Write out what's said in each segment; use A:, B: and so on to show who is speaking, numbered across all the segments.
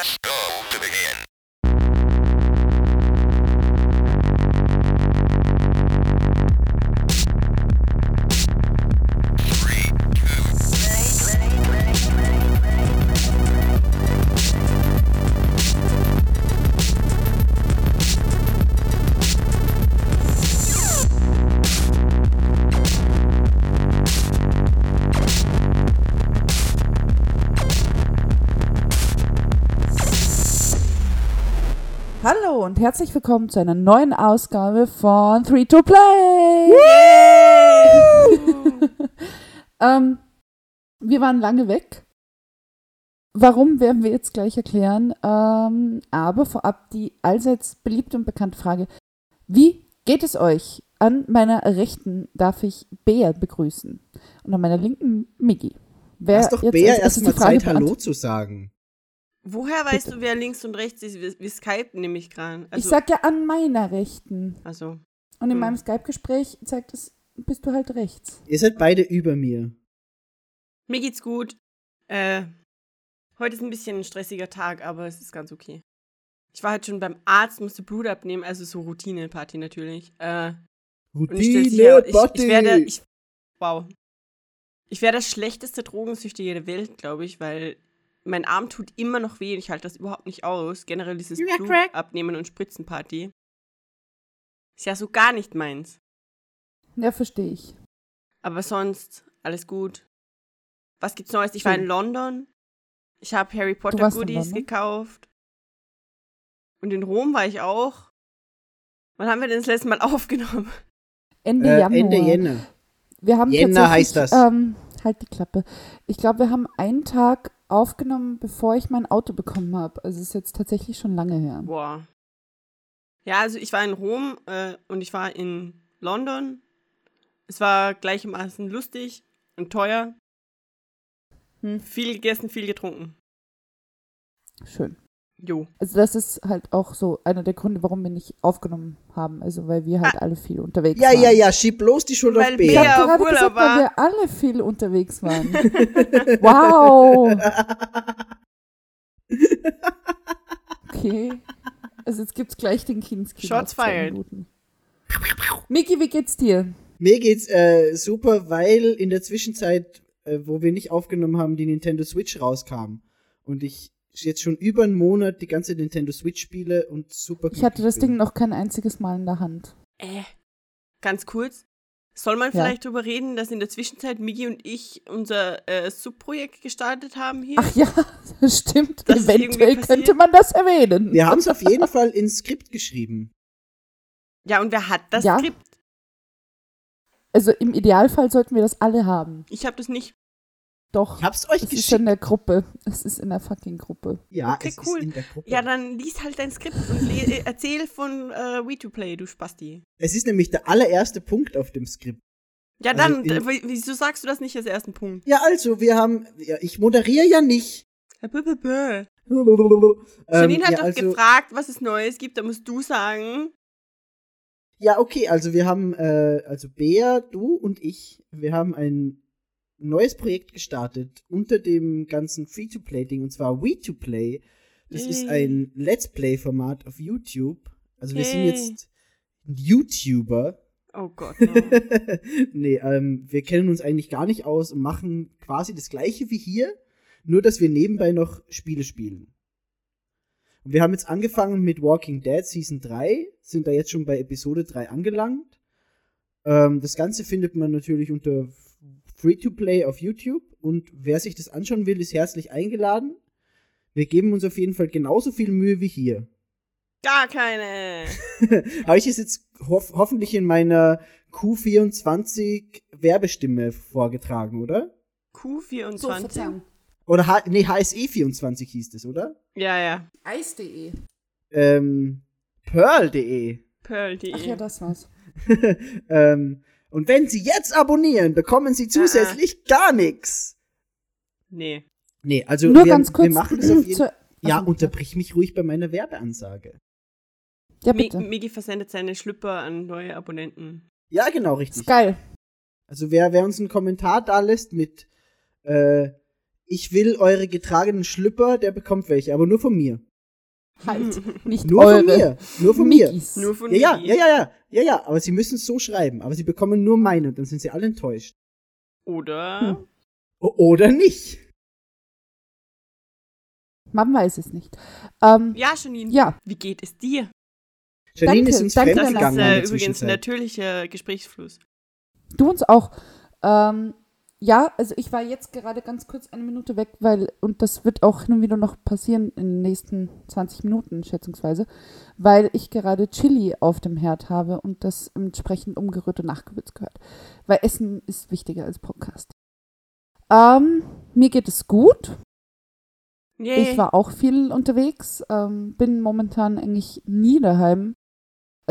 A: Press go to begin.
B: Herzlich willkommen zu einer neuen Ausgabe von 3 to Play. ähm, wir waren lange weg. Warum werden wir jetzt gleich erklären. Ähm, aber vorab die allseits beliebte und bekannte Frage: Wie geht es euch? An meiner rechten darf ich Bea begrüßen und an meiner linken Miggi. Wer
C: Lass doch
B: jetzt
C: Bea erstmal Zeit, Hallo zu sagen.
D: Woher weißt
B: Bitte.
D: du, wer links und rechts ist? Wir, wir skypen nämlich gerade.
B: ich sag ja an meiner rechten.
D: Also,
B: Und in
D: Hm.
B: meinem Skype-Gespräch zeigt es, bist du halt rechts.
C: Ihr seid beide über mir.
D: mir geht's gut. Äh, heute ist ein bisschen ein stressiger Tag, aber es ist ganz okay. Ich war halt schon beim Arzt, musste Blut abnehmen, also so Routine-Party natürlich. Äh, ich,
C: Routine,
D: ich,
C: Party.
D: ich werde, ich, wow. Ich wäre das schlechteste Drogensüchtige der Welt, glaube ich, weil mein Arm tut immer noch weh und ich halte das überhaupt nicht aus. Generell dieses
C: Ja,
D: Blut
C: crack.
D: abnehmen und Spritzenparty. Ist ja so gar nicht meins.
B: Ja, verstehe ich.
D: Aber sonst alles gut. Was gibt's Neues? Ich war in. London. Ich habe Harry Potter Goodies gekauft. Und in Rom war ich auch. Wann haben wir denn das letzte Mal aufgenommen?
B: Ende
C: Äh,
B: Januar.
C: Ende Jänner.
B: Wir haben
C: Jänner
B: tatsächlich,
C: heißt das.
B: Ähm, halt die Klappe. Ich glaube, wir haben einen Tag aufgenommen, bevor ich mein Auto bekommen habe. Also es ist jetzt tatsächlich schon lange her.
D: Boah. Ja, also ich war in Rom äh, und ich war in London. Es war gleichermaßen lustig und teuer.
B: Hm.
D: Viel gegessen, viel getrunken.
B: Schön.
D: Jo.
B: Also das ist halt auch so einer der Gründe, warum wir nicht aufgenommen haben. Also weil wir halt alle viel unterwegs
C: Ja,
B: waren.
C: ja, ja, schieb bloß die Schuld
D: Weil
C: auf
B: Ich
D: Bea-
C: Bea.
B: habe gerade gesagt, weil
D: war.
B: wir alle viel unterwegs waren. wow. Okay. Also jetzt gibt's gleich den Kinski.
D: Shots fired.
B: Miki, wie geht's dir?
C: Mir geht's äh, super, weil in der Zwischenzeit, äh, wo wir nicht aufgenommen haben, die Nintendo Switch rauskam. Und ich jetzt schon über einen Monat die ganze Nintendo Switch spiele und super
B: Ich hatte das Ding noch kein einziges Mal in der Hand.
D: Äh, ganz kurz. Soll man
B: Ja.
D: vielleicht drüber reden, dass in der Zwischenzeit Migi und ich unser äh, Subprojekt gestartet haben hier?
B: Ach ja, das stimmt.
D: Das
B: Eventuell könnte man das erwähnen.
C: Wir haben es auf jeden Fall ins Skript geschrieben.
D: Ja, und wer hat das
B: Ja.
D: Skript?
B: Also im Idealfall sollten wir das alle haben.
D: Ich habe das nicht.
B: Doch.
C: Ich hab's euch
B: es ist
C: geschickt.
B: in der Gruppe. Es ist in der fucking Gruppe.
C: Ja,
D: Okay,
C: es
D: cool.
C: ist in der Gruppe.
D: Ja, dann lies halt dein Skript und le- äh, erzähl von äh, We2Play, du Spasti.
C: Es ist nämlich der allererste Punkt auf dem Skript.
D: Ja,
C: Also
D: dann,
C: in-
D: äh, wieso sagst du das nicht als ersten Punkt?
C: Ja, also, wir haben, ja, ich moderiere ja nicht.
D: Äh.
C: Ähm,
D: Janine hat
C: ja,
D: doch
C: also,
D: gefragt, was es Neues gibt, da musst du sagen.
C: Ja, okay, also wir haben, äh, also Bea, du und ich, wir haben ein neues Projekt gestartet unter dem ganzen Free-to-Play-Ding, und zwar We-to-Play. Das ist
D: Yay.
C: ein Let's Play-Format auf YouTube. Also wir sind
D: Yay.
C: jetzt YouTuber.
D: Oh Gott, no.
C: nee, ähm, wir kennen uns eigentlich gar nicht aus und machen quasi das gleiche wie hier, nur dass wir nebenbei noch Spiele spielen. Und wir haben jetzt angefangen mit Walking Dead Season 3, sind da jetzt schon bei Episode 3 angelangt. Ähm, das Ganze findet man natürlich unter Free-to-Play auf YouTube und wer sich das anschauen will, ist herzlich eingeladen. Wir geben uns auf jeden Fall genauso viel Mühe wie hier.
D: Gar keine.
C: Habe ich es jetzt hof hoffentlich in meiner Q24 Werbestimme vorgetragen, oder?
D: Q24.
C: Oder H nee, HSE24 hieß es, oder?
D: ja, ja.
B: Eis.de.
C: Ähm, Pearl.de.
D: Pearl.de.
B: Ach ja, das war's.
C: ähm, und wenn Sie jetzt abonnieren, bekommen Sie zusätzlich gar nichts.
D: nee.
C: Nee, also
B: Nur
C: wir,
B: ganz kurz.
C: wir machen das auf jeden
B: zur-
C: Ja, unterbrich mich ruhig bei meiner Werbeansage.
B: Ja, bitte.
D: Migi versendet seine Schlüpper an neue Abonnenten.
C: Ja, genau, richtig.
B: Ist geil.
C: Also wer, wer uns einen Kommentar da lässt mit äh, ich will eure getragenen Schlüpper, der bekommt welche, aber nur von mir.
B: Halt, nicht
C: Nur
B: eure.
C: von mir. Nur von mir.
B: Mickis.
D: Nur von
C: Ja, ja,
D: Migi.
C: ja, ja, ja, ja, ja, aber sie müssen es so schreiben, aber sie bekommen nur meine und dann sind sie alle enttäuscht.
D: Oder?
B: Hm.
C: Oder nicht.
B: Man weiß es nicht. Ähm,
D: Ja, Janine.
B: ja,
D: Wie geht es dir?
C: Janine
B: Danke,
C: ist uns
B: danke,
D: Das
C: fremdgegangen
D: ist
C: in
D: äh,
C: der
D: übrigens
C: Zwischenzeit.
D: natürlicher Gesprächsfluss.
B: Du uns auch. Ähm, ja, also ich war jetzt gerade ganz kurz eine Minute weg, weil, und das wird auch hin und wieder noch passieren in den nächsten 20 Minuten, schätzungsweise, weil ich gerade Chili auf dem Herd habe und das entsprechend umgerührt und nachgewürzt gehört. Weil Essen ist wichtiger als Podcast. Ähm, mir geht es gut.
D: Yay.
B: Ich war auch viel unterwegs, ähm, bin momentan eigentlich nie daheim.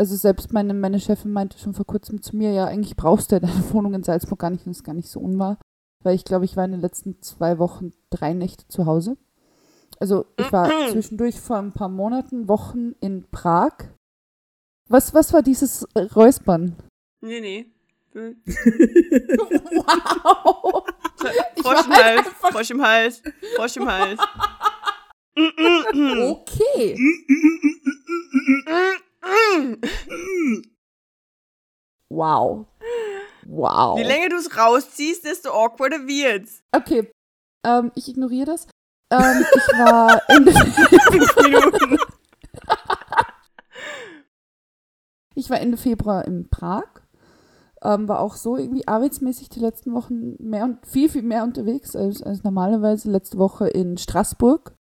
B: Also selbst meine, meine Chefin meinte schon vor kurzem zu mir, ja, eigentlich brauchst du ja deine Wohnung in Salzburg gar nicht, und ist gar nicht so unwahr. Weil ich glaube, ich war in den letzten zwei Wochen drei Nächte zu Hause. Also ich war zwischendurch vor ein paar Monaten, Wochen in Prag. Was, was war dieses äh, Räuspern?
D: Nee, nee. Hm.
B: wow!
D: Frosch im Hals, Frosch im Hals, Frosch im Hals. Mm, mm, mm.
B: Okay. Wow. Wow.
D: Je länger du es rausziehst, desto awkwarder wird's.
B: Okay, ähm, ich ignoriere das. Ähm, ich war Ende,
D: Fünf Minuten.
B: ich war Ende Februar in Prag. Ähm, war auch so irgendwie arbeitsmäßig die letzten Wochen mehr und viel, viel mehr unterwegs als, als normalerweise. Letzte Woche in Straßburg.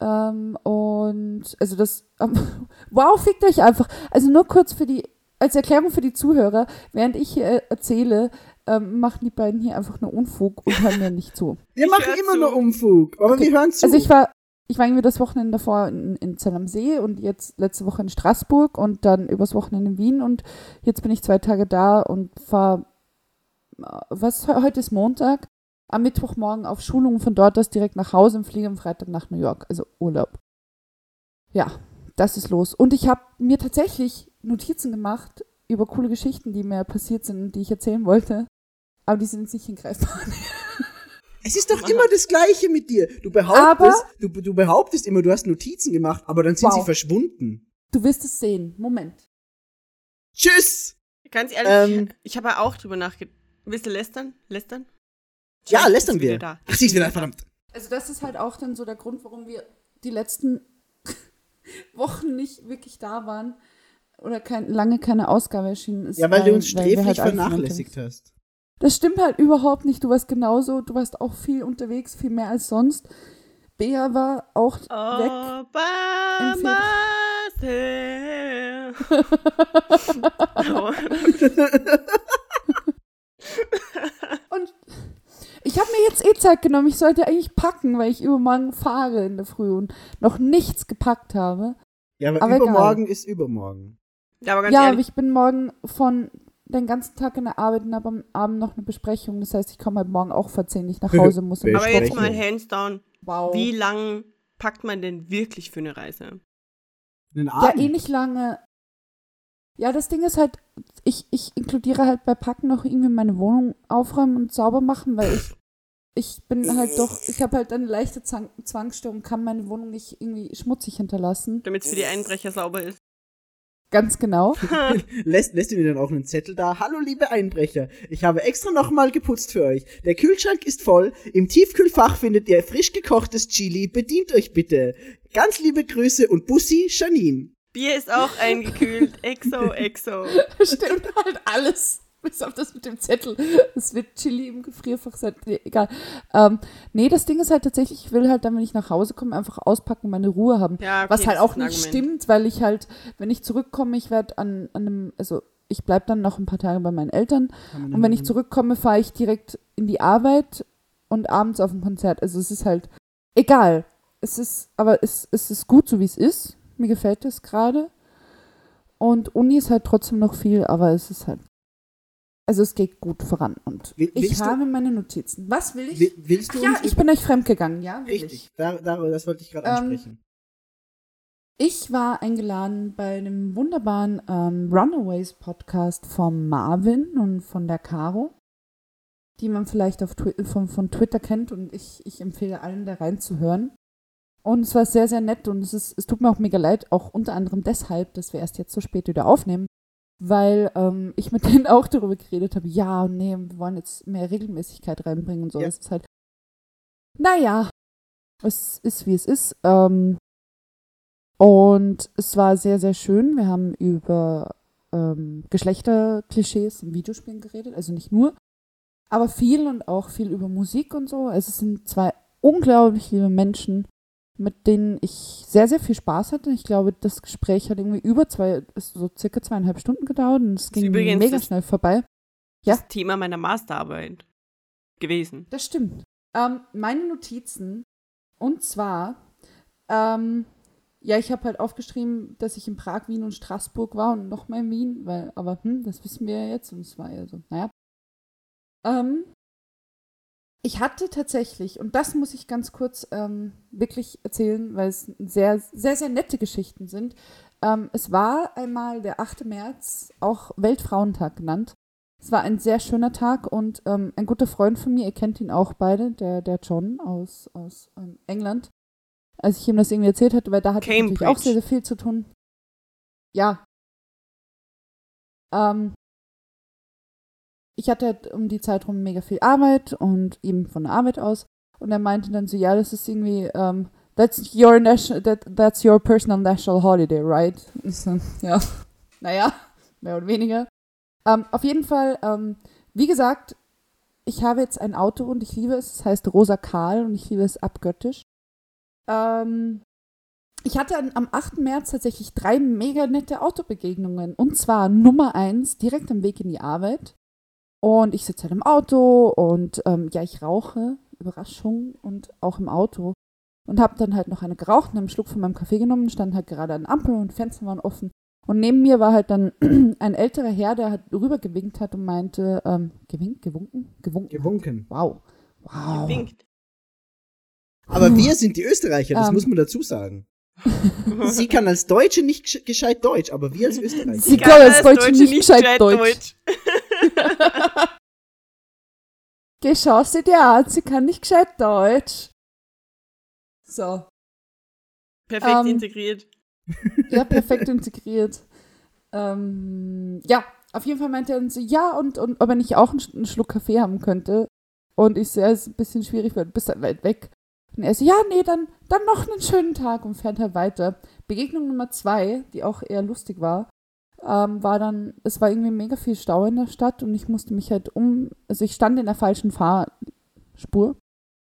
B: Ähm, und also das, ähm, wow, fickt euch einfach. Also nur kurz für die, als Erklärung für die Zuhörer, während ich hier äh, erzähle, ähm, machen die beiden hier einfach nur Unfug und hören mir nicht zu.
C: Wir
D: Ich
C: machen immer
D: zu.
C: nur Umfug, aber
B: Okay.
C: wir hören zu.
B: Also ich war, ich war irgendwie das Wochenende davor in, in Zell am See und jetzt letzte Woche in Straßburg und dann übers Wochenende in Wien und jetzt bin ich zwei Tage da und fahre, was, heute ist Montag, am Mittwochmorgen auf Schulung von dort aus direkt nach Hause und fliege am Freitag nach New York, also Urlaub. Ja, das ist los. Und ich habe mir tatsächlich Notizen gemacht über coole Geschichten, die mir passiert sind und die ich erzählen wollte, aber die sind jetzt nicht in greifbar.
C: es ist doch immer das Gleiche mit dir. Du behauptest, du, du behauptest immer, du hast Notizen gemacht, aber dann sind
B: Wow.
C: sie verschwunden.
B: Du wirst es sehen. Moment.
C: Tschüss!
D: Ganz ehrlich,
C: Ähm.
D: ich habe auch drüber nachgedacht. Willst du lästern? Lästern?
C: Ja, lästern wir.
D: Da.
C: Ach, sie ist wieder, verdammt.
B: Also das ist halt auch dann so der Grund, warum wir die letzten Wochen nicht wirklich da waren oder kein, lange keine Ausgabe erschienen ist.
C: Ja, weil, du uns
B: weil
C: sträflich
B: halt
C: vernachlässigt hast.
B: Das stimmt halt überhaupt nicht. Du warst genauso, du warst auch viel unterwegs, viel mehr als sonst. Bea war auch weg.
D: Obama's hair.
B: Und ich habe mir jetzt eh Zeit genommen. Ich sollte eigentlich packen, weil ich übermorgen fahre in der Früh und noch nichts gepackt habe.
C: Ja, aber,
B: Aber
C: übermorgen ist übermorgen.
D: ja, aber ganz
B: ja, aber ich bin morgen von den ganzen Tag in der Arbeit und habe am Abend noch eine Besprechung. Das heißt, ich komme halt morgen auch vor 10 nicht nach Hause. Muss
D: aber jetzt mal hands down.
B: wow.
D: Wie lang packt man denn wirklich für eine Reise?
C: Einen
B: Ja,
C: Abend.
B: eh nicht lange. Ja, das Ding ist halt, ich, ich inkludiere halt bei Packen noch irgendwie meine Wohnung aufräumen und sauber machen, weil ich, ich bin halt doch, ich habe halt eine leichte Zwang, Zwangsstörung, kann meine Wohnung nicht irgendwie schmutzig hinterlassen.
D: Damit es für die Einbrecher sauber ist.
B: Ganz genau.
C: lässt, lässt du mir dann auch einen Zettel da? Hallo, liebe Einbrecher. Ich habe extra nochmal geputzt für euch. Der Kühlschrank ist voll. Im Tiefkühlfach findet ihr frisch gekochtes Chili. Bedient euch bitte. Ganz liebe Grüße und Bussi, Janine.
D: Bier ist auch eingekühlt. Exo, exo.
B: Stimmt halt alles. Bis auf das mit dem Zettel. Es wird Chili im Gefrierfach sein. Nee, egal. Ähm, nee, das Ding ist halt tatsächlich, ich will halt dann, wenn ich nach Hause komme, einfach auspacken und meine Ruhe haben.
D: Ja, okay,
B: Was halt auch nicht
D: Argument.
B: stimmt, weil ich halt, wenn ich zurückkomme, ich werde an, an einem, also ich bleibe dann noch ein paar Tage bei meinen Eltern und wenn ich zurückkomme, fahre ich direkt in die Arbeit und abends auf ein Konzert. Also es ist halt egal. Es ist, aber es, es ist gut, so wie es ist. Mir gefällt es gerade. Und Uni ist halt trotzdem noch viel, aber es ist halt. Also es geht gut voran. Und
C: Will-
B: ich
C: du-
B: habe meine Notizen. Was will ich?
C: Will, willst du
B: Ach ja, ich bin euch fremdgegangen, ja?
C: Richtig,
B: Ich.
C: da, da, das wollte ich gerade
B: Ähm,
C: ansprechen.
B: ich war eingeladen bei einem wunderbaren ähm, Runaways Podcast von Marvin und von der Caro. die man vielleicht auf Twi von, von Twitter kennt und ich, ich empfehle allen da reinzuhören. Und es war sehr, sehr nett und es, ist, es tut mir auch mega leid, auch unter anderem deshalb, dass wir erst jetzt so spät wieder aufnehmen, weil ähm, ich mit denen auch darüber geredet habe, ja, nee, wir wollen jetzt mehr Regelmäßigkeit reinbringen und so.
C: Ja.
B: Es ist halt, naja, es ist wie es ist. Ähm, und es war sehr, sehr schön. Wir haben über ähm, Geschlechterklischees in Videospielen geredet, also nicht nur, aber viel und auch viel über Musik und so. Also es sind zwei unglaublich liebe Menschen, mit denen ich sehr, sehr viel Spaß hatte. Ich glaube, das Gespräch hat irgendwie über zwei, ist so circa zweieinhalb Stunden gedauert und es ging
D: übrigens
B: mega
D: das-
B: schnell vorbei. Ja.
D: Das Thema meiner Masterarbeit gewesen.
B: Das stimmt. Ähm, meine Notizen, und zwar, ähm, ja, ich habe halt aufgeschrieben, dass ich in Prag, Wien und Straßburg war und nochmal in Wien, weil, aber hm, das wissen wir ja jetzt und es war ja so, naja. Ähm, ich hatte tatsächlich, und das muss ich ganz kurz ähm, wirklich erzählen, weil es sehr, sehr, sehr nette Geschichten sind. Ähm, es war einmal der 8. März, auch Weltfrauentag genannt. Es war ein sehr schöner Tag und ähm, ein guter Freund von mir, ihr kennt ihn auch beide, der, der John aus, aus ähm, England, als ich ihm das irgendwie erzählt hatte, weil da hatte ich natürlich auch sehr, sehr viel zu tun. Ja. Ähm, ich hatte halt um die Zeit rum mega viel Arbeit und eben von der Arbeit aus. Und er meinte dann so, ja, das ist irgendwie, ähm, that's your national, that, that's your personal national holiday, right? So, ja, naja, mehr oder weniger. Ähm, auf jeden Fall, ähm, wie gesagt, ich habe jetzt ein Auto und ich liebe es. Es heißt Rosa Karl und ich liebe es abgöttisch. Ähm, ich hatte am 8. März tatsächlich drei mega nette Autobegegnungen. Und zwar Nummer eins direkt am Weg in die Arbeit. Und ich sitze halt im Auto und ähm, ja, ich rauche. Überraschung und auch im Auto. Und habe dann halt noch eine geraucht und einen Schluck von meinem Kaffee genommen, stand halt gerade an der Ampel und Fenster waren offen. Und neben mir war halt dann ein älterer Herr, der halt rüber gewinkt hat und meinte, ähm, gewinkt, gewunken, gewunken.
C: Gewunken.
B: Wow. Wow.
D: Winkt.
C: Aber wir sind die Österreicher, das
B: Ähm.
C: muss man dazu sagen. Sie kann als Deutsche nicht gesch- gescheit Deutsch, aber wir als Österreicher.
B: Sie
D: kann
B: kann als Deutsche
D: Deutsche
B: nicht gescheit Deutsch. Geh, schau sie dir an, sie kann nicht gescheit Deutsch. So.
D: Perfekt
B: Ähm,
D: integriert.
B: Ja, perfekt integriert. Ähm, ja, auf jeden Fall meinte er dann so, ja, und, und ob er nicht auch einen, einen Schluck Kaffee haben könnte. Und ich so, ja, ist ein bisschen schwierig, weil du bist halt weit weg. Und er so, ja, nee, dann, dann noch einen schönen Tag und fährt halt weiter. Begegnung Nummer zwei, die auch eher lustig war, ähm, war dann, es war irgendwie mega viel Stau in der Stadt und ich musste mich halt um, also ich stand in der falschen Fahrspur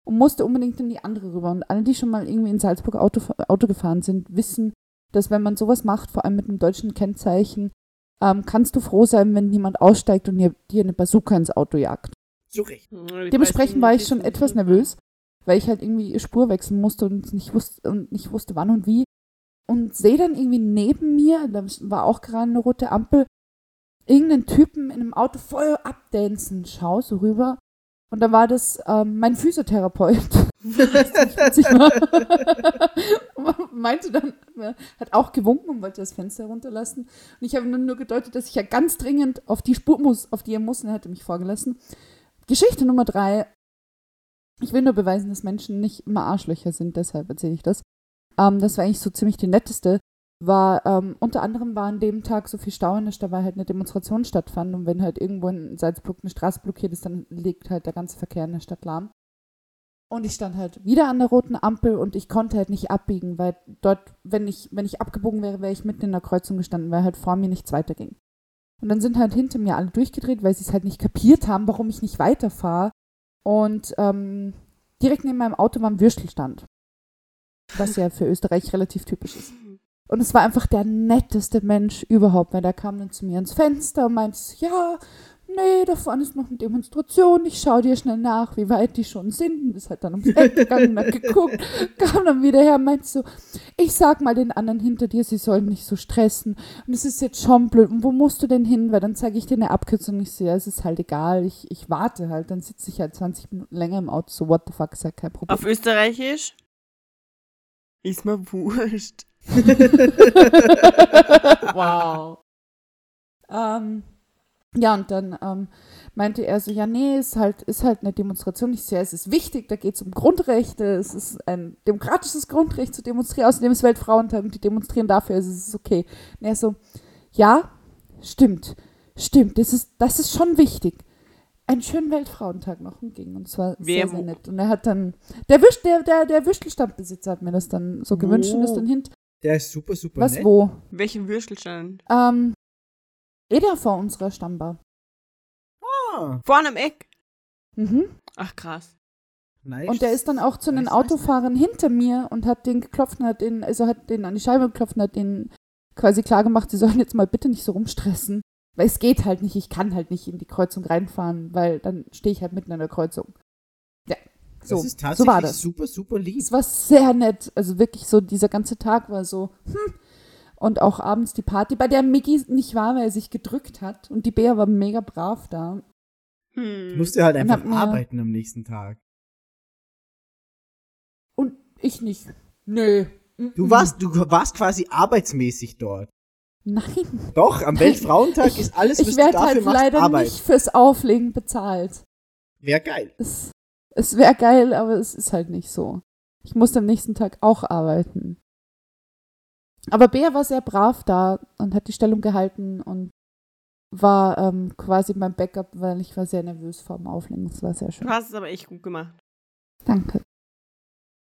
B: und musste unbedingt in die andere rüber. Und alle, die schon mal irgendwie in Salzburg Auto, Auto gefahren sind, wissen, dass wenn man sowas macht, vor allem mit einem deutschen Kennzeichen, ähm, kannst du froh sein, wenn niemand aussteigt und dir, dir eine Bazooka ins Auto jagt.
C: So recht.
B: Dementsprechend war ich schon etwas nervös, weil ich halt irgendwie Spur wechseln musste und nicht wusste, und nicht wusste wann und wie. Und sehe dann irgendwie neben mir, da war auch gerade eine rote Ampel, irgendeinen Typen in einem Auto voll abdancen. Schau so rüber. Und da war das ähm, mein Physiotherapeut. Meinte dann, äh, hat auch gewunken und wollte das Fenster runterlassen. Und ich habe nur, nur gedeutet, dass ich ja ganz dringend auf die Spur muss, auf die er muss, und er hatte mich vorgelassen. Geschichte Nummer drei. Ich will nur beweisen, dass Menschen nicht immer Arschlöcher sind, deshalb erzähle ich das. Ähm, das war eigentlich so ziemlich die netteste. War, ähm, unter anderem war an dem Tag so viel Stau in der Stadt, weil halt eine Demonstration stattfand und wenn halt irgendwo in Salzburg eine Straße blockiert ist, dann liegt halt der ganze Verkehr in der Stadt lahm. Und ich stand halt wieder an der roten Ampel und ich konnte halt nicht abbiegen, weil dort, wenn ich, wenn ich abgebogen wäre, wäre ich mitten in der Kreuzung gestanden, weil halt vor mir nichts weiterging. Und dann sind halt hinter mir alle durchgedreht, weil sie es halt nicht kapiert haben, warum ich nicht weiterfahre. Und ähm, direkt neben meinem Auto war ein Würstelstand. Was ja für Österreich relativ typisch ist. Und es war einfach der netteste Mensch überhaupt, weil der kam dann zu mir ins Fenster und meinte, so, ja, nee, da vorne ist noch eine Demonstration, ich schaue dir schnell nach, wie weit die schon sind. Und ist halt dann ums Eck gegangen, hat geguckt, kam dann wieder her und meinte so, ich sag mal den anderen hinter dir, sie sollen nicht so stressen. Und es ist jetzt schon blöd. Und wo musst du denn hin? Weil dann zeige ich dir eine Abkürzung. Ich sehe, ja, es ist halt egal, ich, ich warte halt, dann sitze ich halt 20 Minuten länger im Auto, so what the fuck, ist halt kein Problem.
D: Auf Österreichisch? Ist mir wurscht.
B: wow. Ähm, ja, und dann ähm, meinte er so, ja, nee, ist halt, ist halt eine Demonstration. Ich ja, es ist wichtig, da geht es um Grundrechte, es ist ein demokratisches Grundrecht zu demonstrieren, außerdem ist Weltfrauentag und die demonstrieren dafür, also es ist okay. Und er so, ja, stimmt, stimmt, das ist, das ist schon wichtig. Einen schönen Weltfrauentag noch und ging und es war
D: Wer
B: sehr, sehr nett. Und er hat dann, der Wisch, der, der, der Würstelstandbesitzer hat mir das dann so gewünscht und ist
C: Oh.
B: dann hin.
C: Der ist super, super
B: Was,
C: nett.
B: wo?
D: Welche Würstelstand?
B: Ähm, Eda vor unserer Stammbar.
C: Ah,
D: Vorne am Eck.
B: Mhm.
D: Ach, krass.
C: nice.
B: Und der ist dann auch zu
C: Nice,
B: den
C: nice,
B: Autofahrern hinter mir und hat den geklopft und hat den, also hat den an die Scheibe geklopft und hat den quasi klar gemacht, sie sollen jetzt mal bitte nicht so rumstressen. Weil es geht halt nicht, ich kann halt nicht in die Kreuzung reinfahren, weil dann stehe ich halt mitten in der Kreuzung. Ja, so,
C: das ist
B: so
C: tatsächlich
B: war das.
C: super, super lieb.
B: Es war sehr nett, also wirklich so, dieser ganze Tag war so, hm. Und auch abends die Party, bei der Miggy nicht war, weil er sich gedrückt hat. Und die Bea war mega brav da.
D: Hm.
C: Musste halt einfach arbeiten am nächsten Tag.
B: Und ich nicht. Nö.
C: Du warst, du warst quasi arbeitsmäßig dort.
B: Nein.
C: Doch, am Weltfrauentag ist alles, was
B: ich
C: du
B: werde
C: dafür
B: halt
C: machst,
B: leider
C: Arbeit.
B: nicht fürs Auflegen bezahlt.
C: Wäre geil.
B: Es, es wäre geil, aber es ist halt nicht so. Ich muss am nächsten Tag auch arbeiten. Aber Bea war sehr brav da und hat die Stellung gehalten und war ähm, quasi mein Backup, weil ich war sehr nervös vor dem Auflegen. Das war sehr schön.
D: Du hast es aber echt gut gemacht.
B: Danke.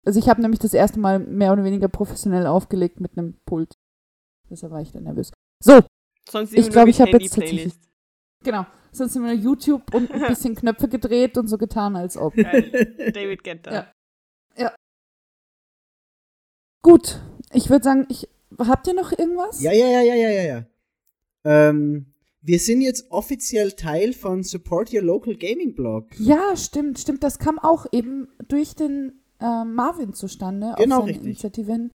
B: Also ich habe nämlich das erste Mal mehr oder weniger professionell aufgelegt mit einem Pult. Deshalb war ich dann nervös. So,
D: Sonst
B: Ich
D: immer
B: glaub,
D: nur
B: ich hab
D: mit
B: jetzt
D: Handy-Playlist.
B: genau. Sonst immer nur YouTube und ein bisschen Knöpfe gedreht und so getan, als ob.
D: Geil. David Guetta.
B: Ja. Gut, ich würde sagen, ich, habt ihr noch irgendwas?
C: Ja, ja, ja, ja, ja, ja, ja. Ähm, wir sind jetzt offiziell Teil von Support Your Local Gaming Blog.
B: Ja, stimmt, stimmt. Das kam auch eben durch den äh, Marvin zustande.
C: Genau,
B: auf seine
C: richtig.
B: Initiative hin.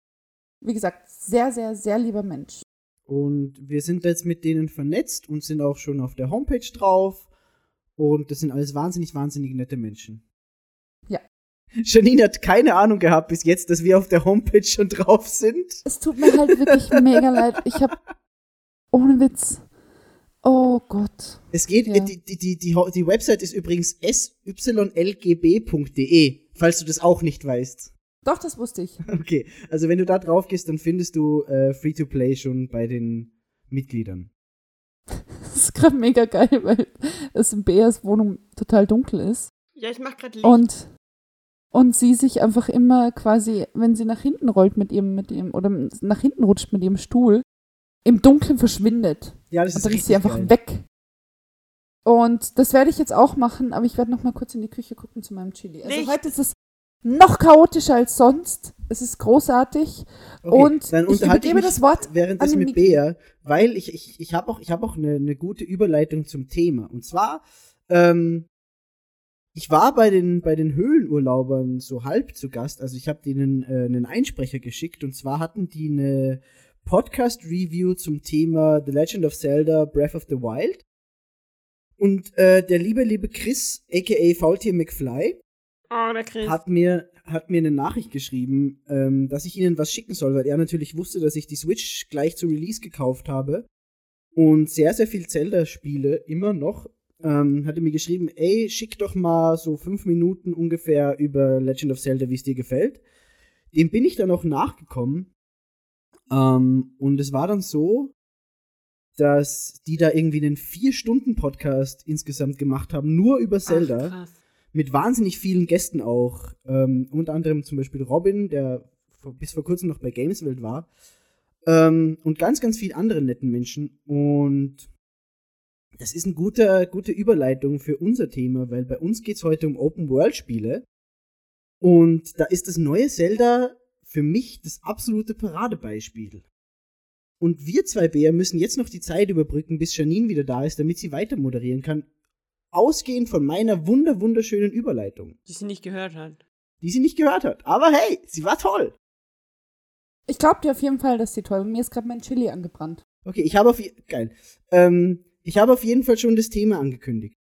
B: Wie gesagt, sehr, sehr, sehr lieber Mensch.
C: Und wir sind jetzt mit denen vernetzt und sind auch schon auf der Homepage drauf. Und das sind alles wahnsinnig, wahnsinnig nette Menschen.
B: Ja.
C: Janine hat keine Ahnung gehabt bis jetzt, dass wir auf der Homepage schon drauf sind.
B: Es tut mir halt wirklich mega leid. Ich habe ohne Witz. Oh Gott.
C: Es geht,
B: Ja.
C: die, die, die, die Website ist übrigens sylgb.de, falls du das auch nicht weißt.
B: Doch, das wusste ich.
C: Okay, also wenn du da drauf gehst, dann findest du äh, Free-to-Play schon bei den Mitgliedern.
B: Das ist gerade mega geil, weil es in Beas Wohnung total dunkel ist.
D: Ja, ich mach gerade Licht.
B: Und, und sie sich einfach immer quasi, wenn sie nach hinten rollt mit ihrem, mit ihrem, oder nach hinten rutscht mit ihrem Stuhl, im Dunkeln verschwindet.
C: Ja, das
B: Und
C: ist
B: dann ist sie einfach
C: geil.
B: weg. Und das werde ich jetzt auch machen, aber ich werde noch mal kurz in die Küche gucken zu meinem Chili. Also
D: Licht.
B: heute ist es noch chaotischer als sonst. Es ist großartig.
C: Okay,
B: und
C: dann
B: ich übergebe
C: mich
B: das Wort
C: währenddessen
B: an
C: mit. Bea, weil ich, ich, ich habe auch, ich hab auch eine, eine gute Überleitung zum Thema. Und zwar, ähm, ich war bei den, bei den Höhlenurlaubern so halb zu Gast. Also ich habe denen äh, einen Einsprecher geschickt. Und zwar hatten die eine Podcast-Review zum Thema The Legend of Zelda Breath of the Wild. Und äh, der liebe, liebe Chris, aka Faultier McFly,
D: oh, der Chris.
C: hat mir, hat mir eine Nachricht geschrieben, ähm, dass ich ihnen was schicken soll, weil er natürlich wusste, dass ich die Switch gleich zu Release gekauft habe und sehr, sehr viel Zelda spiele, immer noch. Ähm, hatte mir geschrieben, ey, schick doch mal so fünf Minuten ungefähr über Legend of Zelda, wie es dir gefällt. Dem bin ich dann auch nachgekommen. Ähm, und es war dann so, dass die da irgendwie einen Vier-Stunden-Podcast insgesamt gemacht haben, nur über Zelda
D: Ach, krass.
C: Mit wahnsinnig vielen Gästen auch. Ähm, unter anderem zum Beispiel Robin, der bis vor kurzem noch bei Gameswelt war. Ähm, und ganz, ganz viel andere netten Menschen. Und das ist eine gute, gute Überleitung für unser Thema, weil bei uns geht es heute um Open-World-Spiele. Und da ist das neue Zelda für mich das absolute Paradebeispiel. Und wir zwei Bär müssen jetzt noch die Zeit überbrücken, bis Janine wieder da ist, damit sie weiter moderieren kann ausgehend von meiner wunder wunderschönen Überleitung,
D: Die sie nicht gehört hat.
C: die sie nicht gehört hat. Aber hey, sie war toll.
B: Ich glaube dir auf jeden Fall, dass sie toll ist. Mir ist gerade mein Chili angebrannt.
C: Okay, ich habe auf geil. Ähm, ich habe auf jeden Fall schon das Thema angekündigt.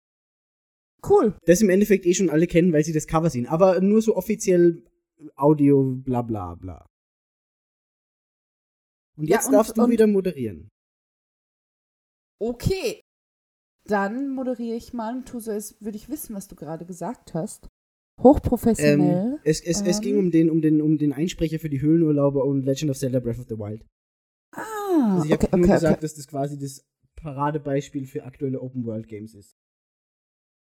B: Cool.
C: Das im Endeffekt eh schon alle kennen, weil sie das Cover sehen. Aber nur so offiziell Audio, bla bla bla. Und
B: Ja,
C: jetzt
B: und-
C: darfst du
B: und-
C: wieder moderieren.
B: Okay. Dann moderiere ich mal und tue so, als würde ich wissen, was du gerade gesagt hast. Hochprofessionell.
C: Ähm, es es, es
B: Ähm.
C: ging um den, um, den, um den Einsprecher für die Höhlenurlauber und Legend of Zelda Breath of the Wild.
B: ah,
C: Also ich habe
B: okay,
C: nur
B: okay,
C: gesagt,
B: okay.
C: dass das quasi das Paradebeispiel für aktuelle Open-World-Games ist.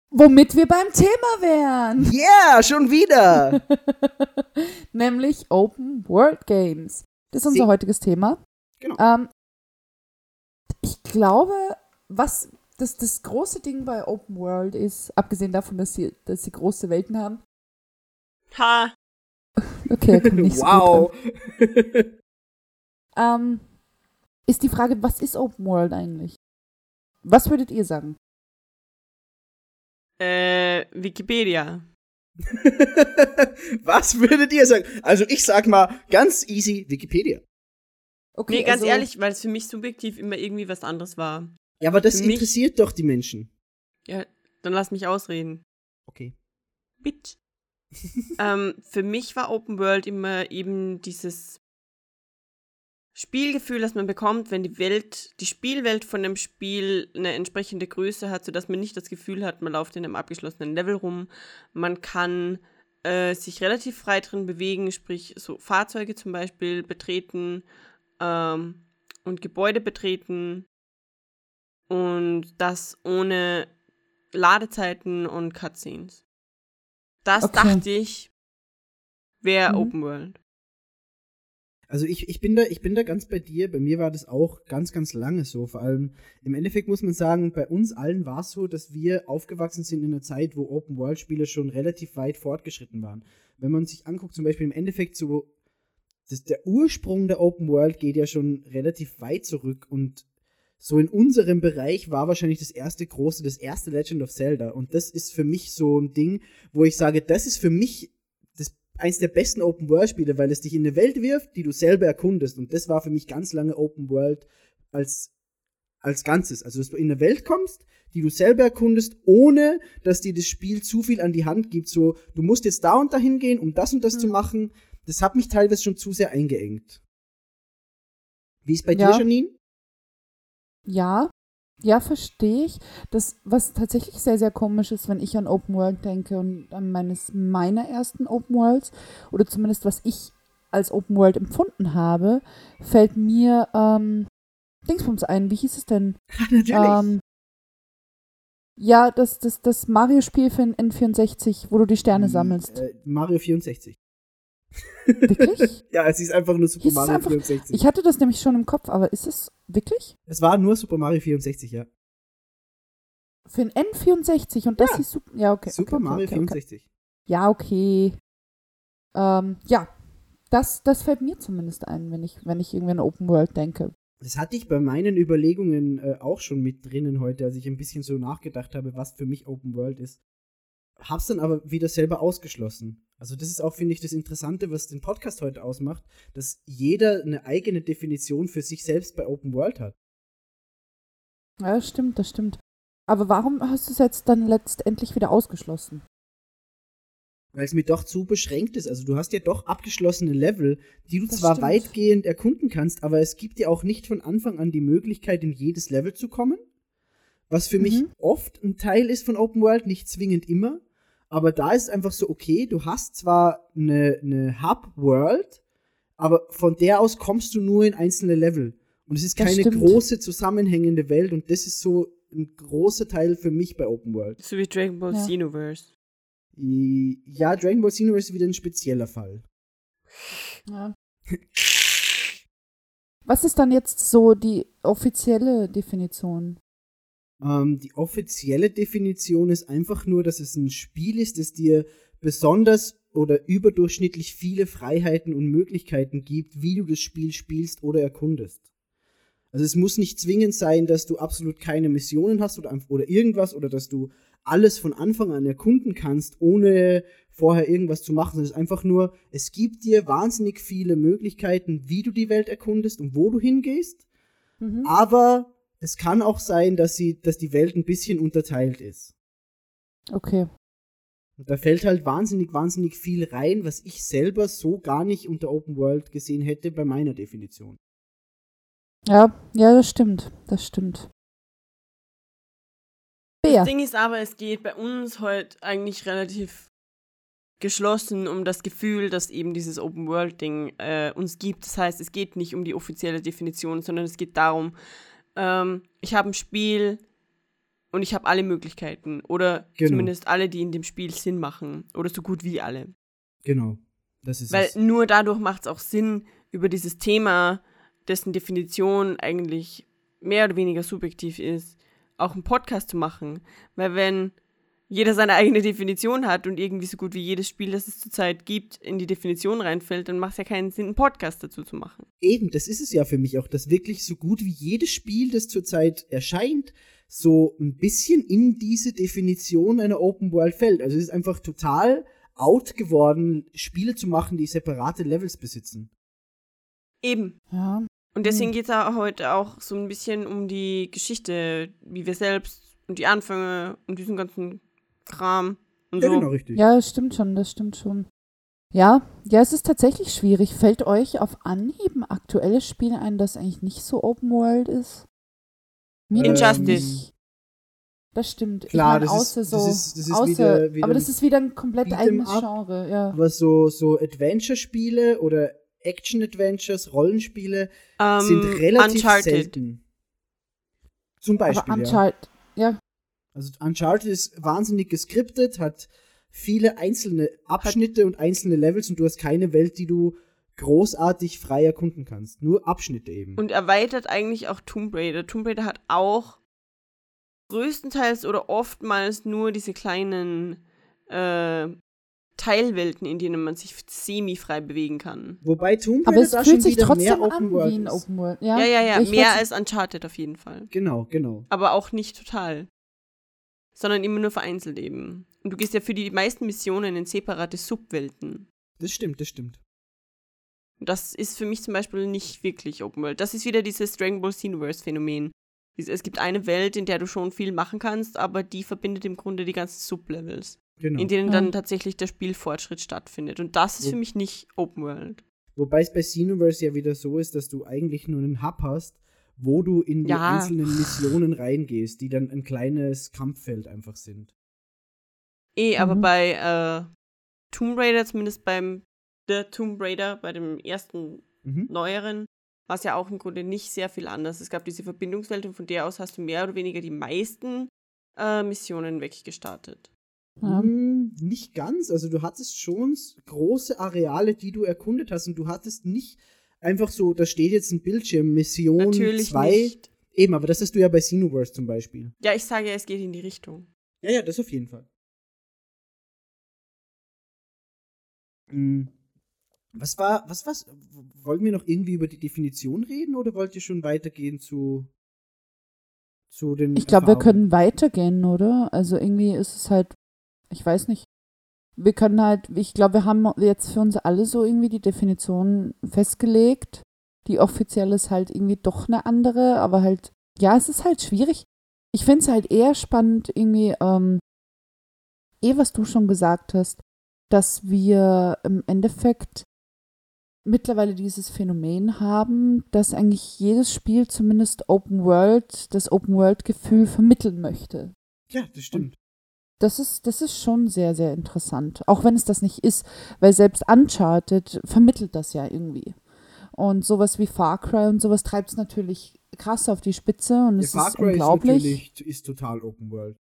B: Womit wir beim Thema wären.
C: Yeah, schon wieder!
B: Nämlich Open World Games. Das ist unser
C: Sie-
B: heutiges Thema.
C: Genau.
B: Ähm, ich glaube, was das, das große Ding bei Open World ist, abgesehen davon, dass sie, dass sie große Welten haben.
D: Ha!
B: Okay, kommt nicht so
C: wow!
B: Ähm, ist die Frage, was ist Open World eigentlich? Was würdet ihr sagen?
D: Äh, Wikipedia.
C: Was würdet ihr sagen? Also ich sag mal ganz easy Wikipedia.
B: Okay,
D: nee, ganz
B: also-
D: ehrlich, weil es für mich subjektiv immer irgendwie was anderes war.
C: Ja, aber das
D: Für mich-
C: interessiert doch die Menschen.
D: Ja, dann lass mich ausreden.
C: Okay.
D: Bitch. ähm, für mich war Open World immer eben dieses Spielgefühl, das man bekommt, wenn die Welt, die Spielwelt von dem Spiel eine entsprechende Größe hat, sodass man nicht das Gefühl hat, man läuft in einem abgeschlossenen Level rum. Man kann äh, sich relativ frei drin bewegen, sprich so Fahrzeuge zum Beispiel betreten ähm, und Gebäude betreten und das ohne Ladezeiten und Cutscenes. Das
B: Okay.
D: dachte ich, wäre
B: Mhm.
D: Open World.
C: Also ich, ich, bin da, ich bin da ganz bei dir. Bei mir war das auch ganz, ganz lange so. Vor allem im Endeffekt muss man sagen, bei uns allen war es so, dass wir aufgewachsen sind in einer Zeit, wo Open-World-Spiele schon relativ weit fortgeschritten waren. Wenn man sich anguckt, zum Beispiel im Endeffekt so, das, der Ursprung der Open World geht ja schon relativ weit zurück und so in unserem Bereich war wahrscheinlich das erste große, das erste Legend of Zelda. Und das ist für mich so ein Ding, wo ich sage, das ist für mich das, eins der besten Open-World-Spiele, weil es dich in eine Welt wirft, die du selber erkundest. Und das war für mich ganz lange Open World als, als Ganzes. Also, dass du in eine Welt kommst, die du selber erkundest, ohne dass dir das Spiel zu viel an die Hand gibt. So, du musst jetzt da und dahin gehen, um das und das
B: Hm.
C: zu machen. Das hat mich teilweise schon zu sehr eingeengt. Wie ist bei
B: Ja.
C: dir, Janine?
B: Ja, ja, verstehe ich. Das, was tatsächlich sehr, sehr komisch ist, wenn ich an Open World denke und an meines meiner ersten Open Worlds, oder zumindest was ich als Open World empfunden habe, fällt mir ähm, Dingsbums ein. Wie hieß es denn?
C: Natürlich.
B: Ähm, ja, das, das, das Mario-Spiel für den N64, wo du die Sterne sammelst.
C: Äh, Mario 64.
B: Wirklich?
C: Ja, es ist einfach nur Super Mario
B: einfach-
C: 64.
B: Ich hatte das nämlich schon im Kopf, aber ist es wirklich?
C: es war nur Super Mario 64, ja.
B: Für den N64 und das
C: Ja.
B: hieß Super. Ja, okay.
C: Super
B: okay, okay,
C: Mario
B: okay, okay.
C: 64.
B: Ja, okay. Ähm, ja, das, das fällt mir zumindest ein, wenn ich, wenn ich irgendwie an Open World denke.
C: Das hatte ich bei meinen Überlegungen äh, auch schon mit drinnen heute, als ich ein bisschen so nachgedacht habe, was für mich Open World ist. Hab's dann aber wieder selber ausgeschlossen. Also das ist auch, finde ich, das Interessante, was den Podcast heute ausmacht, dass jeder eine eigene Definition für sich selbst bei Open World hat.
B: Ja, das stimmt, das stimmt. Aber warum hast du es jetzt dann letztendlich wieder ausgeschlossen?
C: Weil es mir doch zu beschränkt ist. Also du hast ja doch abgeschlossene Level, die du
B: Das
C: zwar
B: stimmt.
C: weitgehend erkunden kannst, aber es gibt dir auch nicht von Anfang an die Möglichkeit, in jedes Level zu kommen. Was für mich
B: Mhm.
C: oft ein Teil ist von Open World, nicht zwingend immer. Aber da ist es einfach so, okay, du hast zwar eine, eine Hub-World, aber von der aus kommst du nur in einzelne Level. Und es ist keine große zusammenhängende Welt und das ist so ein großer Teil für mich bei Open World.
D: So wie Dragon Ball
B: Ja.
D: Xenoverse.
C: Ja, Dragon Ball Xenoverse ist wieder ein spezieller Fall.
B: Ja. Was ist dann jetzt so die offizielle Definition?
C: Ähm, die offizielle Definition ist einfach nur, dass es ein Spiel ist, das dir besonders oder überdurchschnittlich viele Freiheiten und Möglichkeiten gibt, wie du das Spiel spielst oder erkundest. Also es muss nicht zwingend sein, dass du absolut keine Missionen hast oder, oder irgendwas oder dass du alles von Anfang an erkunden kannst, ohne vorher irgendwas zu machen. Es ist einfach nur, es gibt dir wahnsinnig viele Möglichkeiten, wie du die Welt erkundest und wo du hingehst.
B: Mhm.
C: Aber es kann auch sein, dass, sie, dass die Welt ein bisschen unterteilt ist.
B: Okay.
C: Und da fällt halt wahnsinnig, wahnsinnig viel rein, was ich selber so gar nicht unter Open World gesehen hätte bei meiner Definition.
B: Ja, ja, das stimmt. Das stimmt. Bär.
D: Das Ding ist aber, es geht bei uns heute eigentlich relativ geschlossen um das Gefühl, dass eben dieses Open-World-Ding äh, uns gibt. Das heißt, es geht nicht um die offizielle Definition, sondern es geht darum, ähm, ich habe ein Spiel und ich habe alle Möglichkeiten. Oder
C: Genau.
D: zumindest alle, die in dem Spiel Sinn machen. Oder so gut wie alle.
C: Genau. Das ist
D: Weil
C: es.
D: nur dadurch macht es auch Sinn, über dieses Thema, dessen Definition eigentlich mehr oder weniger subjektiv ist, auch einen Podcast zu machen. Weil wenn jeder seine eigene Definition hat und irgendwie so gut wie jedes Spiel, das es zurzeit gibt, in die Definition reinfällt, dann macht es ja keinen Sinn, einen Podcast dazu zu machen.
C: Eben, das ist es ja für mich auch, dass wirklich so gut wie jedes Spiel, das zurzeit erscheint, so ein bisschen in diese Definition einer Open World fällt. Also es ist einfach total out geworden, Spiele zu machen, die separate Levels besitzen.
D: Eben.
B: Ja.
D: Und deswegen
B: Hm.
D: geht es ja heute auch so ein bisschen um die Geschichte, wie wir selbst und die Anfänge und diesen ganzen Kram und
C: Ja,
D: so.
C: genau, richtig.
B: ja, das stimmt schon, das stimmt schon. Ja, ja, es ist tatsächlich schwierig. Fällt euch auf Anhieb ein aktuelles Spiel ein, das eigentlich nicht so Open World ist? Mir
C: Ähm,
D: Injustice.
B: nicht. Das stimmt.
C: Klar,
B: ich mein,
C: das ist-
B: außer
C: das
B: so,
C: ist- das ist
B: außer,
C: wieder- wieder
B: aber das ist wieder ein komplett eigenes
C: up.
B: Genre, ja.
C: Aber so, so Adventure-Spiele oder Action-Adventures, Rollenspiele
D: Ähm,
C: sind relativ
D: Uncharted.
C: selten. Zum Beispiel,
B: aber. Uncharted, ja.
C: Also Uncharted ist wahnsinnig geskriptet, hat viele einzelne Abschnitte und einzelne Levels und du hast keine Welt, die du großartig frei erkunden kannst. Nur Abschnitte eben.
D: Und erweitert eigentlich auch Tomb Raider. Tomb Raider hat auch größtenteils oder oftmals nur diese kleinen äh, Teilwelten, in denen man sich semi-frei bewegen kann.
C: Wobei Tomb
B: Aber
C: Raider
B: es
C: da
B: fühlt sich trotzdem
C: mehr Open
B: an
C: World
B: wie ein. Open World. Ja,
D: Ja, ja, ja, mehr als Uncharted auf jeden Fall.
C: Genau, genau.
D: Aber auch nicht total. Sondern immer nur vereinzelt eben. Und du gehst ja für die meisten Missionen in separate Subwelten.
C: Das stimmt, das stimmt.
D: Das ist für mich zum Beispiel nicht wirklich Open World. Das ist wieder dieses Dragon Ball Xenoverse Phänomen. Es gibt eine Welt, in der du schon viel machen kannst, aber die verbindet im Grunde die ganzen Sublevels,
C: Genau.
D: in denen dann tatsächlich der Spielfortschritt stattfindet. Und das ist
C: Wo-
D: für mich nicht Open World.
C: Wobei es bei Xenoverse ja wieder so ist, dass du eigentlich nur einen Hub hast, wo du in die
D: Ja.
C: einzelnen Missionen reingehst, die dann ein kleines Kampffeld einfach sind.
D: Eh, aber
B: Mhm.
D: bei äh, Tomb Raider, zumindest beim The Tomb Raider, bei dem ersten
C: Mhm.
D: neueren, war es ja auch im Grunde nicht sehr viel anders. Es gab diese Verbindungswelt und von der aus hast du mehr oder weniger die meisten äh, Missionen weggestartet.
B: Ja.
C: Hm, nicht ganz. Also du hattest schon große Areale, die du erkundet hast und du hattest nicht einfach so, da steht jetzt ein Bildschirm, Mission
D: Natürlich
C: 2.
D: nicht.
C: Eben, aber das hast du ja bei Xenoverse zum Beispiel.
D: Ja, ich sage ja, es geht in die Richtung.
C: Ja, ja, das auf jeden Fall. Hm. Was war, was was? Wollen wir noch irgendwie über die Definition reden oder wollt ihr schon weitergehen zu, zu den
B: Ich glaube, wir können weitergehen, oder? Also irgendwie ist es halt, ich weiß nicht. Wir können halt, ich glaube, wir haben jetzt für uns alle so irgendwie die Definition festgelegt. Die offizielle ist halt irgendwie doch eine andere, aber halt, ja, es ist halt schwierig. Ich finde es halt eher spannend, irgendwie, ähm, eh, was du schon gesagt hast, dass wir im Endeffekt mittlerweile dieses Phänomen haben, dass eigentlich jedes Spiel zumindest Open World, das Open World-Gefühl vermitteln möchte.
C: Ja, das stimmt.
B: Das ist, das ist schon sehr, sehr interessant. Auch wenn es das nicht ist, weil selbst Uncharted vermittelt das ja irgendwie. Und sowas wie Far Cry und sowas treibt es natürlich krass auf die Spitze und
C: Der
B: es
C: Far
B: ist
C: Cry ist
B: unglaublich.
C: natürlich ist total Open World.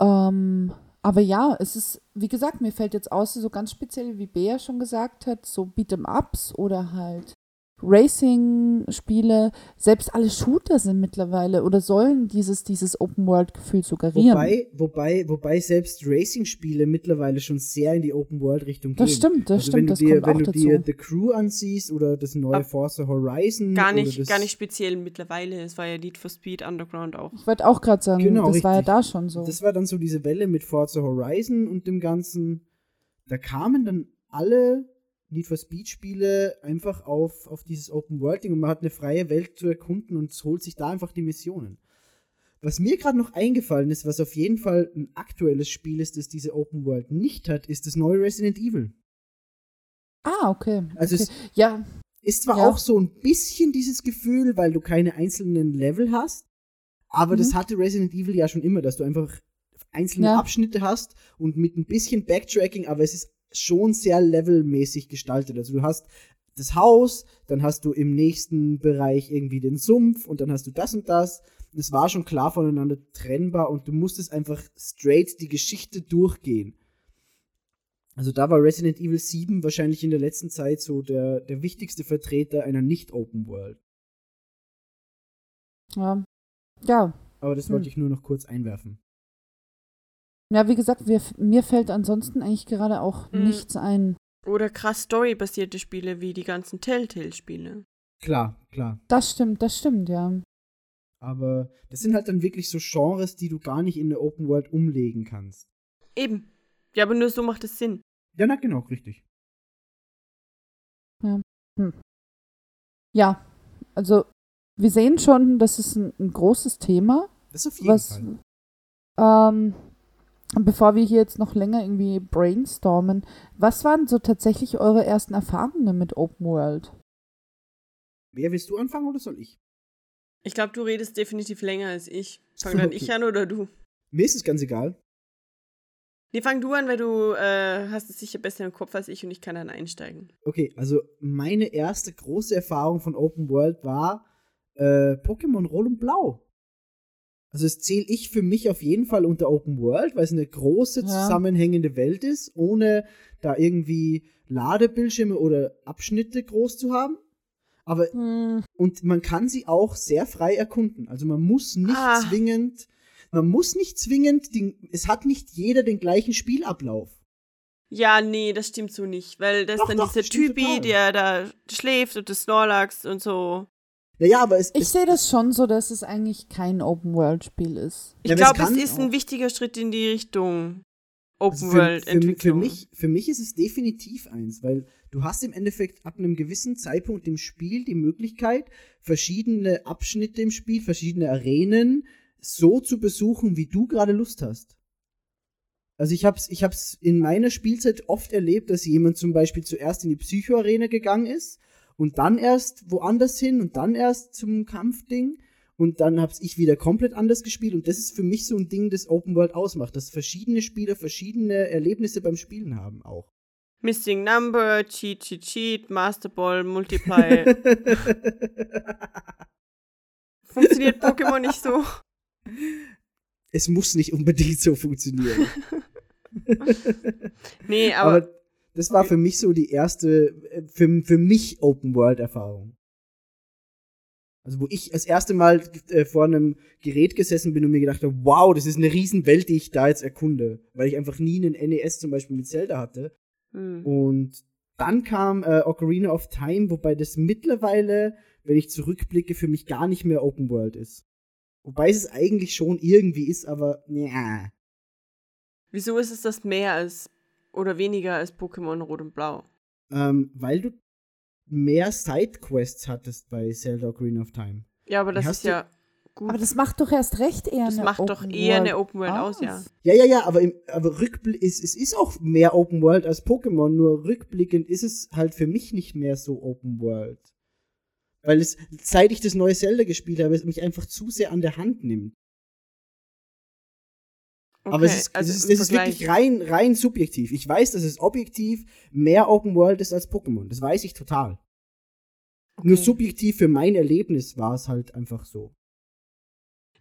B: Ähm, aber ja, es ist, wie gesagt, mir fällt jetzt aus, so ganz speziell, wie Bea schon gesagt hat, so Beat'em-Ups oder halt Racing-Spiele, selbst alle Shooter sind mittlerweile oder sollen dieses, dieses Open-World-Gefühl suggerieren.
C: Wobei, wobei, wobei selbst Racing-Spiele mittlerweile schon sehr in die Open-World-Richtung gehen.
B: das stimmt, das
C: also
B: stimmt,
C: wenn du
B: das
C: dir,
B: kommt
C: wenn
B: auch
C: du dir
B: dazu.
C: The Crew ansiehst oder das neue
D: Ab-
C: Forza Horizon.
D: Gar nicht, gar nicht speziell mittlerweile. Es war ja Need for Speed Underground auch.
B: Ich wollte auch gerade sagen,
C: Genau,
B: das war ja
C: richtig.
B: da schon so.
C: Das war dann so diese Welle mit Forza Horizon und dem Ganzen. Da kamen dann alle Need for Speed Spiele einfach auf, auf dieses Open World Ding und man hat eine freie Welt zu erkunden und holt sich da einfach die Missionen. Was mir gerade noch eingefallen ist, was auf jeden Fall ein aktuelles Spiel ist, das diese Open World nicht hat, ist das neue Resident Evil.
B: ah, okay.
C: Also
B: okay.
C: es
B: ja,
C: ist zwar
B: Ja.
C: auch so ein bisschen dieses Gefühl, weil du keine einzelnen Level hast, Aber das
B: Mhm.
C: hatte Resident Evil ja schon immer, dass du einfach einzelne
B: Ja.
C: Abschnitte hast und mit ein bisschen Backtracking, aber es ist schon sehr levelmäßig gestaltet. Also du hast das Haus, dann hast du im nächsten Bereich irgendwie den Sumpf und dann hast du das und das. Das war schon klar voneinander trennbar und du musstest einfach straight die Geschichte durchgehen. Also da war Resident Evil 7 wahrscheinlich in der letzten Zeit so der, der wichtigste Vertreter einer nicht-Open World.
B: Ja. Ja,
C: Aber das
B: Hm.
C: wollte ich nur noch kurz einwerfen.
B: Ja wie gesagt, wir, mir fällt ansonsten eigentlich gerade auch
D: Mhm.
B: nichts ein.
D: Oder krass storybasierte Spiele wie die ganzen Telltale-Spiele.
C: Klar, klar.
B: Das stimmt, das stimmt, ja.
C: Aber das sind halt dann wirklich so Genres, die du gar nicht in der Open World umlegen kannst.
D: Eben. Ja, aber nur so macht es Sinn.
C: Ja, na genau, richtig.
B: Ja, also wir sehen schon, das ist ein, ein großes Thema.
C: Das auf jeden
B: was,
C: Fall.
B: ähm, bevor wir hier jetzt noch länger irgendwie brainstormen, was waren so tatsächlich eure ersten Erfahrungen mit Open World?
C: Wer willst du anfangen oder soll ich?
D: Ich glaube, du redest definitiv länger als ich. Fang dann
C: Okay.
D: ich an oder du?
C: Mir ist es ganz egal.
D: Nee, fang du an, weil du äh, hast es sicher besser im Kopf als ich und ich kann dann einsteigen.
C: Okay, also meine erste große Erfahrung von Open World war äh, Pokémon Rot und Blau. Also das zähle ich für mich auf jeden Fall unter Open World, weil es eine große
B: Ja.
C: zusammenhängende Welt ist, ohne da irgendwie Ladebildschirme oder Abschnitte groß zu haben. Aber
B: Hm,
C: und man kann sie auch sehr frei erkunden. Also man muss nicht
D: Ah.
C: zwingend, man muss nicht zwingend, den, es hat nicht jeder den gleichen Spielablauf.
D: Ja, nee, das stimmt so nicht, weil das
C: Doch,
D: ist dann
C: doch,
D: dieser Typi,
C: total.
D: der da schläft und das Snorlax und so.
C: Naja, aber es,
B: ich
C: es
B: sehe das schon so, dass es eigentlich kein Open World Spiel ist.
D: Ich
C: Ja, es
D: glaube, es
C: kann
D: ist ein
C: auch-
D: wichtiger Schritt in die Richtung
C: also
D: Open
C: für,
D: World
C: für, für,
D: Entwicklung.
C: mich, für mich ist es definitiv eins, weil du hast im Endeffekt ab einem gewissen Zeitpunkt im Spiel die Möglichkeit, verschiedene Abschnitte im Spiel, verschiedene Arenen so zu besuchen, wie du gerade Lust hast. Also ich hab's, ich hab's in meiner Spielzeit oft erlebt, dass jemand zum Beispiel zuerst in die Psycho-Arena gegangen ist und dann erst woanders hin und dann erst zum Kampfding und dann hab's ich wieder komplett anders gespielt und das ist für mich so ein Ding, das Open World ausmacht, dass verschiedene Spieler verschiedene Erlebnisse beim Spielen haben auch.
D: Missing Number, Cheat, Cheat, Cheat, Master Ball, Multiply. Funktioniert Pokémon nicht so?
C: es muss nicht unbedingt so funktionieren.
D: Nee, aber,
C: Aber das war für mich so die erste, äh, für, für mich Open World Erfahrung. Also wo ich das erste Mal äh, vor einem Gerät gesessen bin und mir gedacht habe, wow, das ist eine Riesenwelt, die ich da jetzt erkunde. Weil ich einfach nie einen NES zum Beispiel mit Zelda hatte.
D: hm.
C: Und dann kam äh, Ocarina of Time, wobei das mittlerweile, wenn ich zurückblicke, für mich gar nicht mehr Open World ist. Wobei es eigentlich schon irgendwie ist, aber ja.
D: wieso ist es das mehr als oder weniger als Pokémon Rot und Blau?
C: Ähm, weil du mehr Sidequests hattest bei Zelda Ocarina of Time.
D: Ja, aber das ist ja gut.
B: Aber das macht doch erst recht eher
D: Das
B: eine
D: macht
B: Open
D: doch eher eine
B: World
D: Open World aus, ja.
C: Ja, ja, ja, aber, im, aber Rückblick ist, es ist auch mehr Open World als Pokémon, nur rückblickend ist es halt für mich nicht mehr so Open World. Weil es, seit ich das neue Zelda gespielt habe, es mich einfach zu sehr an der Hand nimmt. Aber es
D: Okay,
C: ist,
D: also
C: es ist, es ist wirklich rein, rein subjektiv. Ich weiß, dass es objektiv mehr Open World ist als Pokémon. Das weiß ich total. Nur
D: Okay.
C: subjektiv für mein Erlebnis war es halt einfach so.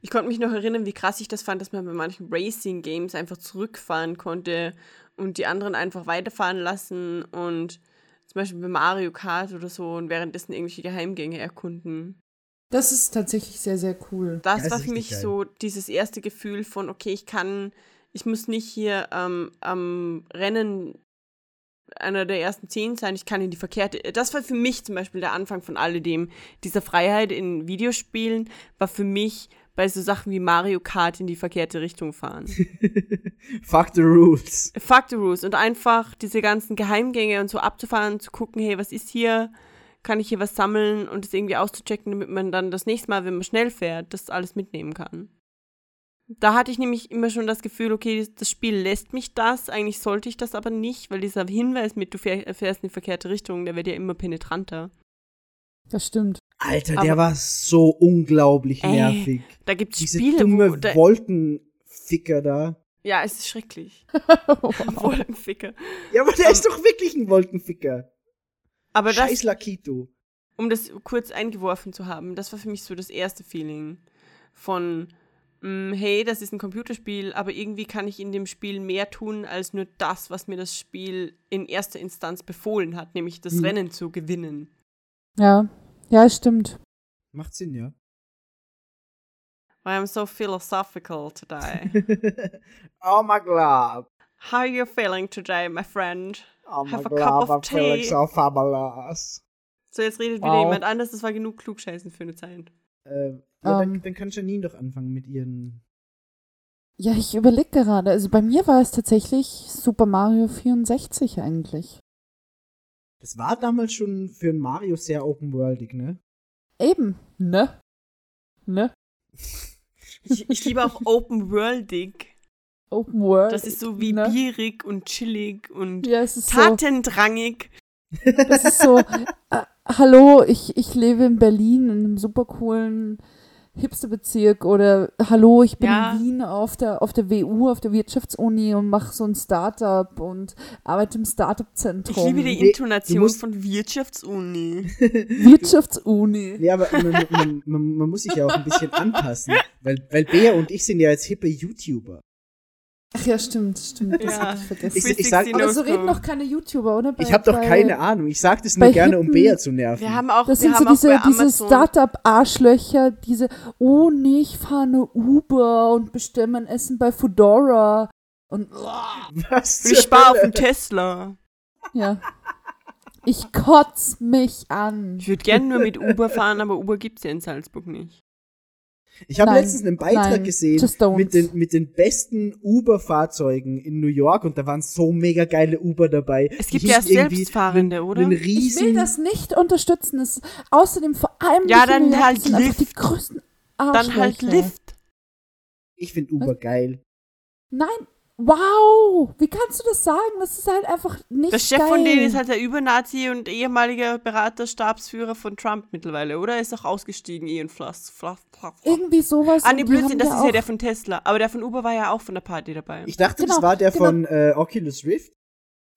D: Ich konnte mich noch erinnern, wie krass ich das fand, dass man bei manchen Racing-Games einfach zurückfahren konnte und die anderen einfach weiterfahren lassen und zum Beispiel bei Mario Kart oder so und währenddessen irgendwelche Geheimgänge erkunden.
B: Das ist tatsächlich sehr, sehr cool.
D: Das
C: Ja,
D: war für mich
C: geil.
D: so dieses erste Gefühl von, okay, ich kann, ich muss nicht hier ähm, am Rennen einer der ersten zehn sein, ich kann in die verkehrte. Das war für mich zum Beispiel der Anfang von alledem. Diese Freiheit in Videospielen war für mich bei so Sachen wie Mario Kart in die verkehrte Richtung fahren.
C: Fuck the rules.
D: Fuck the rules und einfach diese ganzen Geheimgänge und so abzufahren, zu gucken, hey, was ist hier? Kann ich hier was sammeln und es irgendwie auszuchecken, damit man dann das nächste Mal, wenn man schnell fährt, das alles mitnehmen kann. Da hatte ich nämlich immer schon das Gefühl, okay, das Spiel lässt mich das, eigentlich sollte ich das aber nicht, weil dieser Hinweis mit, du fähr- fährst in die verkehrte Richtung, der wird ja immer penetranter.
B: Das stimmt.
C: Alter,
D: Aber-
C: der war so unglaublich
D: Ey,
C: nervig.
D: Da gibt's
C: Diese
D: Spiele,
C: dumme
D: wo. Da,
C: Wolkenficker da.
D: ja, es ist schrecklich. Wolkenficker.
C: Ja, aber der ist doch wirklich ein Wolkenficker.
D: Aber das,
C: Scheiß Lakito.
D: um das kurz eingeworfen zu haben, das war für mich so das erste Feeling von, mh, hey, das ist ein Computerspiel, aber irgendwie kann ich in dem Spiel mehr tun als nur das, was mir das Spiel in erster Instanz befohlen hat, nämlich das
C: Mhm.
D: Rennen zu gewinnen.
B: Ja, ja, stimmt.
C: Macht Sinn, ja.
D: I am so philosophical today.
C: oh my god.
D: How are you feeling today, my friend?
C: Oh my
D: Have a cup of
C: I'm
D: tea.
C: so fabulous.
D: So, jetzt redet wieder
B: Wow.
D: jemand anders, das war genug Klugscheißen für eine Zeit.
C: Äh, ja, dann,
B: Ähm.
C: dann kann Janine doch anfangen mit ihren.
B: Ja, ich überlege gerade. Also bei mir war es tatsächlich Super Mario 64 eigentlich.
C: Das war damals schon für ein Mario sehr open-worldig, ne?
B: Eben, ne? Ne?
D: Ich, ich liebe auch Open Worldig.
B: Open World.
D: Das ist so wie
B: ne?
D: bierig und chillig und
B: Ja, es ist so.
D: tatendrangig.
B: Das ist so, äh, hallo, ich, ich lebe in Berlin in einem super coolen Hipsterbezirk oder hallo, ich bin
D: Ja.
B: in Wien auf der, auf der WU, auf der Wirtschaftsuni und mache so ein Startup und arbeite im Startup-Zentrum.
D: Ich liebe die Intonation von Wirtschaftsuni.
B: Wirtschaftsuni.
C: Nee, aber man, man, man, man muss sich ja auch ein bisschen anpassen. Weil, weil Bea und ich sind ja jetzt hippe YouTuber.
B: Ach ja, stimmt, stimmt. Das
D: Ja.
B: hab ich vergessen.
C: Ich- ich sag-
B: Aber so reden doch keine YouTuber, oder? Bei-
C: Ich habe doch keine Ahnung. Ich sag das nur gerne, um
B: hippen-
C: Bea zu nerven.
D: Wir haben auch,
B: Das
D: wir
B: sind
D: haben
B: so diese, diese. Startup-Arschlöcher, diese, oh nee, ich fahre eine Uber und bestelle mein Essen bei Foodora. Und
C: Was?
D: Und ich spare auf den Tesla.
B: ja. Ich kotz mich an.
D: Ich würde gerne nur mit Uber fahren, aber Uber gibt es ja in Salzburg nicht.
C: Ich habe letztens einen Beitrag
B: nein,
C: gesehen mit den, mit den besten Uber-Fahrzeugen in New York und da waren so mega geile Uber dabei.
D: Es gibt ja Selbstfahrende, oder?
C: Einen
B: Ich will das nicht unterstützen. Es, außerdem vor allem
D: Ja, dann
B: New York,
D: halt
B: sind einfach die
D: Lyft.
B: größten
D: Dann halt
B: Arschlöcher.
D: Lift.
C: ich finde Uber geil.
B: Nein, wow. Wie kannst du das sagen? Das ist halt einfach nicht
D: Der Chef
B: geil.
D: von denen ist halt der Übernazi und ehemaliger Berater, Stabsführer von Trump mittlerweile, oder? Er ist auch ausgestiegen, Ian Fluss. Fluss, Fluss.
B: irgendwie sowas.
D: Ah, nee,
B: die
D: Blödsinn, das
B: ja
D: ist ja der von Tesla. Aber der von Uber war ja auch von der Party dabei.
C: Ich dachte, das
B: Genau,
C: war der
B: genau.
C: von äh, Oculus Rift.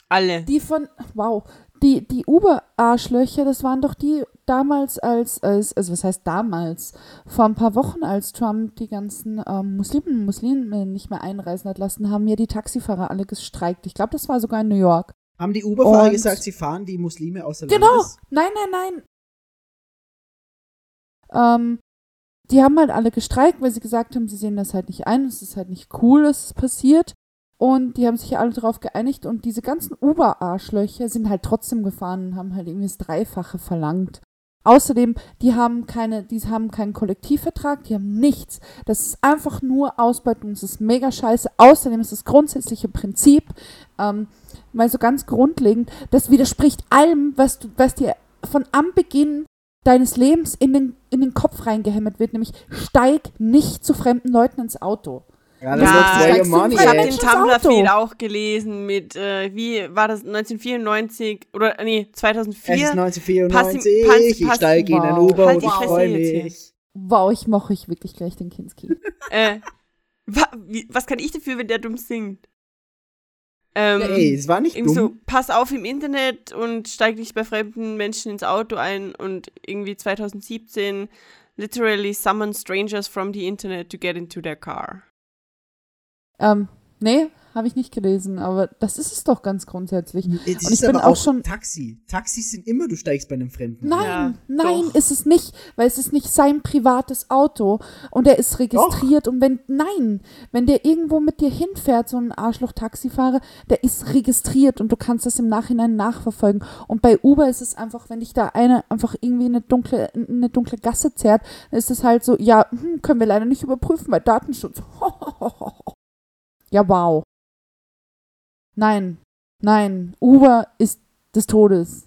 D: Alle.
B: Die von, wow, die, die Uber-Arschlöcher, das waren doch die damals als, als, also was heißt damals, vor ein paar Wochen, als Trump die ganzen ähm, Muslimen, Muslime nicht mehr einreisen hat lassen, haben ja die Taxifahrer alle gestreikt. Ich glaube, das war sogar in New York.
C: Haben die Uber-Fahrer gesagt, sie fahren die Muslime außer
B: Genau,
C: Landes?
B: nein, nein, nein. Ähm, die haben halt alle gestreikt, weil sie gesagt haben, sie sehen das halt nicht ein, es ist halt nicht cool, dass es passiert. Und die haben sich ja alle darauf geeinigt und diese ganzen Uber-Arschlöcher sind halt trotzdem gefahren und haben halt irgendwie das Dreifache verlangt. Außerdem, die haben keine, die haben keinen Kollektivvertrag, die haben nichts. Das ist einfach nur Ausbeutung, das ist mega scheiße. Außerdem ist das grundsätzliche Prinzip, ähm, mal so ganz grundlegend, das widerspricht allem, was du, was dir von am Beginn deines Lebens in den, in den Kopf reingehämmert wird, nämlich steig nicht zu fremden Leuten ins Auto.
C: Ja, das
D: Ja,
B: du
C: money
D: Ich habe den. Tumblr-Feed auch gelesen mit, äh, wie war das, 1994 oder, nee,
C: Es ist
D: 2004?
C: 1994,
D: Passi- Pass-
C: ich steige in ein
B: Wow.
C: Uber
D: Halt
C: und ich
D: Fresse
C: freue mich.
B: Wow, ich mochte ich wirklich gleich den Kinski.
D: Äh, wa, wie, was kann ich dafür, wenn der dumm singt? Ähm,
C: Ja, ey, es war nicht
D: irgendwie so,
C: dumm.
D: pass auf im Internet und steig nicht bei fremden Menschen ins Auto ein und irgendwie 2017 literally summon strangers from the internet to get into their car.
B: Ähm, nee, habe ich nicht gelesen, aber das ist es doch ganz grundsätzlich.
C: Es
B: Und
C: ist
B: ich bin auch
C: auch
B: schon-
C: Taxi. Taxis sind immer, du steigst bei einem Fremden.
B: Nein,
D: Ja,
B: nein,
D: doch.
B: ist es nicht, weil es ist nicht sein privates Auto und er ist registriert und wenn, nein, wenn der irgendwo mit dir hinfährt, so ein Arschloch-Taxifahrer, der ist registriert und du kannst das im Nachhinein nachverfolgen und bei Uber ist es einfach, wenn dich da einer einfach irgendwie in eine dunkle, in eine dunkle Gasse zerrt, dann ist es halt so, ja, hm, können wir leider nicht überprüfen, weil Datenschutz. ja, wow. Nein, nein, Uber ist des Todes.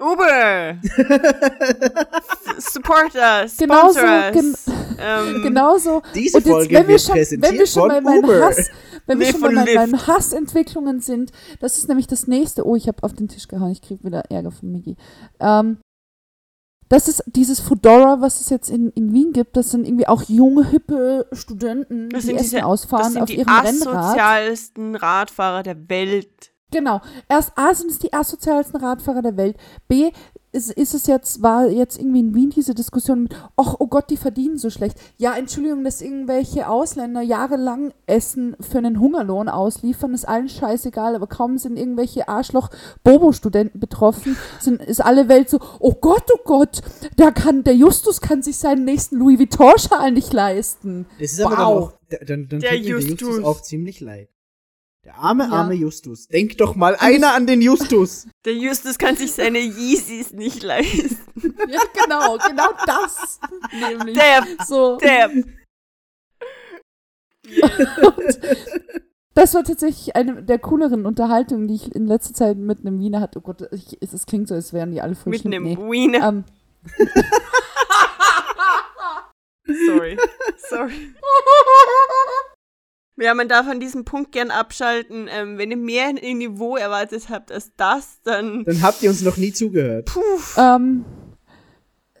D: Uber! Support us!
B: Genauso, gen
D: us! ähm,
B: Genauso.
C: Diese
B: Und jetzt,
C: Folge
B: wenn wir schon, wenn wir schon bei
C: von
B: meinen
C: Uber.
B: Hass, wenn wir schon bei
D: von
B: meinen, meinen Hassentwicklungen sind, das ist nämlich das nächste. Oh, ich habe auf den Tisch gehauen, ich kriege wieder Ärger von Migi. Ähm, Das ist dieses Fedora, was es jetzt in, in Wien gibt. Das sind irgendwie auch junge, hippe Studenten,
D: Das
B: die Essen
D: diese-
B: ausfahren
D: das sind
B: auf
D: die
B: ihrem Rennrad.
D: asozialsten Radfahrer der Welt.
B: Genau. Erst A sind es die asozialsten Radfahrer der Welt. B ist, ist es jetzt, war jetzt irgendwie in Wien diese Diskussion mit, ach, oh Gott, die verdienen so schlecht. Ja, Entschuldigung, dass irgendwelche Ausländer jahrelang Essen für einen Hungerlohn ausliefern, ist allen scheißegal, aber kaum sind irgendwelche Arschloch-Bobo-Studenten betroffen, sind, ist alle Welt so, oh Gott, oh Gott, da kann, der Justus kann sich seinen nächsten Louis Vuitton-Schal nicht leisten.
C: Das ist aber dann
B: Wow.
C: auch, da- dann, dann
D: Der
C: tut
D: Justus.
C: Justus auch ziemlich leid. Der arme,
B: Ja.
C: arme Justus. Denk doch mal einer an den Justus.
D: Der Justus kann sich seine Yeezys nicht leisten.
B: Ja, genau, genau das. Nämlich.
D: Der,
B: so.
D: der.
B: Das war tatsächlich eine der cooleren Unterhaltungen, die ich in letzter Zeit mit einem Wiener hatte. Oh Gott, ich, es, es klingt so, als wären die alle voll
D: Mit einem
B: Nee.
D: Wiener.
B: Ähm,
D: Sorry. Sorry. Ja, man darf an diesem Punkt gern abschalten. Ähm, wenn ihr mehr ein Niveau erwartet habt als das, dann.
C: Dann habt ihr uns noch nie zugehört.
D: Puh.
B: ähm,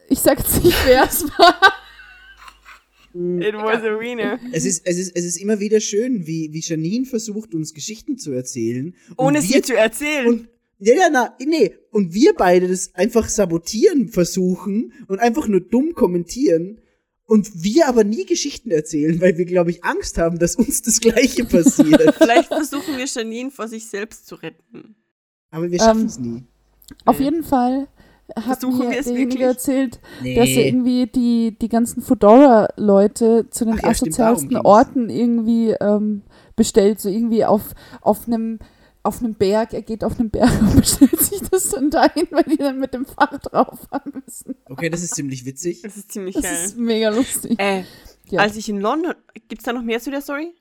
B: ich sag jetzt nicht, wer es war.
D: It was a wiener.
C: Es ist, es, ist, es ist immer wieder schön, wie, wie Janine versucht, uns Geschichten zu erzählen.
D: Ohne
C: wir,
D: sie zu erzählen.
C: Und, ja, ja, na, nee. Und wir beide das einfach sabotieren versuchen und einfach nur dumm kommentieren. Und wir aber nie Geschichten erzählen, weil wir, glaube ich, Angst haben, dass uns das Gleiche passiert.
D: Vielleicht versuchen wir Janine vor sich selbst zu retten.
C: aber wir
B: Ähm,
C: schaffen es nie.
B: Auf
D: Nee.
B: jeden Fall hat
D: Versuchen
B: mir
D: wir es
B: derjenige erzählt,
C: Nee.
B: dass er irgendwie die, die ganzen Fedora-Leute zu den
C: Ach ja,
B: asozialsten. Orten irgendwie ähm, bestellt. So irgendwie auf, auf einem auf einem Berg, er geht auf einen Berg und bestellt sich das dann dahin, weil die dann mit dem Fahrrad rauffahren müssen.
C: Okay, das ist ziemlich witzig.
D: Das ist ziemlich
B: Das
D: geil.
B: ist mega lustig.
D: Äh,
B: Ja.
D: als ich in London. Gibt's da noch mehr zu der Story?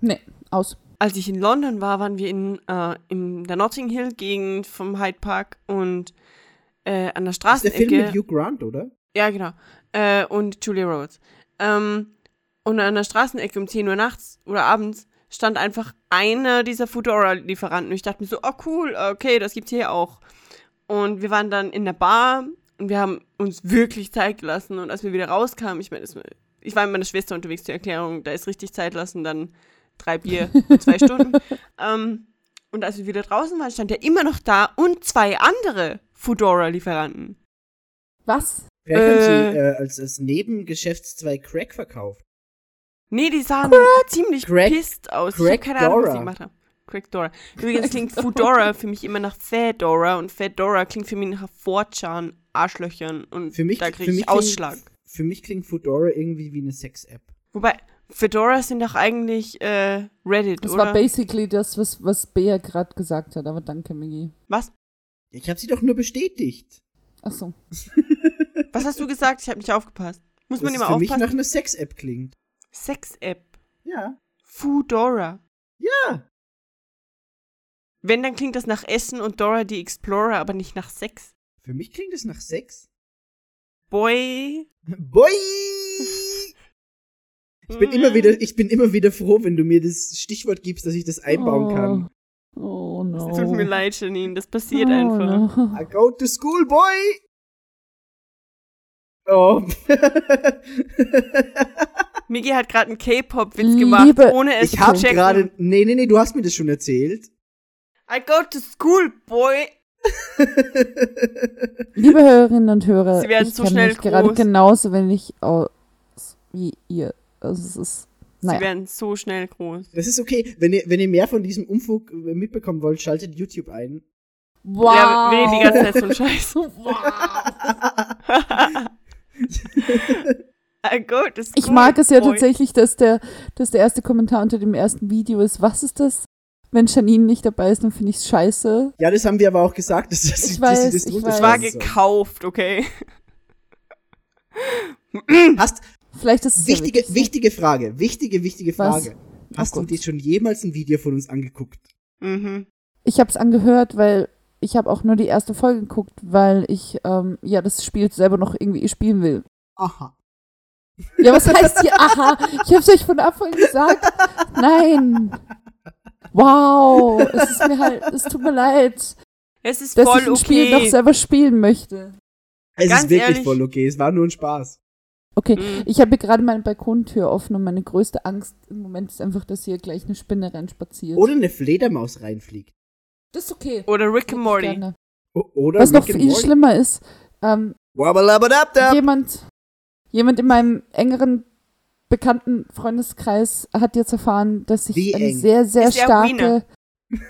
B: Nee, aus.
D: Als ich in London war, waren wir in, äh, in der Notting Hill Gegend vom Hyde Park und äh, an der
C: Das ist der
D: Straßenecke.
C: Film mit Hugh Grant, oder?
D: Ja, genau. Äh, und Julia Rhodes. Ähm, und an der Straßenecke um 10 Uhr nachts oder abends stand einfach einer dieser Foodora-Lieferanten. Und ich dachte mir so, oh cool, okay, das gibt's hier auch. Und wir waren dann in der Bar und wir haben uns wirklich Zeit gelassen. Und als wir wieder rauskamen, ich meine, ich war mit meiner Schwester unterwegs zur Erklärung, da ist richtig Zeit lassen, dann drei Bier in zwei Stunden. Ähm, und als wir wieder draußen waren, stand er immer noch da und zwei andere Foodora-Lieferanten.
B: Was?
C: Wer kann
D: Äh.
C: sie äh, als, als Nebengeschäftszweig Crack verkaufen?
D: Nee, die sahen ziemlich
C: Crack-
D: pisst aus. ich hab keine Ahnung, was
C: Dora.
D: die gemacht haben. Crackdora. Übrigens klingt Foodora für mich immer nach Fedora und Fedora klingt für mich nach 4chan, Arschlöchern und
C: Für mich,
D: da
C: für
D: kriege
C: mich
D: ich Ausschlag.
C: Klingt, für mich klingt Fedora irgendwie wie eine Sex-App.
D: Wobei, Fedora sind doch eigentlich äh, Reddit,
B: Das
D: oder?
B: war basically das, was, was Bea gerade gesagt hat, aber danke, Migi.
D: Was?
C: Ich habe sie doch nur bestätigt.
B: Achso.
D: Was hast du gesagt? Ich habe nicht aufgepasst. Muss man immer
C: für mich nach
D: aufpassen?
C: einer Sex-App klingt.
D: Sex-App.
C: Ja.
D: Foodora.
C: Ja.
D: Wenn, dann klingt das nach Essen und Dora die Explorer, aber nicht nach Sex.
C: Für mich klingt es nach Sex.
D: Boy.
C: Boy! Ich bin immer wieder, ich bin immer wieder froh, wenn du mir das Stichwort gibst, dass ich das einbauen kann.
B: Oh no.
D: Es tut mir leid, Janine, das passiert
B: oh,
D: einfach.
B: No.
C: I go to school, boy! Oh.
D: Migi hat gerade einen K-Pop-Witz gemacht,
B: Liebe-
D: ohne es
C: ich habe
D: zu checken.
C: gerade. Nee, nee, nee, du hast mir das schon erzählt.
D: I go to school, boy.
B: Liebe Hörerinnen und Hörer,
D: Sie werden
B: ich
D: so schnell
B: mich gerade
D: groß.
B: genauso wenig aus wie ihr. Also es ist,
D: Sie
B: naja.
D: werden so schnell groß.
C: Das ist okay. Wenn ihr, wenn ihr mehr von diesem Umfug äh, mitbekommen wollt, schaltet YouTube ein.
B: Wow.
D: Ja, wir reden die ganze Zeit so Scheiß. I go to school,
B: Ich mag es ja
D: boy.
B: tatsächlich, dass der, dass der erste Kommentar unter dem ersten Video ist. Was ist das? Wenn Janine nicht dabei ist, dann finde ich es scheiße.
C: Ja, das haben wir aber auch gesagt, dass, dass,
B: Ich weiß,
C: sie das
B: ich.
D: Es war gekauft, okay?
C: Hast,
B: Vielleicht ist es ja
C: wichtige,
B: wirklich so.
C: wichtige Frage, wichtige, wichtige
B: Was?
C: Frage. Hast
B: Oh
C: du dir schon jemals ein Video von uns angeguckt?
D: Mhm.
B: Ich habe es angehört, weil ich habe auch nur die erste Folge geguckt, weil ich ähm, ja das Spiel selber noch irgendwie spielen will.
C: Aha.
B: Ja, was heißt hier? Aha, ich habe es euch von Anfang gesagt. Nein. Wow, es ist mir halt, es tut mir leid,
D: Es ist
B: dass
D: voll
B: ich ein Spiel noch
D: okay.
B: selber spielen möchte.
C: Es
D: Ganz
C: ist wirklich
D: ehrlich-
C: voll okay. Es war nur ein Spaß.
B: Okay,
D: Mhm.
B: ich habe gerade meine Balkontür offen und meine größte Angst im Moment ist einfach, dass hier gleich eine Spinne reinspaziert.
C: Oder eine Fledermaus reinfliegt.
B: das ist okay.
D: Oder Rick and Morty.
C: Oder
B: Was noch
C: Rick and
B: viel schlimmer ist, ähm,
C: Wabbalabadabdab.
B: jemand, jemand in meinem engeren bekannten Freundeskreis hat jetzt erfahren, dass ich
C: Wie
B: eine
C: eng?
B: sehr, sehr
D: Ist
B: starke.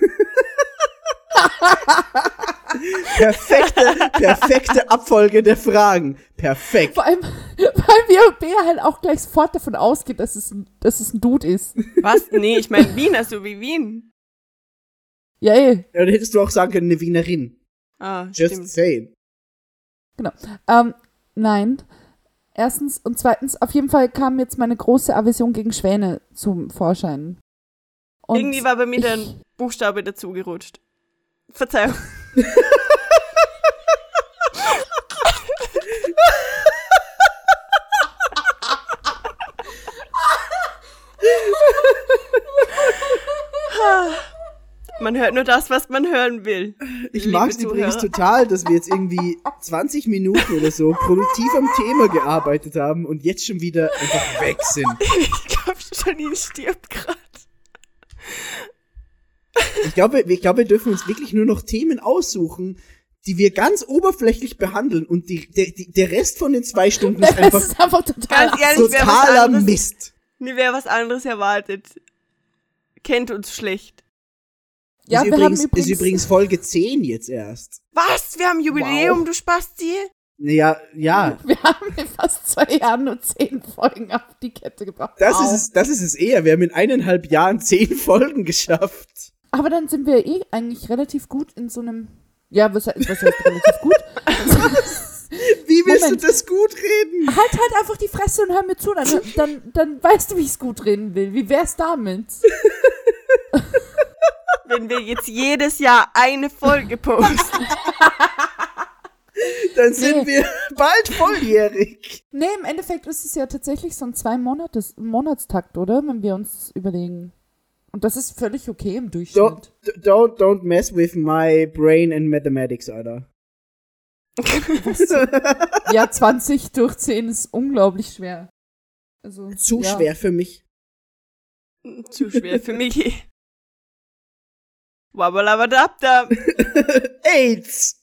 C: Perfekte, perfekte Abfolge der Fragen. Perfekt.
B: Vor allem, weil wir Bea halt auch gleich sofort davon ausgeht, dass es ein, dass es ein Dude ist.
D: Was? Nee, ich meine Wiener, so wie Wien.
B: Ja, eh.
C: Ja, dann hättest du auch sagen können, eine Wienerin.
D: Ah,
C: Just
D: stimmt.
C: saying.
B: Ähm, nein. Erstens und zweitens, auf jeden Fall kam jetzt meine große Aversion gegen Schwäne zum Vorschein. Und
D: Irgendwie war bei mir der Buchstabe dazugerutscht. Verzeihung. Man hört nur das, was man hören will.
C: Ich mag es übrigens total, dass wir jetzt irgendwie 20 Minuten oder so produktiv am Thema gearbeitet haben und jetzt schon wieder einfach weg sind.
D: Ich glaube, Janine stirbt gerade.
C: Ich glaube, ich glaube, wir dürfen uns wirklich nur noch Themen aussuchen, die wir ganz oberflächlich behandeln und die, der, die, der Rest von den zwei Stunden ist einfach
B: ist einfach total.
D: Ehrlich,
C: totaler
D: anderes,
C: Mist.
D: nee, wer was anderes erwartet, kennt uns schlecht.
B: Ja,
C: ist,
B: wir
C: übrigens,
B: haben übrigens,
C: ist übrigens Folge 10 jetzt erst.
D: Was? Wir haben Jubiläum,
C: Wow.
D: du Spasti?
C: Ja, ja,
B: wir haben in fast zwei Jahren nur zehn Folgen auf die Kette gebracht.
C: das
B: Wow.
C: ist, es, das ist es eher. Wir haben in eineinhalb Jahren zehn Folgen geschafft.
B: Aber dann sind wir eh eigentlich relativ gut in so einem. Ja, was, was heißt relativ gut?
C: Wie willst
B: Moment.
C: du das gut reden?
B: halt halt einfach die Fresse und hör mir zu, dann, dann, dann weißt du, wie ich es gut reden will. Wie wär's damit?
D: Wenn wir jetzt jedes Jahr eine Folge posten.
C: Dann sind
B: Nee.
C: wir bald volljährig.
B: Nee, im Endeffekt ist es ja tatsächlich so ein zwei-Monates- Monatstakt, oder? Wenn wir uns überlegen. Und das ist völlig okay im
C: Don't,
B: Durchschnitt.
C: don't, don't mess with my brain and mathematics, Alter.
B: Ja, 20 durch 10 ist unglaublich schwer. Also,
C: Zu
B: ja.
C: schwer für mich.
D: Zu schwer für mich. Wabbalabadabda.
C: AIDS!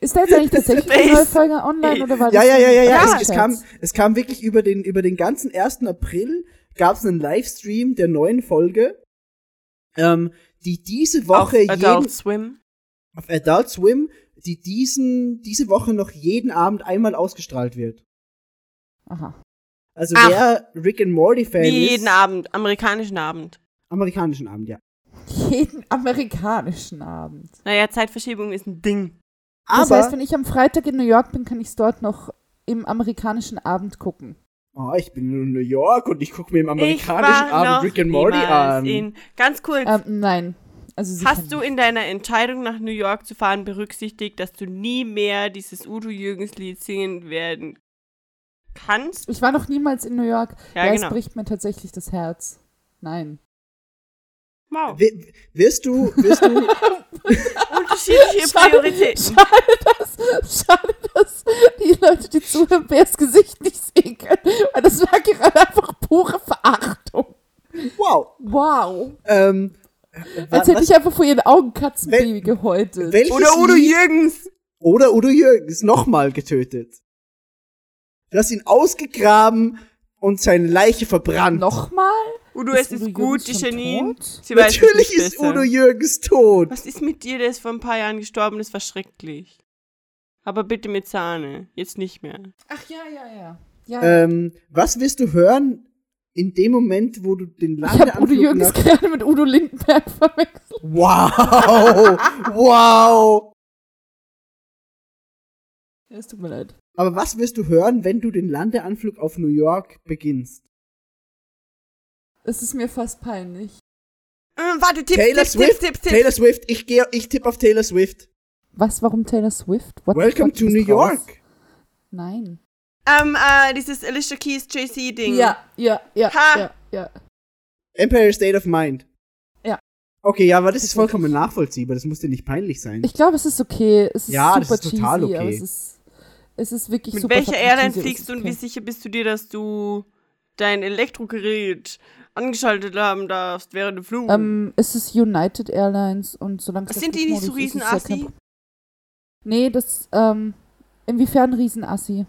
B: Ist da jetzt eigentlich tatsächlich eine neue. Folge online oder war das
C: Ja, ja, ja, ja, ja.
B: Ja,
C: Es, es, kam, es kam wirklich über den, über den ganzen 1. April gab es einen Livestream der neuen Folge, ähm, die diese
D: Auf
C: Woche
D: Adult
C: jeden,
D: Swim.
C: auf Adult Swim, die diesen, diese Woche noch jeden Abend einmal ausgestrahlt wird.
B: Aha.
C: Also
D: Ach.
C: wer Rick and Morty Fan
D: Wie
C: ist,
D: jeden Abend, amerikanischen Abend.
C: amerikanischen Abend, ja.
B: Jeden amerikanischen Abend.
D: Naja, Zeitverschiebung ist ein Ding.
B: Das
C: Aber
B: heißt, wenn ich am Freitag in New York bin, kann ich es dort noch im amerikanischen Abend gucken.
C: oh, ich bin in New York und ich gucke mir im amerikanischen Abend Rick and Morty an.
D: In, ganz kurz.
B: Ähm, nein. Also
D: Hast du in deiner Entscheidung nach New York zu fahren berücksichtigt, dass du nie mehr dieses Udo Jürgens Lied singen werden kannst?
B: Ich war noch niemals in New York.
D: Ja,
B: Ja,
D: genau.
B: es bricht mir tatsächlich das Herz. Nein.
D: Wow.
C: Wi- Wirst du, wirst du,
D: Unterschiedliche
B: Schade.
D: Prioritäten.
B: Schade, dass, schade, dass die Leute, die zuhören, Bärs Gesicht nicht sehen können. Weil das war gerade einfach pure Verachtung.
C: wow,
B: Wow.
C: ähm,
B: Als hätte ich einfach vor ihren Augen Katzenbaby gehäutet.
C: welches
D: Oder Udo
C: Lied-
D: Jürgens.
C: Oder Udo Jürgens nochmal getötet. Du hast ihn ausgegraben und seine Leiche verbrannt.
B: Nochmal?
D: Udo, es
B: Udo
D: ist gut,
B: Jürgens
D: die Janine. Sie weiß es
C: Natürlich
D: nicht
C: ist
D: besser.
C: Udo Jürgens tot.
D: Was ist mit dir? Der ist vor ein paar Jahren gestorben, das war schrecklich. Aber bitte mit Sahne. Jetzt nicht mehr.
B: Ach ja, ja, ja. ja.
C: Ähm, was wirst du hören in dem Moment, wo du den
B: ich habe Udo
C: Landeanflug
B: Jürgens
C: nach...
B: gerade mit Udo Lindenberg verwechselt.
C: Wow! wow!
B: Ja, Es tut mir leid.
C: Aber was wirst du hören, wenn du den Landeanflug auf New York beginnst?
B: Es ist mir fast peinlich.
D: Ähm, warte, Tipps,
C: Taylor
D: Tipps,
C: Swift?
D: Tipps, Tipps, Tipps.
C: Taylor Swift, ich gehe, ich tippe auf Taylor Swift.
B: Was, warum Taylor Swift? What the
C: Welcome
B: fuck,
C: to New
B: raus?
C: York.
B: Nein.
D: Ähm, äh, dieses Alicia Keys JC-Ding.
B: Ja, ja, ja,
D: Ha!
B: ja, ja.
C: Empire State of Mind.
B: Ja.
C: Okay, ja, aber das ist vollkommen nachvollziehbar. Das muss dir nicht peinlich sein.
B: Ich glaube, es ist okay. Es ist
C: Ja, das ist total
B: cheesy, aber
C: okay.
B: es ist, Es ist wirklich
D: Mit
B: super.
D: welcher
B: fucking
D: Airline fliegst du und
B: okay.
D: wie sicher bist du dir, dass du dein Elektrogerät angeschaltet haben darfst während dem Flug?
B: Ähm, es ist United Airlines und solange es
D: sind die nicht so
B: es ja
D: Riesenassi?
B: Pro- Nee, das, ähm, inwiefern Riesenassi?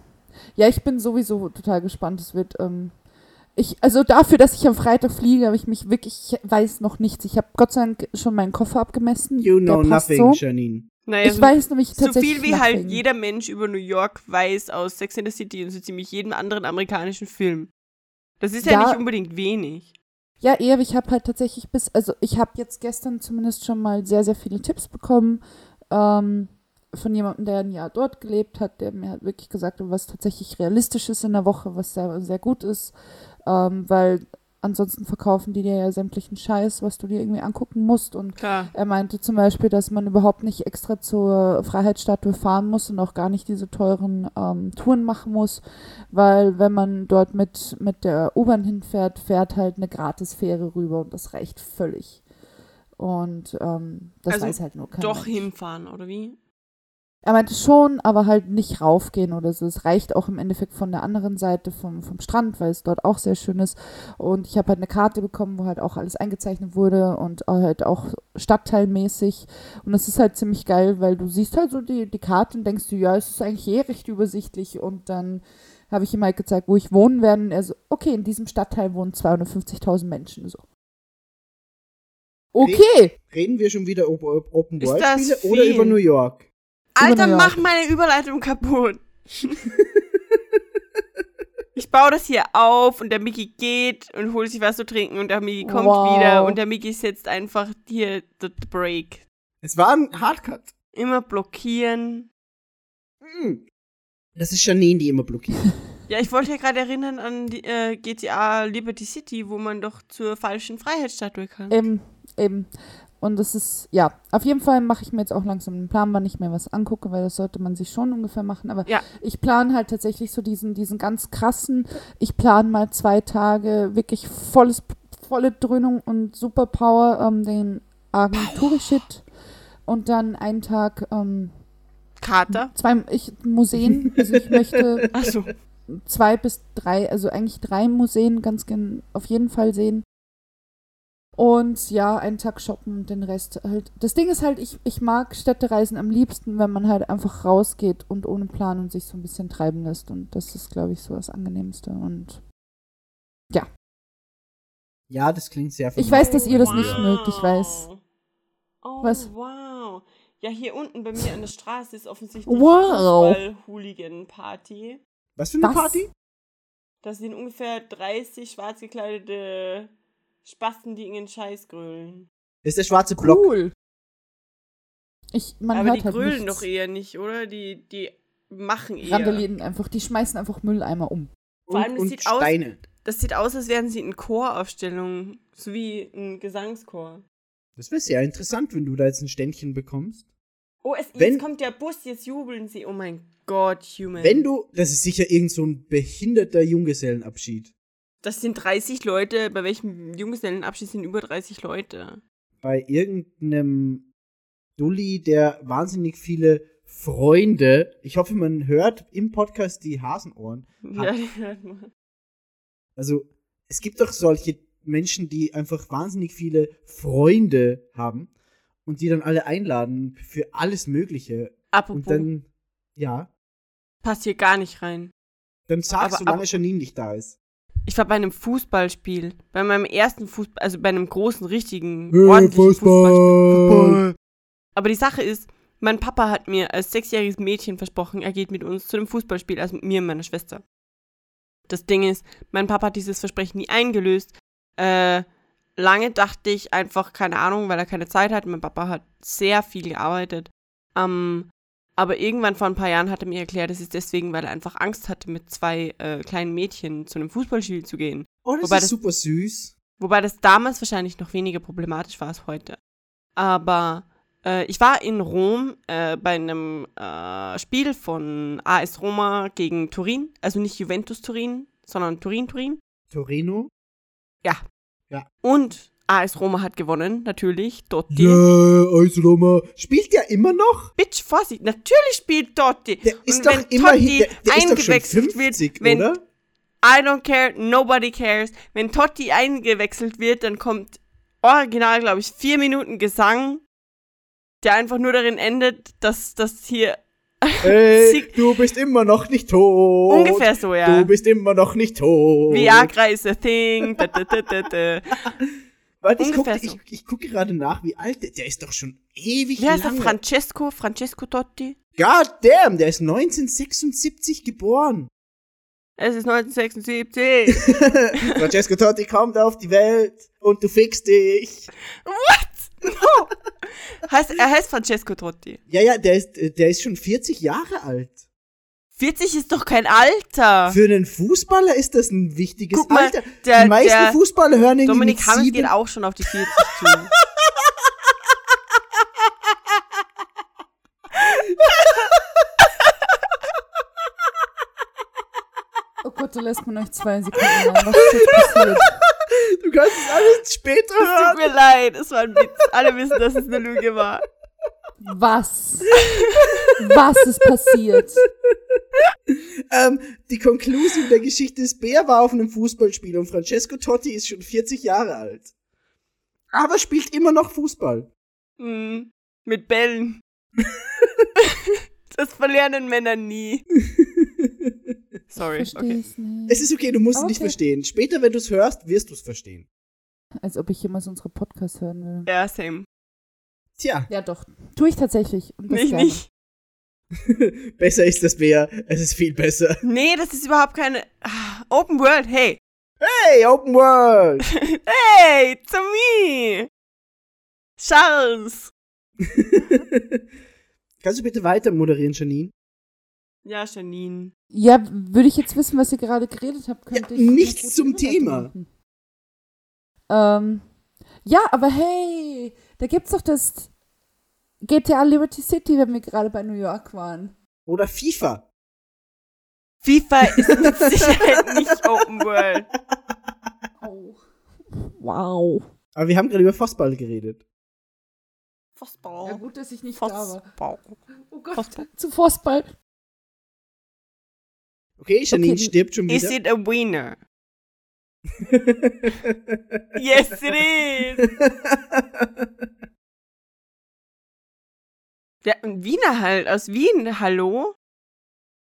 B: Ja, ich bin sowieso total gespannt. Es wird, ähm, ich, also dafür, dass ich am Freitag fliege, habe ich mich wirklich, ich weiß noch nichts. Ich habe Gott sei Dank schon meinen Koffer abgemessen.
C: You
B: Der
C: know
B: passt
C: nothing,
B: so.
C: Janine.
D: naja,
B: Ich
D: so,
B: weiß nämlich
D: so
B: tatsächlich
D: viel wie halt
B: nothing.
D: jeder Mensch über New York weiß aus Sex and the City und so ziemlich jedem anderen amerikanischen Film. Das ist ja,
B: Ja.
D: nicht unbedingt wenig.
B: Ja, eher, ich habe halt tatsächlich bis, also ich habe jetzt gestern zumindest schon mal sehr, sehr viele Tipps bekommen ähm, von jemandem, der ein Jahr dort gelebt hat, der mir halt wirklich gesagt hat, was tatsächlich realistisch ist in der Woche, was sehr, sehr gut ist, ähm, weil ansonsten verkaufen die dir ja sämtlichen Scheiß, was du dir irgendwie angucken musst und
D: Klar.
B: er meinte zum Beispiel, dass man überhaupt nicht extra zur Freiheitsstatue fahren muss und auch gar nicht diese teuren ähm, Touren machen muss, weil wenn man dort mit, mit der U-Bahn hinfährt, fährt halt eine Gratisfähre rüber und das reicht völlig. Und ähm, das
D: Also
B: weiß halt nur kein
D: Doch hinfahren, oder wie?
B: Er meinte schon, aber halt nicht raufgehen oder so. Es reicht auch im Endeffekt von der anderen Seite vom, vom Strand, weil es dort auch sehr schön ist. Und ich habe halt eine Karte bekommen, wo halt auch alles eingezeichnet wurde und halt auch stadtteilmäßig. Und das ist halt ziemlich geil, weil du siehst halt so die, die Karte und denkst du, ja, es ist eigentlich eh recht übersichtlich. Und dann habe ich ihm halt gezeigt, wo ich wohnen werde. Und er so, okay, in diesem Stadtteil wohnen 250.000 Menschen. So. Okay.
C: Reden wir schon wieder über Open World Spiele oder über New York?
D: Alter, mach meine Überleitung kaputt. ich baue das hier auf und der Mickey geht und holt sich was zu trinken und der Mickey kommt
B: Wow.
D: wieder und der Mickey setzt einfach hier the the break.
C: Es war ein Hardcut.
D: Immer blockieren.
C: Hm. Das ist Janine, die immer blockiert.
D: Ja, ich wollte ja gerade erinnern an die, äh, GTA Liberty City, wo man doch zur falschen Freiheitsstatue kann.
B: Eben, eben. Und das ist, ja, auf jeden Fall mache ich mir jetzt auch langsam einen Plan, wann ich mir was angucke, weil das sollte man sich schon ungefähr machen. Aber
D: Ja.
B: ich plane halt tatsächlich so diesen, diesen ganz krassen, ich plane mal zwei Tage wirklich volles, volle Dröhnung und Superpower, ähm, den Argenturi-Shit. Und dann einen Tag, ähm,
D: Kater.
B: zwei ich, Museen. Also ich möchte
D: Achso.
B: zwei bis drei, also eigentlich drei Museen ganz gen auf jeden Fall sehen. Und ja, einen Tag shoppen und den Rest halt. Das Ding ist halt, ich, ich mag Städtereisen am liebsten, wenn man halt einfach rausgeht und ohne Plan und sich so ein bisschen treiben lässt. Und das ist, glaube ich, so das Angenehmste. Und
C: Ja, das klingt sehr
B: Ich weiß, dass ihr das nicht mögt, ich weiß.
D: Oh,
B: Was?
D: wow. Ja, hier unten bei mir an der Straße ist offensichtlich
B: Wow.
D: Fußball-Hooligan-Party.
C: Was für eine
B: Was?
C: Party?
D: Das sind ungefähr 30 schwarz gekleidete Spasten, die irgendeinen Scheiß grölen.
C: Ist der schwarze Block.
B: cool. Ich, man
D: Aber
B: hört
D: die
B: halt
D: grölen
B: nichts.
D: doch eher nicht, oder? Die, die machen eher.
B: Randalieren einfach, die schmeißen einfach Mülleimer um.
D: Vor allem, das
C: und
D: sieht aus-
C: Steine.
D: Das sieht aus, als wären sie in Choraufstellung, so wie ein Gesangschor.
C: Das wäre sehr interessant, wenn du da jetzt ein Ständchen bekommst.
D: Oh, es,
C: Wenn-
D: jetzt kommt der Bus, jetzt jubeln sie. Oh mein Gott, Human.
C: Wenn du, das ist sicher irgend so ein behinderter Junggesellenabschied.
D: Das sind 30 Leute, bei welchem Junggesellenabschied sind über 30 Leute.
C: Bei irgendeinem Dulli, der wahnsinnig viele Freunde, ich hoffe, man hört im Podcast die Hasenohren.
D: Ja, die hört man.
C: Also, es gibt doch solche Menschen, die einfach wahnsinnig viele Freunde haben und die dann alle einladen für alles Mögliche. Und
D: Apropos,
C: dann, ja,
D: passt hier gar nicht rein.
C: dann sagst du, solange Janine nicht da ist.
D: Ich war bei einem Fußballspiel. Bei meinem ersten Fußball, also bei einem großen, richtigen,
C: Hey,
D: ordentlichen
C: Fußball.
D: Fußballspiel. Aber die Sache ist, mein Papa hat mir als sechsjähriges Mädchen versprochen, er geht mit uns zu einem Fußballspiel, also mit mir und meiner Schwester. Das Ding ist, mein Papa hat dieses Versprechen nie eingelöst. Äh, lange dachte ich einfach, keine Ahnung, weil er keine Zeit hat. Mein Papa hat sehr viel gearbeitet. Ähm, aber irgendwann vor ein paar Jahren hat er mir erklärt, es ist deswegen, weil er einfach Angst hatte, mit zwei äh, kleinen Mädchen zu einem Fußballspiel zu gehen.
C: Oh, das
D: Wobei
C: ist
D: das-
C: super süß.
D: Wobei das damals wahrscheinlich noch weniger problematisch war als heute. Aber äh, ich war in Rom äh, bei einem äh, Spiel von AS Roma gegen Turin. Also nicht Juventus Turin, sondern Turin Turin.
C: Torino?
D: Und AS Roma hat gewonnen, natürlich. Totti.
C: Ja, also Roma. Spielt der immer noch?
D: Bitch, Vorsicht, natürlich spielt Totti.
C: Der ist
D: Und
C: doch
D: wenn
C: immerhin,
D: Totti
C: der, der ist doch schon
D: eingewechselt
C: 50,
D: wird, wenn
C: oder?
D: I don't care, nobody cares. Wenn Totti eingewechselt wird, dann kommt original, glaube ich, vier Minuten Gesang, der einfach nur darin endet, dass das hier
C: Ey, du bist immer noch nicht tot.
D: ungefähr so, ja.
C: Du bist immer noch nicht tot.
D: Viagra is a thing. Da, da, da, da, da.
C: Warte, ich gucke
D: so.
C: guck gerade nach, wie alt der, der ist doch schon ewig
D: Wie heißt er?
C: lange.
D: Francesco? Francesco Totti?
C: God damn, der ist 1976 geboren.
D: Es ist 1976.
C: Francesco Totti kommt auf die Welt und du fixst dich.
D: no. heißt, er heißt Francesco Totti.
C: Ja, ja, der ist, der ist schon 40 Jahre alt.
D: 40 ist doch kein Alter.
C: Für einen Fußballer ist das ein wichtiges
D: Guck mal,
C: Alter.
D: der-
C: die meisten
D: der
C: Fußballer hören irgendwie
D: Dominik
C: mit
D: Hammes
C: sieben.
D: geht auch schon auf die 40 zu.
B: Oh Gott, da lässt man euch zwei Sekunden rein. Was ist jetzt passiert?
C: Du kannst es alles später
D: Es
C: hören.
D: tut mir leid, es war ein Witz. Alle wissen, dass es eine Lüge war.
B: Was? Was ist passiert?
C: Ähm, die Konklusion der Geschichte ist, Bär war auf einem Fußballspiel und Francesco Totti ist schon 40 Jahre alt. Aber spielt immer noch Fußball.
D: Hm, mit Bällen. das verlernen Männer nie. Sorry, okay.
B: es nicht.
C: Es ist okay, du musst es
B: Okay.
C: nicht verstehen. Später, wenn du es hörst, wirst du es verstehen.
B: Als ob ich jemals unsere Podcasts hören will.
D: Ja, same.
C: Tja,
B: Ja, doch. Tue ich tatsächlich. Gerne.
D: nicht.
C: besser ist das Bär. Es ist viel besser.
D: Nee, das ist überhaupt keine. Ah, Open World, hey.
C: Hey, Open World!
D: Hey, to me. Charles.
C: Kannst du bitte weiter moderieren, Janine?
D: Ja, Janine.
B: Ja, würde ich jetzt wissen, was ihr gerade geredet habt, könnte
C: Ja,
B: ich.
C: nichts zum Thema.
B: Ähm, ja, aber hey, da gibt's doch das GTA Liberty City, wenn wir gerade bei New York waren.
C: Oder FIFA.
D: FIFA ist mit Sicherheit nicht Open World.
B: Oh. Wow.
C: Aber wir haben gerade über Fußball geredet.
B: Ja,
D: Fußball.
B: gut, dass ich nicht da war.
D: Fußball.
B: Oh Gott,
D: Fußball.
B: zu Fußball.
C: Okay, Janine
B: Okay,
C: stirbt schon
D: Is
C: wieder.
D: it a winner? Yes, it is. Ja, ein Wiener halt, aus Wien, hallo?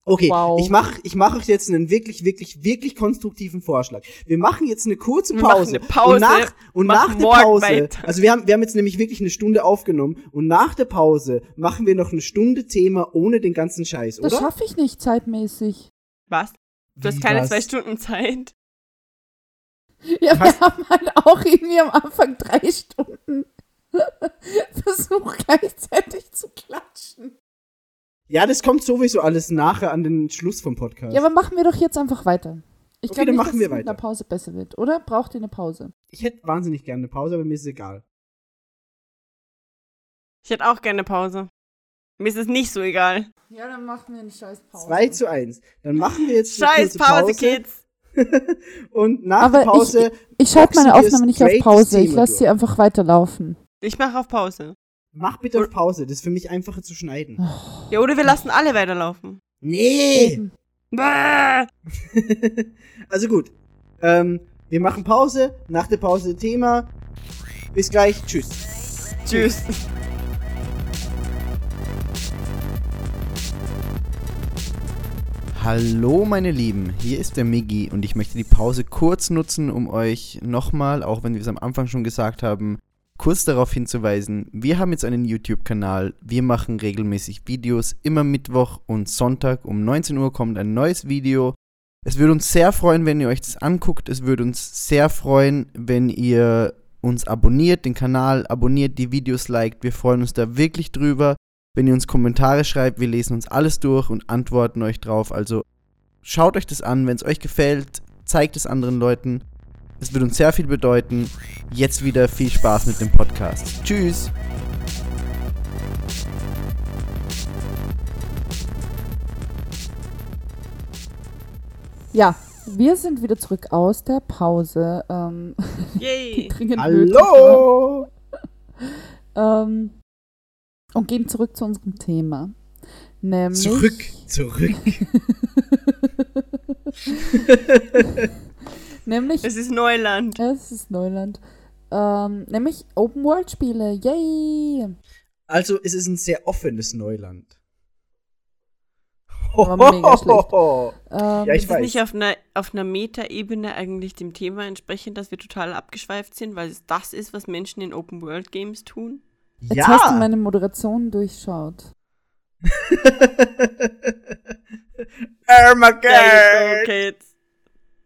C: Okay,
B: Wow.
C: ich mache ich mach euch jetzt einen wirklich, wirklich, wirklich konstruktiven Vorschlag. Wir machen jetzt eine kurze
D: Wir machen
C: Pause.
D: eine Pause,
C: Und nach, und nach der Pause,
D: weiter.
C: also wir haben, wir haben jetzt nämlich wirklich eine Stunde aufgenommen und nach der Pause machen wir noch eine Stunde Thema ohne den ganzen Scheiß,
B: Das
C: oder?
B: schaffe ich nicht zeitmäßig.
D: Was? Du hast
C: Wie
D: keine
C: was?
D: zwei Stunden Zeit.
B: Ja,
C: Was?
B: wir haben halt auch irgendwie am Anfang drei Stunden versucht gleichzeitig zu klatschen.
C: Ja, das kommt sowieso alles nachher an den Schluss vom Podcast.
B: Ja, aber machen wir doch jetzt einfach weiter. Ich
C: Okay,
B: glaube nicht,
C: machen
B: dass
C: wir
B: es mit einer. Pause besser wird, oder? Braucht ihr eine Pause?
C: ich hätte wahnsinnig gerne eine Pause, aber mir ist es egal.
D: Ich hätte auch gerne Pause. Mir ist es nicht so egal.
B: Ja, dann machen wir eine scheiß Pause.
C: 2 zu 1. Dann machen wir jetzt eine
D: Scheiß
C: kurze
D: Pause, Kids.
C: Und nach
B: Aber
C: der Pause
B: Ich schalte
C: boxen
B: meine Aufnahme nicht auf Pause. Ich lasse sie einfach weiterlaufen.
D: Ich mache auf Pause.
C: Mach bitte auf Pause. Das ist für mich einfacher zu schneiden.
D: Ja, oder wir lassen alle weiterlaufen.
C: Nee! Also gut. Ähm, wir machen Pause. Nach der Pause Thema. Bis gleich. Tschüss.
D: Tschüss.
E: Hallo meine Lieben, hier ist der Miggi und ich möchte die Pause kurz nutzen, um euch nochmal, auch wenn wir es am Anfang schon gesagt haben, kurz darauf hinzuweisen, wir haben jetzt einen YouTube-Kanal, wir machen regelmäßig Videos, immer Mittwoch und Sonntag um 19 Uhr kommt ein neues Video. Es würde uns sehr freuen, wenn ihr euch das anguckt, es würde uns sehr freuen, wenn ihr uns abonniert, den Kanal abonniert, die Videos liked, wir freuen uns da wirklich drüber. Wenn ihr uns Kommentare schreibt, wir lesen uns alles durch und antworten euch drauf. Also schaut euch das an, wenn es euch gefällt, zeigt es anderen Leuten. Es wird uns sehr viel bedeuten. Jetzt wieder viel Spaß mit dem Podcast. Tschüss!
B: Ja, Wir sind wieder zurück aus der Pause. Ähm,
D: Yay.
C: Hallo!
B: Ähm, und gehen zurück zu unserem Thema. Nämlich.
C: Zurück, zurück.
B: nämlich.
D: Es ist Neuland.
B: Es ist Neuland. Ähm, nämlich Open World Spiele. Yay!
C: Also, es ist ein sehr offenes Neuland.
B: Aber mega schlecht. Ähm,
C: Ja, ich
D: ist es
C: weiß.
D: nicht auf einer, auf einer Metaebene eigentlich dem Thema entsprechend, dass wir total abgeschweift sind, weil es das ist, was Menschen in Open World Games tun?
B: Jetzt hast du meine Moderation durchschaut.
C: oh my
D: There you go,
C: god!
D: kids.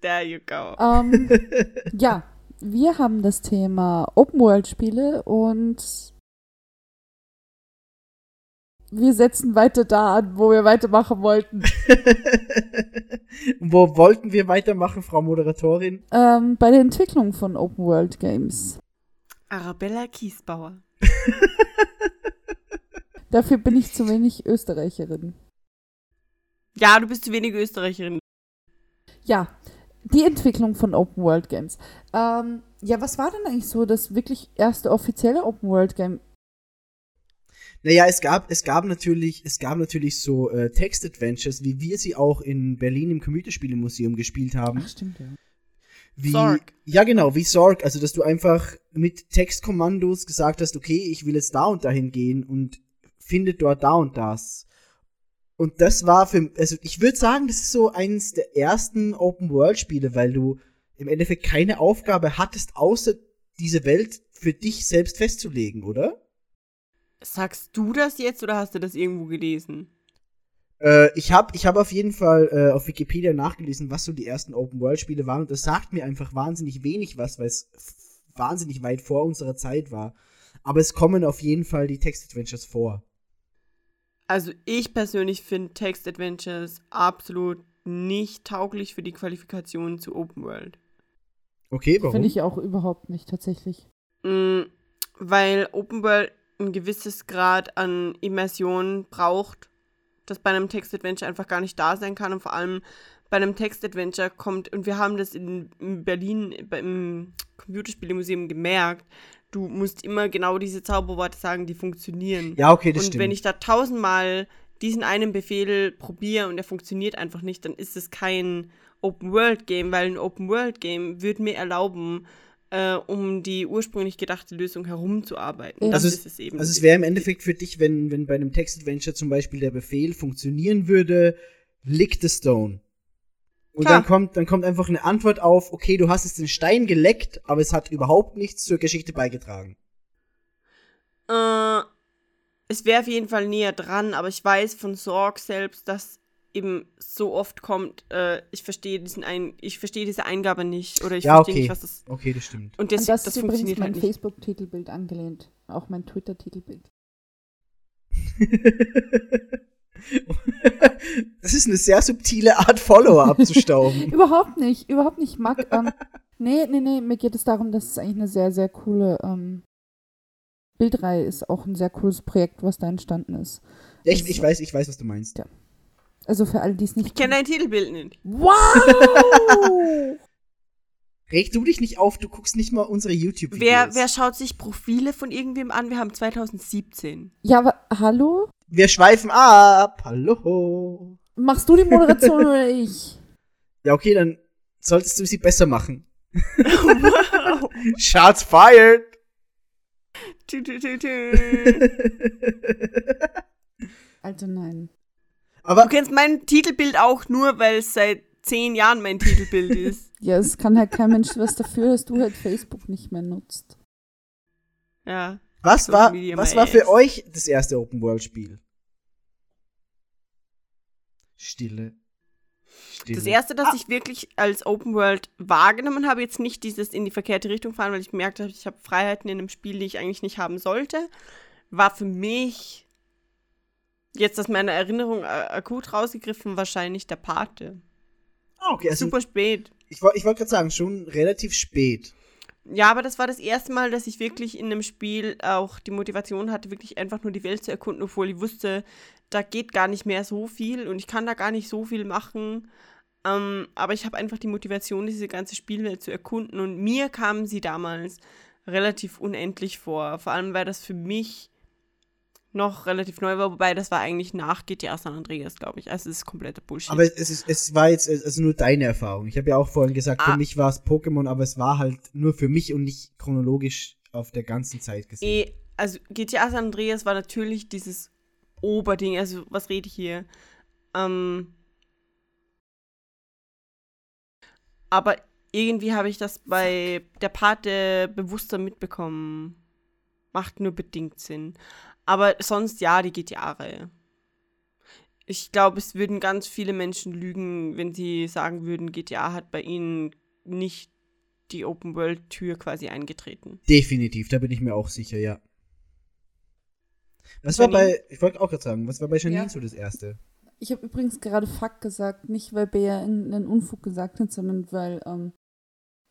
D: There you go.
B: Ähm, ja, wir haben das Thema Open World Spiele und wir setzen weiter da an, wo wir weitermachen wollten.
C: Wo wollten wir weitermachen, Frau Moderatorin?
B: ähm, bei der Entwicklung von Open World Games.
D: Arabella Kiesbauer.
B: Dafür bin ich zu wenig Österreicherin.
D: Ja, du bist zu wenig Österreicherin.
B: Ja, die Entwicklung von Open World Games. Ähm, ja, was war denn eigentlich so das wirklich erste offizielle Open World Game?
C: Naja, es gab, es gab natürlich, es gab natürlich so äh, Text-Adventures, wie wir sie auch in Berlin im Computerspielemuseum gespielt haben.
B: Ach, stimmt, ja.
C: Wie,
D: Zorg.
C: Ja, genau, wie Sorg. Also, dass du einfach mit Textkommandos gesagt hast, okay, ich will jetzt da und dahin gehen und finde dort da und das. Und das war für, also ich würde sagen, das ist so eines der ersten Open-World-Spiele, weil du im Endeffekt keine Aufgabe hattest, außer diese Welt für dich selbst festzulegen, oder?
D: Sagst du das jetzt oder hast du das irgendwo gelesen?
C: Äh, ich habe ich hab auf jeden Fall äh, auf Wikipedia nachgelesen, was so die ersten Open-World-Spiele waren. Und das sagt mir einfach wahnsinnig wenig was, weil es wahnsinnig weit vor unserer Zeit war. Aber es kommen auf jeden Fall die Text-Adventures vor.
D: Also ich persönlich finde Text Adventures absolut nicht tauglich für die Qualifikation zu Open World.
C: Okay, warum?
B: Finde ich auch überhaupt nicht tatsächlich.
D: Mm, weil Open World ein gewisses Grad an Immersion braucht, das bei einem Text-Adventure einfach gar nicht da sein kann. Und vor allem bei einem Text-Adventure kommt, und wir haben das in, in Berlin beim Computerspielemuseum gemerkt, du musst immer genau diese Zauberworte sagen, die funktionieren.
C: ja, okay, das
D: und
C: stimmt.
D: wenn ich da tausendmal diesen einen Befehl probiere und der funktioniert einfach nicht, dann ist es kein Open-World-Game, weil ein Open-World-Game würde mir erlauben, äh, um die ursprünglich gedachte Lösung herumzuarbeiten. Das
C: Also
D: ist es eben.
C: also es wäre im Endeffekt für dich, wenn, wenn bei einem Text-Adventure zum Beispiel der Befehl funktionieren würde, lick the stone. Und
D: Klar.
C: dann kommt, dann kommt einfach eine Antwort auf, okay, du hast jetzt den Stein geleckt, aber es hat überhaupt nichts zur Geschichte beigetragen.
D: Äh, es wäre auf jeden Fall näher dran, aber ich weiß von Sorg selbst, dass eben so oft kommt, äh, ich verstehe diesen ein, ich verstehe diese Eingabe nicht oder ich
C: Ja,
D: verstehe
C: okay.
D: nicht, was das
C: Okay, das stimmt.
D: und das,
B: Und das,
D: das,
B: ist übrigens
D: funktioniert
B: mein
D: halt.
B: Facebook-Titelbild angelehnt. Auch mein Twitter-Titelbild.
C: Das ist eine sehr subtile Art, Follower abzustauben.
B: Überhaupt nicht, überhaupt nicht. Mag, ähm, nee, nee, nee, mir geht es darum, dass es eigentlich eine sehr, sehr coole ähm, Bildreihe ist. Auch ein sehr cooles Projekt, was da entstanden ist.
C: Ja, ich, ich weiß, ich weiß, was du meinst.
B: Also für alle, die es nicht
D: Ich kenne dein Titelbild nicht.
B: Wow!
C: Reg du dich nicht auf, du guckst nicht mal unsere YouTube-Videos.
D: Wer, wer schaut sich Profile von irgendwem an? Wir haben 2017.
B: ja, aber hallo?
C: Wir schweifen ab. Hallo.
B: Machst du die Moderation oder ich?
C: Ja, okay, dann solltest du sie besser machen.
D: wow.
C: Shots fired.
D: Tü, tü, tü, tü.
B: Also nein.
C: Aber
D: Du kennst mein Titelbild auch nur, weil es seit zehn Jahren mein Titelbild ist.
B: Ja, es kann halt kein Mensch was dafür, dass du halt Facebook nicht mehr nutzt.
D: Ja.
C: Was war, was war für euch das erste Open-World-Spiel? Stille. Stille.
D: Das erste, das ich wirklich als Open World wahrgenommen habe, jetzt nicht dieses in die verkehrte Richtung fahren, weil ich gemerkt habe, ich habe Freiheiten in einem Spiel, die ich eigentlich nicht haben sollte, war für mich jetzt aus meiner Erinnerung akut rausgegriffen wahrscheinlich der Pate.
C: Ah, okay, also
D: Super spät.
C: ich, ich wollte gerade sagen, schon relativ spät.
D: Ja, aber das war das erste Mal, dass ich wirklich in einem Spiel auch die Motivation hatte, wirklich einfach nur die Welt zu erkunden, obwohl ich wusste, da geht gar nicht mehr so viel und ich kann da gar nicht so viel machen. Ähm, aber ich habe einfach die Motivation, diese ganze Spielwelt zu erkunden. Und mir kam sie damals relativ unendlich vor. Vor allem, weil das für mich noch relativ neu war, wobei das war eigentlich nach GTA San Andreas, glaube ich. Also es ist kompletter Bullshit.
C: Aber es, ist, es war jetzt also nur deine Erfahrung. Ich habe ja auch vorhin gesagt,
D: Ah.
C: für mich war es Pokémon, aber es war halt nur für mich und nicht chronologisch auf der ganzen Zeit gesehen.
D: Eh, also GTA San Andreas war natürlich dieses Oberding, also was rede ich hier? Ähm, aber irgendwie habe ich das bei der Pate bewusster mitbekommen. Macht nur bedingt Sinn. Aber sonst ja, die GTA-Reihe. Ich glaube, es würden ganz viele Menschen lügen, wenn sie sagen würden, GTA hat bei ihnen nicht die Open-World-Tür quasi eingetreten.
C: Definitiv, da bin ich mir auch sicher, ja. Was war bei, ich wollte auch gerade sagen, was war bei Janine
B: Ja.
C: so das erste?
B: Ich habe übrigens gerade Fuck gesagt, nicht weil Bea einen Unfug gesagt hat, sondern weil ähm,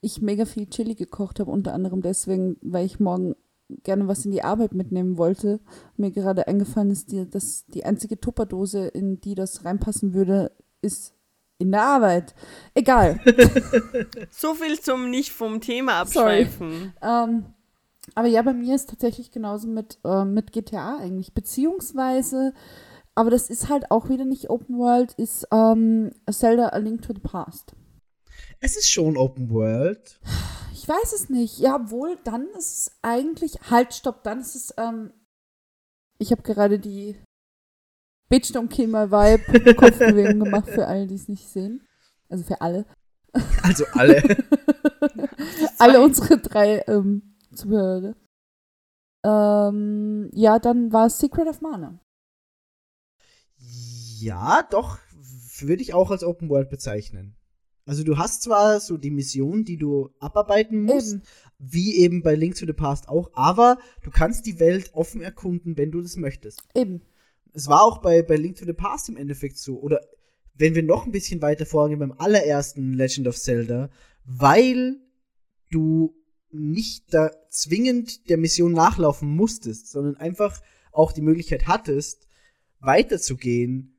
B: ich mega viel Chili gekocht habe, unter anderem deswegen, weil ich morgen gerne was in die Arbeit mitnehmen wollte. Mir gerade eingefallen ist, die, dass die einzige Tupperdose, in die das reinpassen würde, ist in der Arbeit. Egal.
D: So viel zum nicht vom Thema
B: Sorry.
D: abschweifen.
B: ähm, aber ja, bei mir ist tatsächlich genauso mit, ähm, mit GTA eigentlich. Beziehungsweise, aber das ist halt auch wieder nicht Open World, ist ähm, Zelda A Link to the Past.
C: Es ist schon Open World.
B: Ich weiß es nicht. Ja, wohl, dann ist es eigentlich. Halt, stopp, dann ist es. Ähm, ich habe gerade die Bitch Don't Kill My Vibe Kopfbewegung gemacht für alle, die es nicht sehen. Also für alle.
C: Also alle.
B: alle unsere drei ähm, Zuhörer. Ähm, ja, dann war es Secret of Mana.
C: ja, doch, würde ich auch als Open World bezeichnen. Also du hast zwar so die Mission, die du abarbeiten musst,
B: Eben.
C: wie eben bei Link to the Past auch, aber du kannst die Welt offen erkunden, wenn du das möchtest.
B: Eben.
C: Es war auch bei, bei Link to the Past im Endeffekt so. Oder wenn wir noch ein bisschen weiter vorgehen beim allerersten Legend of Zelda, weil du nicht da zwingend der Mission nachlaufen musstest, sondern einfach auch die Möglichkeit hattest, weiterzugehen,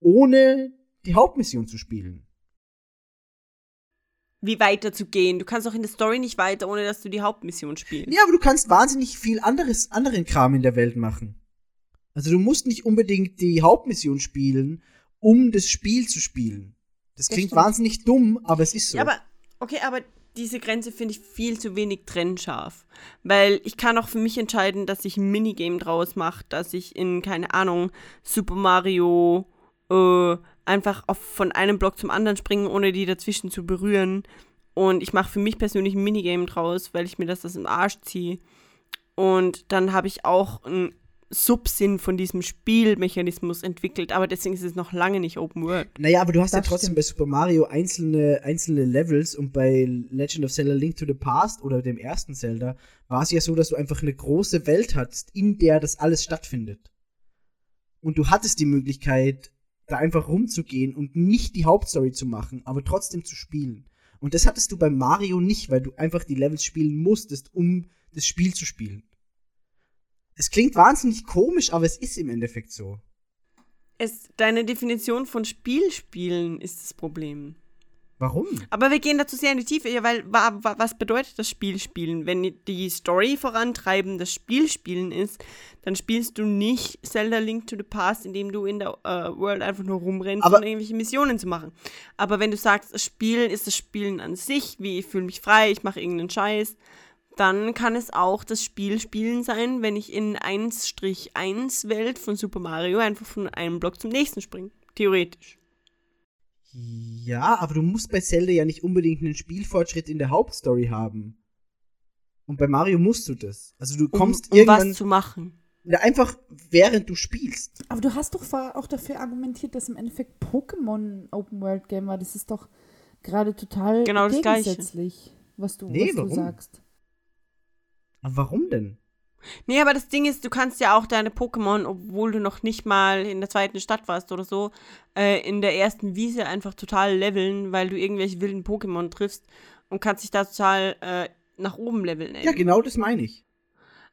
C: ohne die Hauptmission zu spielen.
D: Wie weiter zu gehen. Du kannst auch in der Story nicht weiter, ohne dass du die Hauptmission spielst.
C: Ja, aber du kannst wahnsinnig viel anderes, anderen Kram in der Welt machen. Also du musst nicht unbedingt die Hauptmission spielen, um das Spiel zu spielen. Das
B: Das
C: klingt
B: stimmt.
C: wahnsinnig dumm, aber es ist so.
D: Ja, aber, okay, aber diese Grenze finde ich viel zu wenig trennscharf. Weil ich kann auch für mich entscheiden, dass ich ein Minigame draus mache, dass ich in, keine Ahnung, Super Mario äh, einfach auf, von einem Block zum anderen springe, ohne die dazwischen zu berühren. Und ich mache für mich persönlich ein Minigame draus, weil ich mir das aus dem Arsch ziehe. Und dann habe ich auch einen Subsinn von diesem Spielmechanismus entwickelt, aber deswegen ist es noch lange nicht Open World.
C: naja, aber du hast ja
B: Das
C: trotzdem
B: stimmt.
C: bei Super Mario einzelne, einzelne Levels und bei Legend of Zelda Link to the Past oder dem ersten Zelda war es ja so, dass du einfach eine große Welt hattest, in der das alles stattfindet. Und du hattest die Möglichkeit, da einfach rumzugehen und nicht die Hauptstory zu machen, aber trotzdem zu spielen. Und das hattest du bei Mario nicht, weil du einfach die Levels spielen musstest, um das Spiel zu spielen. Es klingt wahnsinnig komisch, aber es ist im Endeffekt so.
D: Es, deine Definition von Spielspielen ist das Problem.
C: Warum?
D: Aber wir gehen dazu sehr in die Tiefe, ja, weil wa, wa, was bedeutet das Spielspielen? Wenn die Story vorantreiben das Spielspielen ist, dann spielst du nicht Zelda Link to the Past, indem du in der äh, World einfach nur rumrennst, um irgendwelche Missionen zu machen. Aber wenn du sagst, das Spielen ist das Spielen an sich, wie ich fühle mich frei, ich mache irgendeinen Scheiß, dann kann es auch das Spielspielen sein, wenn ich in 1-1 Welt von Super Mario einfach von einem Block zum nächsten springe. Theoretisch.
C: Ja, aber du musst bei Zelda ja nicht unbedingt einen Spielfortschritt in der Hauptstory haben. Und bei Mario musst du das. Also du
D: Um,
C: kommst
D: um
C: irgendwann
D: was zu machen.
C: Ja, einfach während du spielst.
B: Aber du hast doch auch dafür argumentiert, dass im Endeffekt Pokémon ein Open World Game war. Das ist doch gerade total
D: Genau
B: gegensätzlich, was du,
C: Nee,
B: was du
C: warum?
B: sagst.
C: Aber warum denn?
D: Nee, aber das Ding ist, du kannst ja auch deine Pokémon, obwohl du noch nicht mal in der zweiten Stadt warst oder so, äh, in der ersten Wiese einfach total leveln, weil du irgendwelche wilden Pokémon triffst und kannst dich da total äh, nach oben leveln.
C: Ja, genau das meine ich.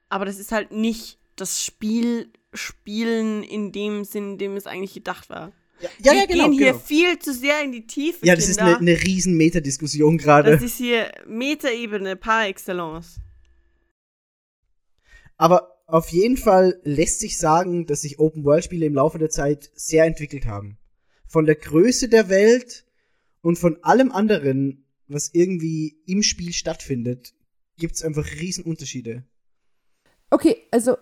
D: Aber das ist halt nicht das Spiel spielen in dem Sinn, in dem es eigentlich gedacht war.
C: Ja, ja,
D: Wir
C: ja genau.
D: gehen hier
C: genau.
D: viel zu sehr in die Tiefe,
C: Ja, das ist
D: Kinder.
C: eine, eine riesen Metadiskussion gerade.
D: Das ist hier Metaebene par excellence.
C: Aber auf jeden Fall lässt sich sagen, dass sich Open-World-Spiele im Laufe der Zeit sehr entwickelt haben. Von der Größe der Welt und von allem anderen, was irgendwie im Spiel stattfindet, gibt's einfach riesen Unterschiede.
B: Okay, also,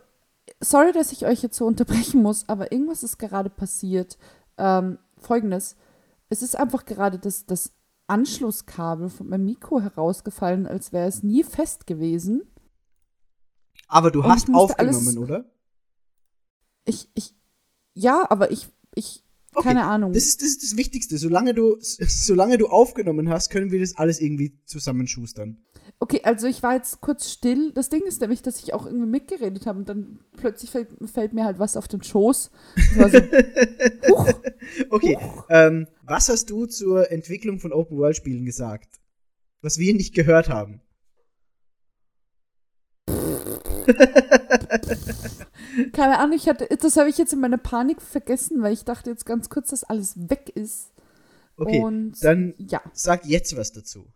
B: sorry, dass ich euch jetzt so unterbrechen muss, aber irgendwas ist gerade passiert. Ähm, Folgendes. Es ist einfach gerade das, das Anschlusskabel von meinem Mikro herausgefallen, als wäre es nie fest gewesen.
C: Aber du
B: Und
C: hast aufgenommen, oder?
B: Ich, ich, ja, aber ich, ich,
C: Okay,
B: keine Ahnung.
C: Das ist, das ist das Wichtigste. Solange du, solange du aufgenommen hast, können wir das alles irgendwie zusammenschustern.
B: Okay, also ich war jetzt kurz still. Das Ding ist nämlich, dass ich auch irgendwie mitgeredet habe und dann plötzlich fällt, fällt mir halt was auf den Schoß. So, huch,
C: Okay, ähm, was hast du zur Entwicklung von Open-World-Spielen gesagt? Was wir nicht gehört haben.
B: keine Ahnung, ich hatte, das habe ich jetzt in meiner Panik vergessen, weil ich dachte jetzt ganz kurz, dass alles weg ist.
C: Okay,
B: und
C: dann
B: ja,
C: sag jetzt was dazu.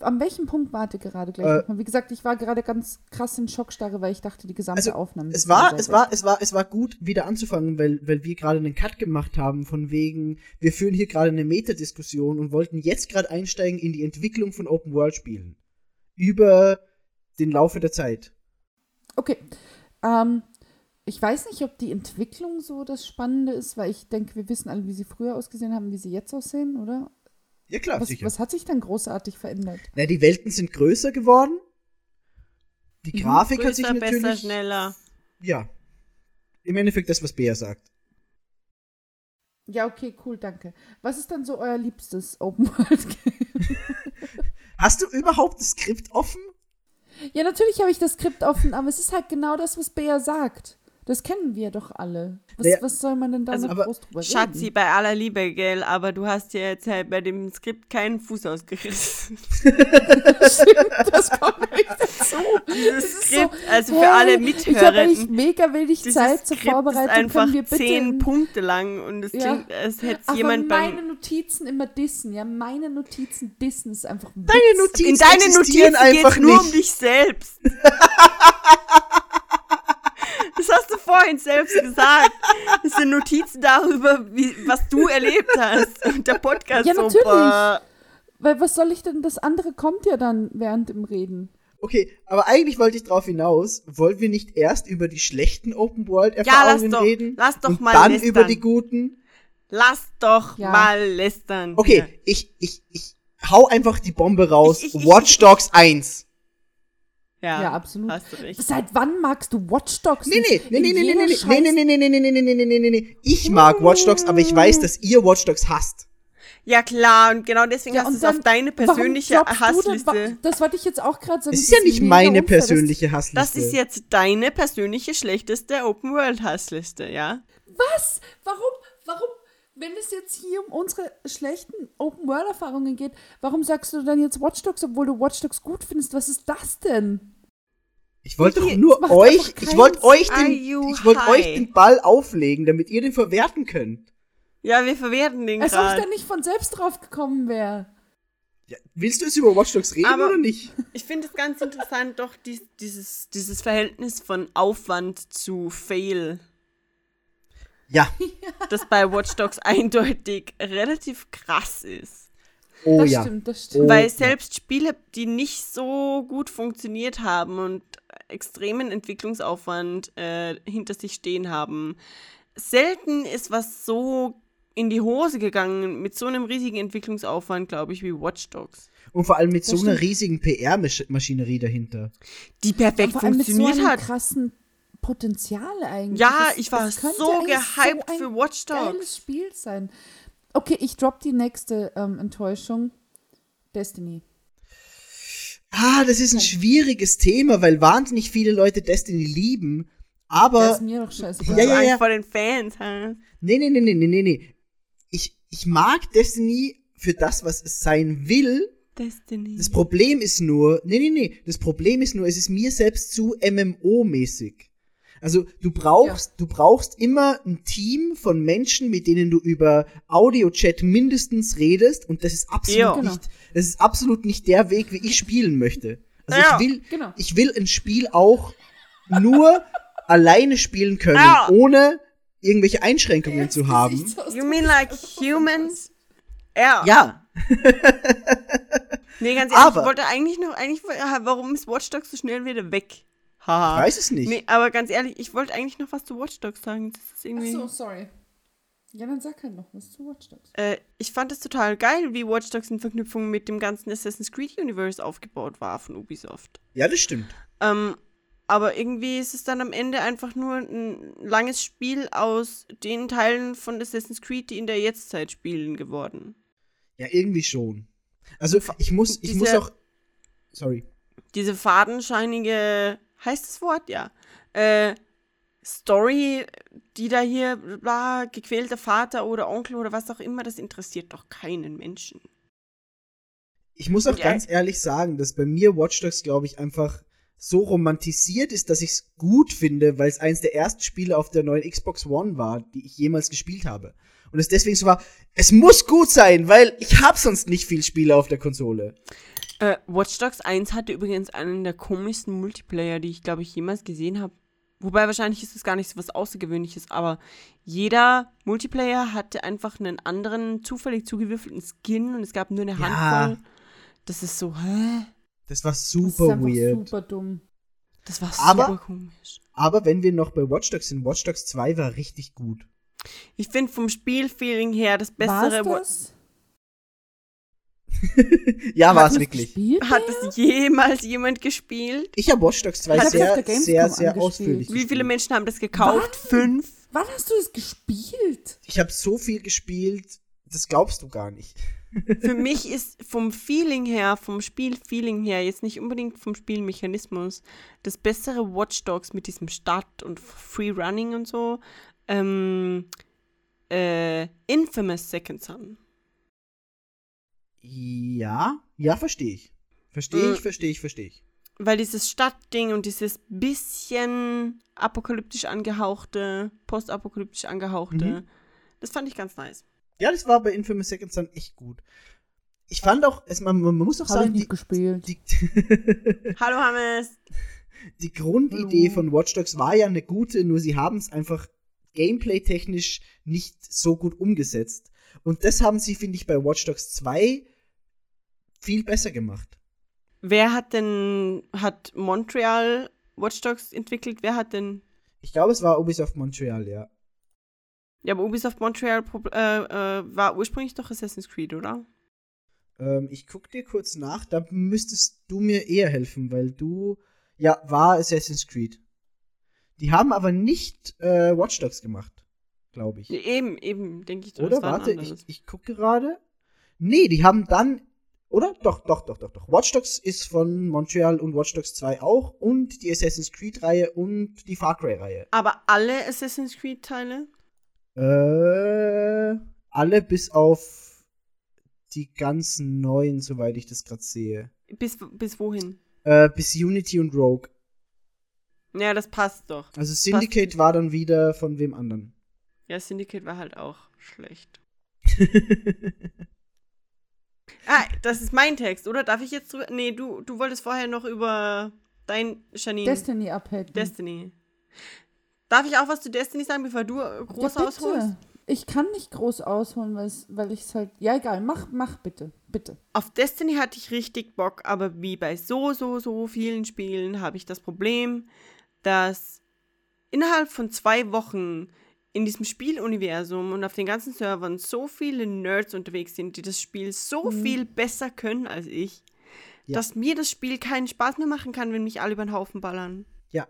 B: an welchem Punkt warte gerade gleich
C: Äh,
B: nochmal? Wie gesagt, ich war gerade ganz krass in Schockstarre, weil ich dachte, die gesamte
C: Also,
B: Aufnahme
C: Es
B: ist
C: war, es
B: weg.
C: war, es war, es war gut, wieder anzufangen, weil, weil wir gerade einen Cut gemacht haben, von wegen, wir führen hier gerade eine Metadiskussion und wollten jetzt gerade einsteigen in die Entwicklung von Open-World-Spielen. Über den Laufe der Zeit.
B: Okay. Ähm, ich weiß nicht, ob die Entwicklung so das Spannende ist, weil ich denke, wir wissen alle, wie sie früher ausgesehen haben, wie sie jetzt aussehen, oder?
C: Ja, klar,
B: Was,
C: sicher.
B: was hat sich denn großartig verändert?
C: Na, die Welten sind größer geworden. Die
B: Mhm.
C: Grafik hat sich
D: Größer,
C: natürlich.
D: besser, schneller.
C: Ja. Im Endeffekt das, was Bea sagt.
B: Ja, okay, cool, danke. Was ist dann so euer liebstes Open World Game?
C: Hast du überhaupt das Skript offen?
B: Ja, natürlich habe ich das Skript offen, aber es ist halt genau das, was Bea sagt. Das kennen wir doch alle. Was,
C: Naja,
B: was soll man denn da
D: also,
B: noch
C: aber
B: groß drüber
D: Schatzi,
B: reden?
D: bei aller Liebe, gell, aber du hast ja jetzt halt bei dem Skript keinen Fuß ausgerissen.
B: das kommt nicht dazu.
D: Dieses
B: ist
D: Skript,
B: so,
D: also für
B: hey,
D: alle
B: Ich habe eigentlich mega wenig Zeit zur
D: Skript
B: Vorbereitung.
D: ist einfach
B: wir bitte
D: zehn Punkte lang und es
B: Ja.
D: klingt, als hätte es jemand
B: meine
D: beim...
B: Notizen immer dissen, ja, meine Notizen dissen ist einfach Witz.
C: Deine Notizen
D: In deine
C: existieren
D: Notizen
C: einfach
D: nur um
C: nicht.
D: dich selbst. Das hast du vorhin selbst gesagt. Das sind Notizen darüber, wie, was du erlebt hast. Und der Podcast
B: Ja, natürlich.
D: boah.
B: Weil was soll ich denn, das andere kommt ja dann während dem Reden.
C: Okay, aber eigentlich wollte ich drauf hinaus, wollen wir nicht erst über die schlechten
D: Ja,
C: Open-World-Erfahrungen
D: lass doch,
C: reden?
D: lass doch
C: und
D: mal
C: dann
D: lästern.
C: über die guten?
D: Lass doch
B: Ja.
D: mal lästern.
C: Okay, ich, ich, ich hau einfach die Bombe raus.
D: Ich- ich- ich-
C: Watch Dogs 1.
D: Ja,
B: Ja, absolut.
D: Hast du recht.
B: Seit wann magst du Watch Dogs
C: Nee, nee, nee, nee, nee, nee, nee, nee, nee, nee, nee, nee, nee, nee, nee, nee, nee, nee, nee. Ich mag Watch Dogs, aber ich weiß, dass ihr Watch Dogs hasst.
D: Ja, klar, und genau deswegen
B: Ja,
D: hast du es auf deine persönliche
B: denn-
D: Hassliste.
B: wa- Das wollte ich jetzt auch gerade sagen.
C: Es ist ja nicht meine persönliche Hassliste.
D: Das ist jetzt deine persönliche schlechteste Open-World-Hassliste, ja?
B: Was? Warum? Warum? Wenn es jetzt hier um unsere schlechten Open-World-Erfahrungen geht, warum sagst du dann jetzt Watch Dogs, obwohl du Watch Dogs gut findest? Was ist das denn?
C: Ich wollte doch nur euch, ich wollte euch den, ich wollte euch den Ball auflegen, damit ihr den verwerten könnt.
D: Ja, wir verwerten den
B: Als ob ich
D: gerade.
B: da nicht von selbst drauf gekommen wäre.
C: Ja, willst du jetzt über Watch Dogs reden
D: Aber-
C: oder nicht?
D: Ich finde es ganz interessant, doch dies, dieses, dieses Verhältnis von Aufwand zu Fail,
C: Ja.
D: das bei Watch Dogs eindeutig relativ krass ist.
C: Oh
B: das
C: ja.
B: stimmt, das stimmt.
C: Oh,
D: Weil
C: ja.
D: selbst Spiele, die nicht so gut funktioniert haben und extremen Entwicklungsaufwand äh, hinter sich stehen haben, selten ist was so in die Hose gegangen mit so einem riesigen Entwicklungsaufwand, glaube ich, wie Watch Dogs.
C: Und vor allem mit
B: Das
C: so einer
B: stimmt.
C: riesigen PR-Maschinerie dahinter.
D: Die perfekt
B: Vor allem mit so
D: funktioniert
B: einem
D: hat.
B: krassen Potenzial eigentlich.
D: Ja,
B: Es-
D: ich war so gehypt
B: ein
D: für Watch Dogs.
B: Geiles Spiel sein. Okay, ich drop die nächste ähm, Enttäuschung. Destiny.
C: Ah, das ist ein schwieriges Thema, weil wahnsinnig viele Leute Destiny lieben.
B: Das
C: Aber
B: ist mir doch scheißegal.
C: Ja, ja, ja.
D: vor den Fans, hä?
C: nee, nee, nee, nee, nee, nee, nee. Ich, ich mag Destiny für das, was es sein will.
D: Destiny.
C: Das Problem ist nur, nee, nee, nee, das Problem ist nur, es ist mir selbst zu MMO-mäßig. Also du brauchst, du brauchst immer ein Team von Menschen, mit denen du über Audio-Chat mindestens redest und das ist absolut
D: Ja.
B: Genau.
C: nicht, das ist absolut nicht der Weg, wie ich spielen möchte. Also
D: Ja.
C: ich will,
B: Genau.
C: ich will ein Spiel auch nur alleine spielen können,
D: Ja.
C: ohne irgendwelche Einschränkungen zu haben.
D: You mean like humans? Ja.
C: Ja,
D: Nee, ganz ehrlich,
C: Aber-
D: ich wollte eigentlich noch, eigentlich, warum ist Watch Dogs so schnell wieder weg?
C: Ich
D: Haha.
C: weiß es nicht.
D: Nee, aber ganz ehrlich, ich wollte eigentlich noch was zu Watch Dogs sagen. Das ist irgendwie.
B: Achso, sorry. Ja, dann sag halt noch was zu Watch Dogs.
D: Äh, ich fand es total geil, wie Watch Dogs in Verknüpfung mit dem ganzen Assassin's Creed Universe aufgebaut war von Ubisoft.
C: Ja, das stimmt.
D: Ähm, aber irgendwie ist es dann am Ende einfach nur ein langes Spiel aus den Teilen von Assassin's Creed, die in der Jetztzeit spielen, geworden.
C: Ja, irgendwie schon. Also ich muss, ich
D: Diese-
C: muss auch. Sorry.
D: Diese fadenscheinige, heißt das Wort? Ja. Äh, Story, die da hier, bla, gequälter Vater oder Onkel oder was auch immer, das interessiert doch keinen Menschen.
C: Ich muss auch
D: ja-
C: ganz ehrlich sagen, dass bei mir Watch Dogs, glaube ich, einfach so romantisiert ist, dass ich es gut finde, weil es eins der ersten Spiele auf der neuen Xbox One war, die ich jemals gespielt habe. Und es deswegen so war, es muss gut sein, weil ich habe sonst nicht viel Spiele auf der Konsole.
D: Äh, Watch Dogs 1 hatte übrigens einen der komischsten Multiplayer, die ich, glaube ich, jemals gesehen habe. Wobei wahrscheinlich ist es gar nicht so was Außergewöhnliches, aber jeder Multiplayer hatte einfach einen anderen zufällig zugewürfelten Skin und es gab nur eine
C: Ja.
D: Handvoll. Das ist so, hä?
C: Das war
B: Das ist
C: super weird.
B: super dumm.
D: Das war
C: Aber-
D: super komisch.
C: Aber wenn wir noch bei Watch Dogs sind, Watch Dogs 2 war richtig gut.
D: Ich finde vom Spielfeeling her das bessere. Wa-
B: War's das?
C: ja, war es wirklich.
D: Hat es jemals jemand gespielt?
C: Ich habe Watch Dogs 2
B: Ich hab's auf
C: sehr, sehr, sehr
B: angespielt.
C: ausführlich
D: Wie viele. Menschen haben das gekauft?
B: Was?
D: Fünf?
B: Wann hast du es gespielt?
C: Ich habe so viel gespielt, das glaubst du gar nicht.
D: Für mich ist vom Feeling her, vom Spielfeeling her, jetzt nicht unbedingt vom Spielmechanismus, das bessere Watch Dogs mit diesem Start und Free Running und so, ähm, äh, Infamous Second Son.
C: Ja, ja, verstehe ich. Verstehe ich,
D: Äh.
C: verstehe ich, verstehe ich.
D: Weil dieses Stadtding und dieses bisschen apokalyptisch angehauchte, postapokalyptisch angehauchte,
C: Mhm.
D: das fand ich ganz nice.
C: Ja, das war bei Infamous Second Son echt gut. Ich fand auch, es, man, man muss auch
B: ich
C: sagen,
B: nicht
C: die,
B: gespielt.
C: die,
D: Hallo Hammes!
C: die Grundidee
B: Hallo.
C: von Watch Dogs war ja eine gute, nur sie haben es einfach gameplay-technisch nicht so gut umgesetzt. Und das haben sie, finde ich, bei Watch Dogs 2 viel besser gemacht.
D: Wer hat denn, hat Montreal Watch Dogs entwickelt? Wer hat denn
C: Ich glaube, es war Ubisoft Montreal, ja.
D: Ja, aber Ubisoft Montreal äh, äh, war ursprünglich doch Assassin's Creed, oder?
C: Ähm, ich guck dir kurz nach, da müsstest du mir eher helfen, weil du. Ja, war Assassin's Creed. Die haben aber nicht äh, Watch Dogs gemacht, glaube ich.
D: Eben, eben, denke ich.
C: Oder? Warte, ich, ich gucke gerade. Nee, die haben dann. Oder? Doch, doch, doch, doch, doch. Watch Dogs ist von Montreal und Watch Dogs 2 auch und die Assassin's Creed-Reihe und die Far Cry-Reihe.
D: Aber alle Assassin's Creed-Teile?
C: Äh, alle bis auf die ganz neuen, soweit ich das gerade sehe.
D: Bis, bis wohin?
C: Äh, bis Unity und Rogue.
D: Ja, das passt doch.
C: Also Syndicate war dann wieder von wem anderen.
D: Ja, Syndicate war halt auch schlecht. Ah, das ist mein Text, oder? Darf ich jetzt drüber. Nee, du, du wolltest vorher noch über dein Janine.
B: Destiny abhalten.
D: Destiny. Darf ich auch was zu Destiny sagen, bevor du äh, groß
B: ja,
D: ausholst?
B: Ich kann nicht groß ausholen, weil ich es halt. Ja, egal, mach, mach bitte. Bitte.
D: Auf Destiny hatte ich richtig Bock, aber wie bei so, so, so vielen Spielen habe ich das Problem, dass innerhalb von zwei Wochen in diesem Spieluniversum und auf den ganzen Servern so viele Nerds unterwegs sind, die das Spiel so viel besser können als ich,
C: Ja.
D: dass mir das Spiel keinen Spaß mehr machen kann, wenn mich alle über den Haufen ballern.
C: ja.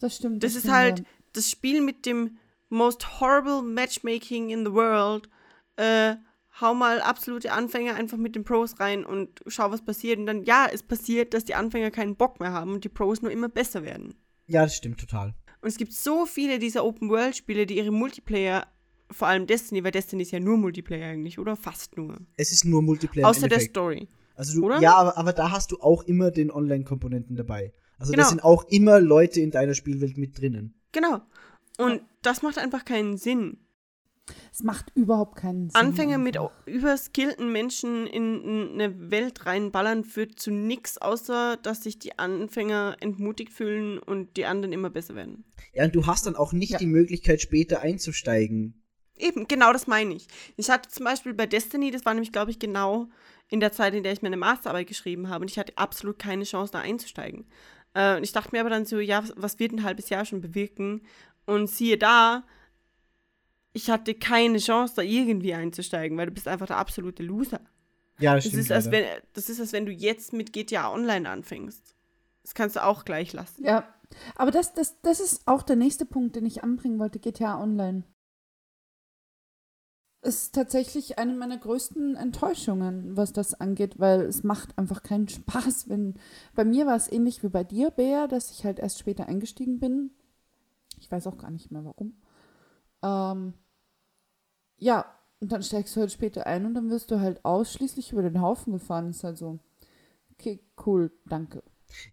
B: Das stimmt.
D: Das ist
B: stimmt,
D: halt
B: ja.
D: das Spiel mit dem most horrible Matchmaking in the world. Äh, hau mal absolute Anfänger einfach mit den Pros rein und schau, was passiert. Und dann, ja, es passiert, dass die Anfänger keinen Bock mehr haben und die Pros nur immer besser werden.
C: Ja, das stimmt total.
D: Und es gibt so viele dieser Open-World-Spiele, die ihre Multiplayer, vor allem Destiny, weil Destiny ist ja nur Multiplayer eigentlich, oder? Fast nur.
C: Es ist nur Multiplayer.
D: Außer der. Story.
C: Also du,
D: oder?
C: ja, aber, aber da hast du auch immer den Online-Komponenten dabei. Also
D: Genau.
C: da sind auch immer Leute in deiner Spielwelt mit drinnen.
D: Genau. Und das macht einfach keinen Sinn.
B: Es macht überhaupt keinen Sinn.
D: Anfänger mit
B: einfach.
D: überskillten Menschen in in eine Welt reinballern führt zu nichts, außer dass sich die Anfänger entmutigt fühlen und die anderen immer besser werden.
C: Ja, und du hast dann auch nicht
B: Ja.
C: die Möglichkeit, später einzusteigen.
D: Eben, genau das meine ich. Ich hatte zum Beispiel bei Destiny, das war nämlich, glaube ich, genau in der Zeit, in der ich meine Masterarbeit geschrieben habe, und ich hatte absolut keine Chance, da einzusteigen. Äh, und ich dachte mir aber dann so, ja, was wird ein halbes Jahr schon bewirken? Und siehe da, ich hatte keine Chance, da irgendwie einzusteigen, weil du bist einfach der absolute Loser.
C: Ja, das
D: Das
C: stimmt.
D: ist, als wenn, das ist, als wenn du jetzt mit GTA Online anfängst. Das kannst du auch gleich lassen.
B: Ja, aber das, das, das ist auch der nächste Punkt, den ich anbringen wollte, GTA Online. Ist tatsächlich eine meiner größten Enttäuschungen, was das angeht, weil es macht einfach keinen Spaß, wenn. Bei mir war es ähnlich wie bei dir, Bea, dass ich halt erst später eingestiegen bin. Ich weiß auch gar nicht mehr warum. Ähm, ja, und dann steigst du halt später ein und dann wirst du halt ausschließlich über den Haufen gefahren. Ist halt so, okay, cool, danke.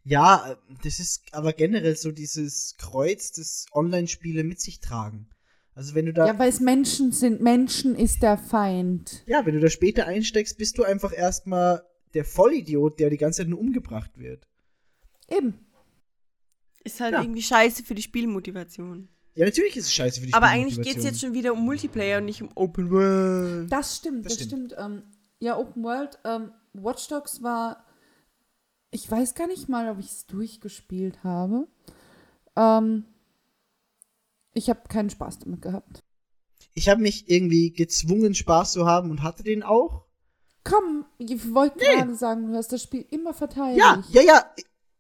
C: Ja, das ist aber generell so dieses Kreuz, das Online-Spiele mit sich tragen. Also wenn du da,
B: Ja, weil es Menschen sind. Menschen ist der Feind.
C: ja, wenn du da später einsteigst, bist du einfach erstmal der Vollidiot, der die ganze Zeit nur umgebracht wird.
B: Eben.
D: Ist halt
C: Ja.
D: irgendwie scheiße für die Spielmotivation.
C: Ja, natürlich ist es scheiße für die
D: Aber eigentlich geht es jetzt schon wieder um Multiplayer und nicht um Open World.
B: Das stimmt,
C: Das
B: das,
C: stimmt.
B: stimmt. Ähm, ja, Open World, ähm, Watch Dogs war. Ich weiß gar nicht mal, ob ich es durchgespielt habe. Ähm, ich habe keinen Spaß damit gehabt.
C: Ich habe mich irgendwie gezwungen, Spaß zu haben und hatte den auch.
B: Komm, ich wollte gerade sagen, du hast das Spiel immer verteidigt.
C: Ja, ja, ja.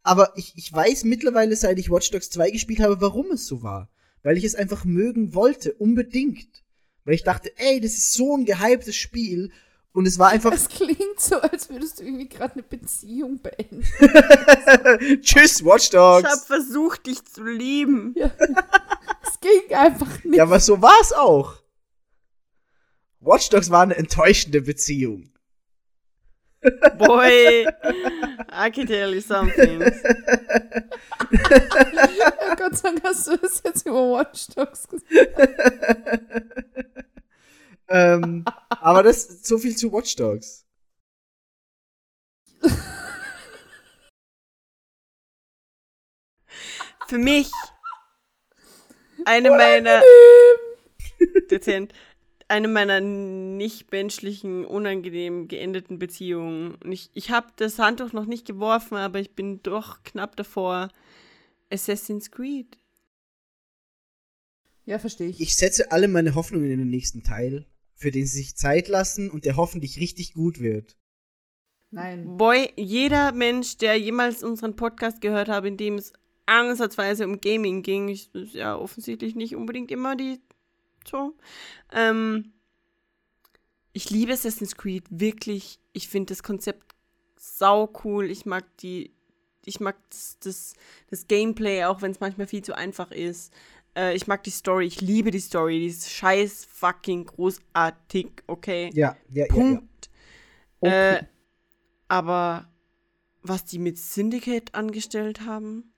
C: Aber ich, ich weiß mittlerweile, seit ich Watch Dogs 2 gespielt habe, warum es so war. Weil ich es einfach mögen wollte, unbedingt. Weil ich dachte, ey, das ist so ein gehyptes Spiel. Und es war einfach,
B: Es klingt so, als würdest du irgendwie gerade eine Beziehung beenden.
C: tschüss, Watch
D: Ich hab
C: Dogs.
D: versucht, dich zu lieben.
B: Ja. es ging einfach nicht.
C: Ja, aber so war es auch. Watch Dogs war eine enttäuschende Beziehung.
D: Boy, I can tell you something.
B: Ja, Gott sei Dank hast du das jetzt über Watch Dogs gesagt.
C: ähm, aber das so viel zu Watch Dogs.
D: Für mich eine meiner dezent eine meiner nicht menschlichen, unangenehm geendeten Beziehungen. Und ich, ich habe das Handtuch noch nicht geworfen, aber ich bin doch knapp davor. Assassin's Creed.
B: Ja, verstehe ich.
C: Ich setze alle meine Hoffnungen in den nächsten Teil, für den sie sich Zeit lassen und der hoffentlich richtig gut wird.
B: Nein.
D: Boy, jeder Mensch, der jemals unseren Podcast gehört hat, in dem es ansatzweise um Gaming ging, ist ja offensichtlich nicht unbedingt immer die so. Ähm, ich liebe Assassin's Creed, wirklich. Ich finde das Konzept sau cool. Ich mag die, ich mag das, das, das Gameplay, auch wenn es manchmal viel zu einfach ist. Äh, ich mag die Story, ich liebe die Story, die ist scheiß fucking großartig, okay?
C: Ja, ja, ja. ja.
D: Punkt.
B: Okay.
D: Äh, aber was die mit Syndicate angestellt haben?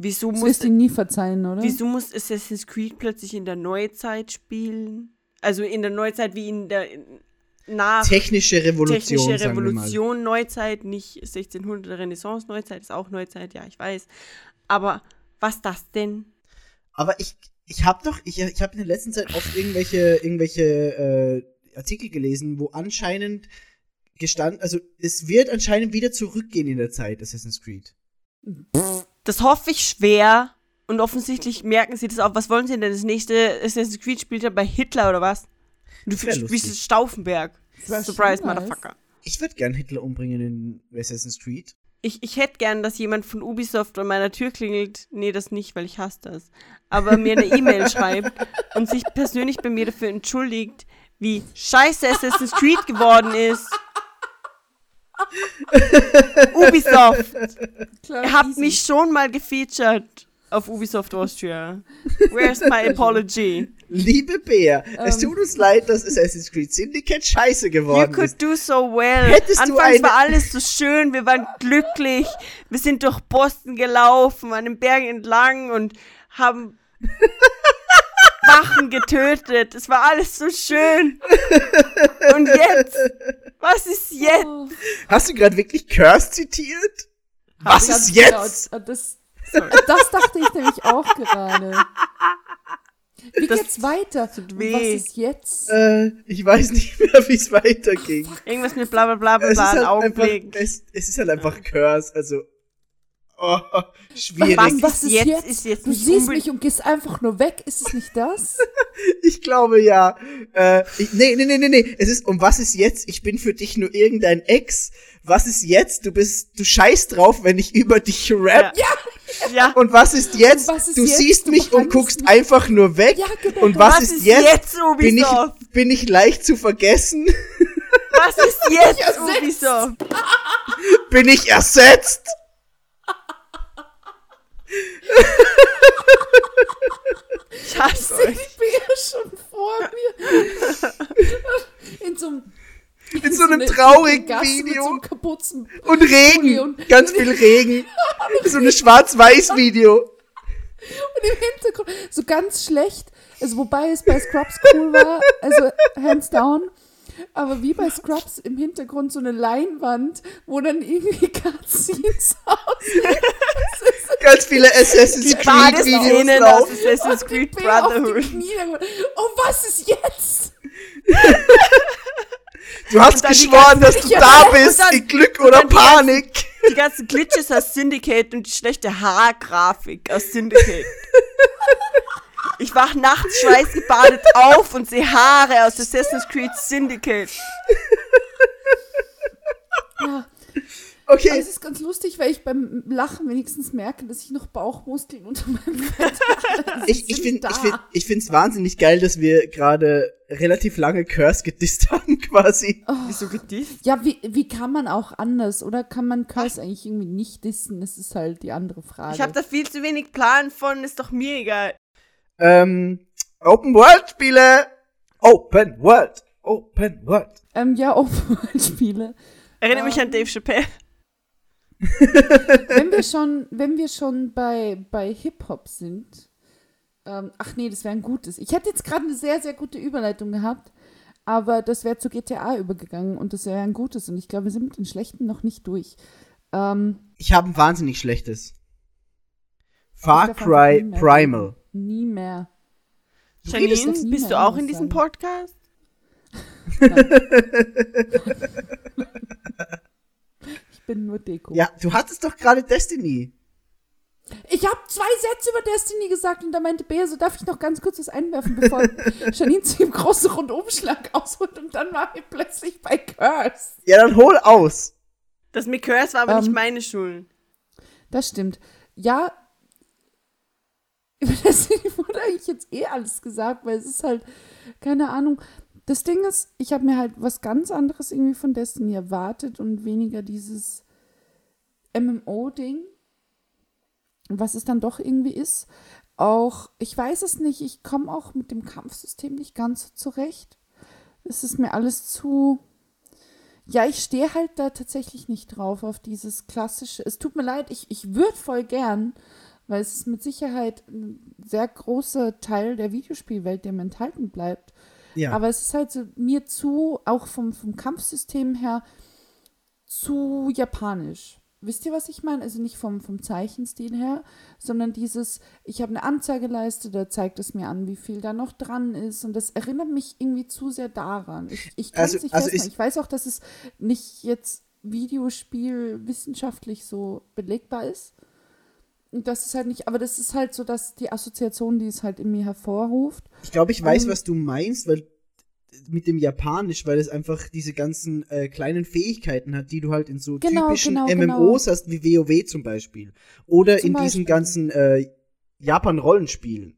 D: Wieso
B: Das
D: muss,
B: wirst du nie verzeihen, oder?
D: wieso muss Assassin's Creed plötzlich in der Neuzeit spielen? Also in der Neuzeit wie in der in- nach
C: Technische Revolution,
D: technische
C: sagen wir mal.
D: Revolution, Neuzeit, nicht 1600 Renaissance, Neuzeit ist auch Neuzeit, ja, ich weiß. Aber was das denn?
C: Aber ich, ich habe doch, ich, ich habe in der letzten Zeit oft irgendwelche, irgendwelche äh, Artikel gelesen, wo anscheinend gestanden, also es wird anscheinend wieder zurückgehen in der Zeit, Assassin's Creed.
D: Das hoffe ich schwer. Und offensichtlich merken sie das auch. Was wollen sie denn? Das nächste Assassin's Creed spielt ja bei Hitler oder was? Du spielst. Stauffenberg. Surprise. Motherfucker.
C: Ich würde gern Hitler umbringen in Assassin's Creed.
D: Ich, ich hätte gern, dass jemand von Ubisoft an meiner Tür klingelt. Nee, das nicht, weil ich hasse das. Aber mir eine E-Mail schreibt und sich persönlich bei mir dafür entschuldigt, wie scheiße Assassin's Creed geworden ist. Ubisoft,
B: Klar,
D: ihr habt
B: easy.
D: mich schon mal gefeatured. auf Ubisoft Austria. Where's my apology?
C: Liebe Bea, es
B: Ähm.
C: tut uns leid, dass Assassin's Creed Syndicate scheiße
D: You
C: geworden
D: could
C: ist.
D: do so well.
C: Hättest du
D: Anfangs
C: eine-
D: war alles so schön, wir waren glücklich. Wir sind durch Boston gelaufen, an den Bergen entlang und haben Wachen getötet. Es war alles so schön. Und jetzt? Was ist jetzt?
C: Hast du gerade wirklich Curse zitiert? Was
B: ganz
C: ist jetzt?
B: genau, Das, das dachte ich nämlich auch gerade. Wie
D: Das
B: geht's weiter? Was ist jetzt?
C: Äh, ich weiß nicht mehr, wie es weiterging.
D: Irgendwas mit bla bla bla bla
C: Es ist,
D: bla,
C: halt
D: Augen
C: einfach, es, es ist halt einfach Curse, also. Oh, schwierig.
D: Was?
B: was ist
D: jetzt?
B: jetzt?
D: Ist jetzt
B: du siehst mich und gehst einfach nur weg. Ist es nicht das?
C: Ich glaube ja. Äh, ich, nee, nee, nee, nee, nee. Es ist, um was ist jetzt? Ich bin für dich nur irgendein Ex. Was ist jetzt? Du bist, du scheißt drauf, wenn ich über dich rap.
D: Ja. Ja.
C: Und was ist jetzt?
B: Was ist
C: du
B: jetzt?
C: siehst
B: Du
C: mich und guckst
B: mich-
C: einfach nur weg.
B: Ja, genau.
C: Und was,
D: Was
C: ist
D: ist
C: jetzt?
D: jetzt,
C: bin ich,
D: Ubisoft?
C: bin ich leicht zu vergessen?
D: Was ist jetzt. Ubisoft?
C: bin ich ersetzt?
D: Ich hasse euch.
B: ich Bea schon vor mir. In so einem,
C: In so einem
B: eine-
C: traurigen
B: Mit so
C: Video.
B: einem.
C: Und Regen.
B: und-
C: Ganz viel Regen. so ein Schwarz-Weiß-Video.
B: Und im Hintergrund so ganz schlecht. Also wobei es bei Scrubs cool war, also hands down. Aber wie bei Scrubs im Hintergrund so eine Leinwand, wo dann irgendwie Cutscenes aussehen.
C: Ganz viele Assassin's Creed Videos laufen.
D: Assassin's Creed Brotherhood.
B: Oh, was ist jetzt?
C: Du hast geschworen, dass du da bist,
D: dann-
C: in Glück oder
D: dann die
C: Panik.
D: Die ganzen Glitches aus Syndicate und die schlechte Haargrafik aus Syndicate. Ich wach nachts schweißgebadet auf und sehe Haare aus Assassin's Creed Syndicate.
B: Ja, aber
C: Okay,
B: es ist ganz lustig, weil ich beim Lachen wenigstens merke, dass ich noch Bauchmuskeln unter meinem Fett habe. Sie
C: ich, ich finde ich find, wahnsinnig geil, dass wir gerade relativ lange Curse gedisst haben, quasi.
D: Wieso gedisst?
B: Ja, wie, wie kann man auch anders? Oder kann man Curse eigentlich irgendwie nicht dissen? Das ist halt die andere Frage.
D: Ich habe da viel zu wenig Plan von, ist doch mir egal.
C: Ähm, Open World Spiele. Open World. Open World.
B: ähm, ja, Open-World-Spiele.
D: Erinnere mich an Dave Chappelle.
B: wenn wir schon, wenn wir schon bei, bei Hip-Hop sind, ähm, ach nee, das wäre ein gutes. Ich hätte jetzt gerade eine sehr, sehr gute Überleitung gehabt, aber das wäre zu GTA übergegangen und das wäre ein gutes. Und ich glaube, wir sind mit den Schlechten noch nicht durch. Ähm,
C: Ich habe ein wahnsinnig schlechtes. Far Cry Primal.
B: Nie mehr.
C: Du
D: Janine,
B: nie
D: bist
B: mehr
D: du auch in diesem. Podcast?
B: Ich bin nur Deko.
C: Ja, du hattest doch gerade Destiny.
B: Ich habe zwei Sätze über Destiny gesagt und da meinte Bea, so darf ich noch ganz kurz was einwerfen, bevor Janine zu dem großen Rundumschlag ausholt und dann war wir plötzlich bei Curse.
C: Ja, dann hol aus.
D: Das mit Curse war aber
B: Ähm.
D: nicht meine Schuld.
B: Das stimmt. Ja, über Destiny wurde eigentlich jetzt eh alles gesagt, weil es ist halt, keine Ahnung. Das Ding ist, ich habe mir halt was ganz anderes irgendwie von Destiny erwartet und weniger dieses MMO-Ding, was es dann doch irgendwie ist. Auch, ich weiß es nicht, ich komme auch mit dem Kampfsystem nicht ganz so zurecht. Es ist mir alles zu. Ja, ich stehe halt da tatsächlich nicht drauf, auf dieses klassische. Es tut mir leid, ich, ich würde voll gern, weil es ist mit Sicherheit ein sehr großer Teil der Videospielwelt, der mir enthalten bleibt.
C: Ja.
B: Aber es ist halt so mir zu, auch vom, vom Kampfsystem her, zu japanisch. Wisst ihr, was ich meine? Also nicht vom, vom Zeichenstil her, sondern dieses, ich habe eine Anzeigeleiste, da zeigt es mir an, wie viel da noch dran ist. Und das erinnert mich irgendwie zu sehr daran. Ich, ich kann es
C: Also-
B: nicht
C: also ist-
B: Ich weiß auch, dass es nicht jetzt Videospiel wissenschaftlich so belegbar ist. Das ist halt nicht, aber das ist halt so, dass die Assoziation, die es halt in mir hervorruft.
C: Ich glaube, ich weiß,
B: Ähm,
C: was du meinst, weil mit dem Japanisch, weil es einfach diese ganzen äh, kleinen Fähigkeiten hat, die du halt in so
B: Genau,
C: typischen
B: genau,
C: MMOs hast, wie WoW zum Beispiel. Oder
B: Zum
C: in diesen
B: Beispiel.
C: ganzen äh, Japan-Rollenspielen.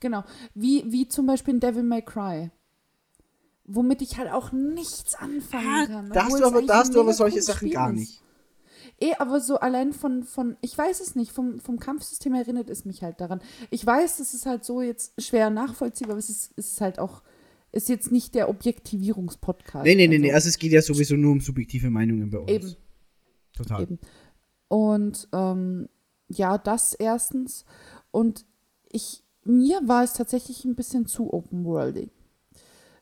B: Genau. Wie, wie zum Beispiel in Devil May Cry. Womit ich halt auch nichts anfangen kann.
C: Da hast du aber, da hast du aber solche Sachen
B: Spiel
C: gar
B: ist. Eh, aber so allein von, von ich weiß es nicht, vom, vom Kampfsystem erinnert es mich halt daran. Ich weiß, das ist halt so jetzt schwer nachvollziehbar, aber es ist, es ist halt auch, ist jetzt nicht der Objektivierungspodcast.
C: Nee, nee, nee,
B: also,
C: nee. Also es geht ja sowieso nur um subjektive Meinungen bei uns.
B: Eben.
C: Total.
B: Eben. Und ähm, ja, das erstens. Und ich, mir war es tatsächlich ein bisschen zu open-worldig.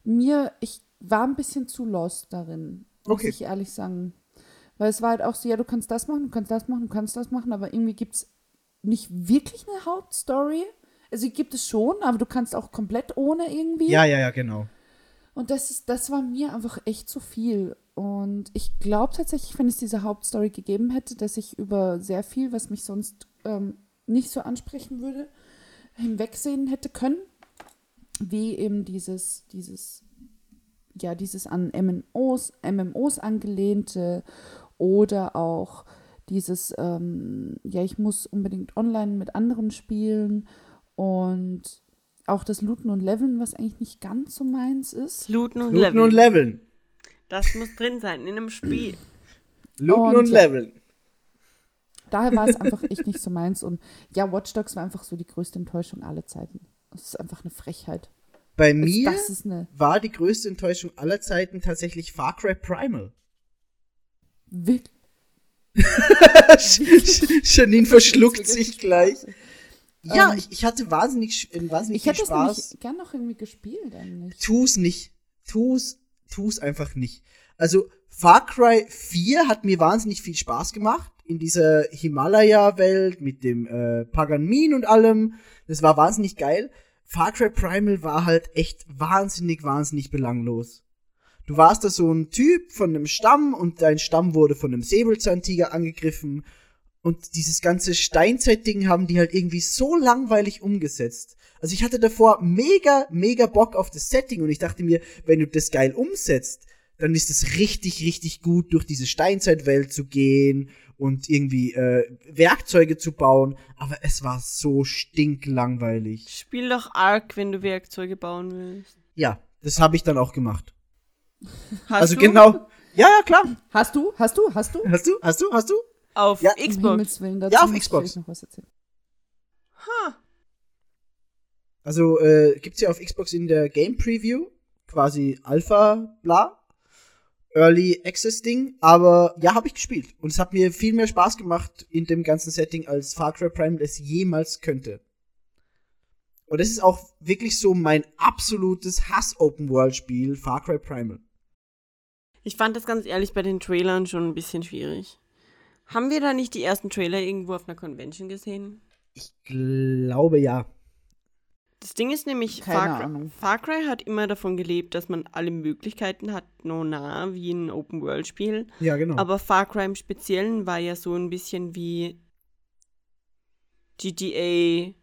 B: Mir, ich war ein bisschen zu lost darin, muss
C: Okay.
B: ich ehrlich sagen. Weil es war halt auch so, ja, du kannst das machen, du kannst das machen, du kannst das machen, aber irgendwie gibt es nicht wirklich eine Hauptstory. Also gibt es schon, aber du kannst auch komplett ohne irgendwie.
C: Ja, ja, ja, genau.
B: Und das, ist, das war mir einfach echt zu viel. Und ich glaube tatsächlich, wenn es diese Hauptstory gegeben hätte, dass ich über sehr viel, was mich sonst ähm, nicht so ansprechen würde, hinwegsehen hätte können. Wie eben dieses, dieses, ja, dieses an MMOs, MMOs angelehnte oder auch dieses, ähm, ja, ich muss unbedingt online mit anderen spielen und auch das Looten und Leveln, was eigentlich nicht ganz so meins ist.
D: Looten und
C: Looten
D: Leveln.
C: und Leveln.
D: Das muss drin sein in einem Spiel.
C: Looten
B: Und
C: und. Leveln.
B: Daher war es einfach echt nicht so meins. Und ja, Watch Dogs war einfach so die größte Enttäuschung aller Zeiten. Das ist einfach eine Frechheit.
C: Bei
B: Also
C: mir
B: Das ist eine
C: war die größte Enttäuschung aller Zeiten tatsächlich Far Cry Primal.
B: Wirklich.
C: Janine verschluckt sich gleich. Ja,
B: Ähm,
C: ich, ich hatte wahnsinnig, wahnsinnig
B: Ich
C: viel
B: hätte es
C: Spaß.
B: nämlich gern noch irgendwie gespielt eigentlich.
C: tu's nicht. Tu's, tu's einfach nicht. Also, Far Cry 4 hat mir wahnsinnig viel Spaß gemacht. In dieser Himalaya-Welt mit dem äh, Pagan-Min und allem. Das war wahnsinnig geil. Far Cry Primal war halt echt wahnsinnig, wahnsinnig belanglos. Du warst da so ein Typ von einem Stamm und dein Stamm wurde von einem Säbelzahntiger angegriffen. Und dieses ganze Steinzeit-Ding haben die halt irgendwie so langweilig umgesetzt. Also ich hatte davor mega, mega Bock auf das Setting und ich dachte mir, wenn du das geil umsetzt, dann ist es richtig, richtig gut, durch diese Steinzeitwelt zu gehen und irgendwie äh, Werkzeuge zu bauen. Aber es war so stinklangweilig.
D: Spiel doch Ark, wenn du Werkzeuge bauen willst.
C: Ja, das habe ich dann auch gemacht.
D: Hast
C: also
D: du?
C: genau. Ja, ja, klar.
B: Hast du? Hast du? Hast du?
C: Hast du? Hast du? Hast du?
D: Auf
C: Ja.
D: Xbox.
B: Willen,
C: Ja, auf Xbox.
B: noch was erzählen.
D: Ha.
C: Also äh, gibt's ja auf Xbox in der Game Preview quasi Alpha bla Early Access Ding, aber ja, habe ich gespielt und es hat mir viel mehr Spaß gemacht in dem ganzen Setting als Far Cry Primal es jemals könnte. Und das ist auch wirklich so mein absolutes Hass Open World Spiel Far Cry Primal.
D: Ich fand das ganz ehrlich bei den Trailern schon ein bisschen schwierig. Haben wir da nicht die ersten Trailer irgendwo auf einer Convention gesehen?
C: Ich glaube ja.
D: Das Ding ist nämlich, Far Cry. Far Cry hat immer davon gelebt, dass man alle Möglichkeiten hat, no nah, wie ein Open-World-Spiel.
C: Ja, genau.
D: Aber Far Cry im Speziellen war ja so ein bisschen wie GTA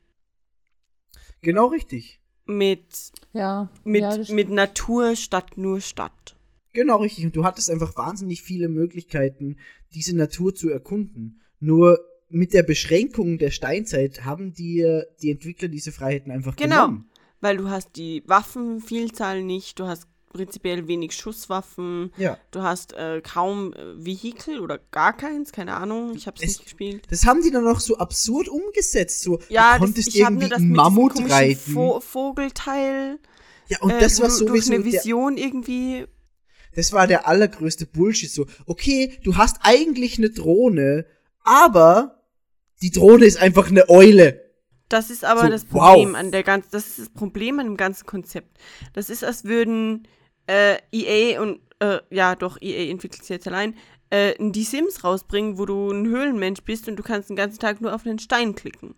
C: genau richtig.
D: mit,
B: Ja.
D: mit,
B: ja,
D: mit Natur statt nur Stadt.
C: Genau richtig. Und du hattest einfach wahnsinnig viele Möglichkeiten, diese Natur zu erkunden. Nur mit der Beschränkung der Steinzeit haben dir die Entwickler diese Freiheiten einfach
D: Genau.
C: genommen.
D: Weil du hast die Waffenvielzahl nicht, du hast prinzipiell wenig Schusswaffen,
C: Ja.
D: du hast äh, kaum äh, Vehikel oder gar keins, keine Ahnung, ich habe es nicht gespielt.
C: Das haben die dann noch so absurd umgesetzt. So,
D: Ja,
C: du
D: das,
C: konntest
D: habe
C: irgendwie
D: das
C: Mammut reiten.
D: Vo Vogelteil.
C: ja, und
D: äh,
C: das war sowieso
D: durch eine Vision irgendwie.
C: Das war der allergrößte Bullshit. So, okay, du hast eigentlich eine Drohne, aber die Drohne ist einfach eine Eule.
D: Das ist aber
C: So,
D: das
C: wow.
D: Problem an der ganzen, das ist das Problem an dem ganzen Konzept. Das ist, als würden äh, EA und äh, ja doch EA entwickelt es jetzt allein äh, ein Die Sims rausbringen, wo du ein Höhlenmensch bist und du kannst den ganzen Tag nur auf einen Stein klicken.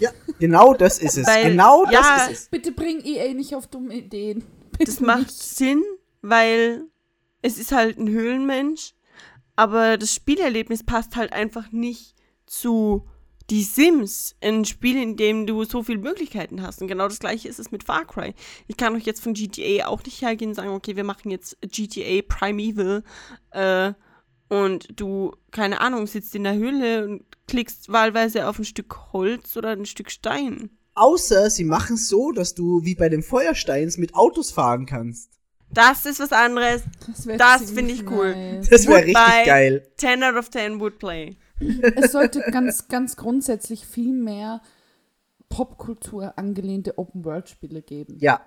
C: Ja, genau das ist es.
D: Weil-
C: genau
D: ja,
C: das ist es.
B: Bitte bring EA nicht auf dumme Ideen. Bitte
D: Das macht
B: nicht.
D: Sinn, weil es ist halt ein Höhlenmensch, aber das Spielerlebnis passt halt einfach nicht zu die Sims, ein Spiel, in dem du so viele Möglichkeiten hast. Und genau das gleiche ist es mit Far Cry. Ich kann euch jetzt von GTA auch nicht hergehen und sagen, okay, wir machen jetzt GTA Primeval äh, und du, keine Ahnung, sitzt in der Höhle und klickst wahlweise auf ein Stück Holz oder ein Stück Stein.
C: Außer sie machen es so, dass du wie bei den Feuersteins mit Autos fahren kannst.
D: Das ist was anderes. Das
B: ziemlich
D: finde ich cool.
B: nice.
C: Das wäre richtig geil.
D: 10 out of 10 would play.
B: Es sollte ganz, ganz grundsätzlich viel mehr Popkultur angelehnte Open-World-Spiele geben.
C: Ja.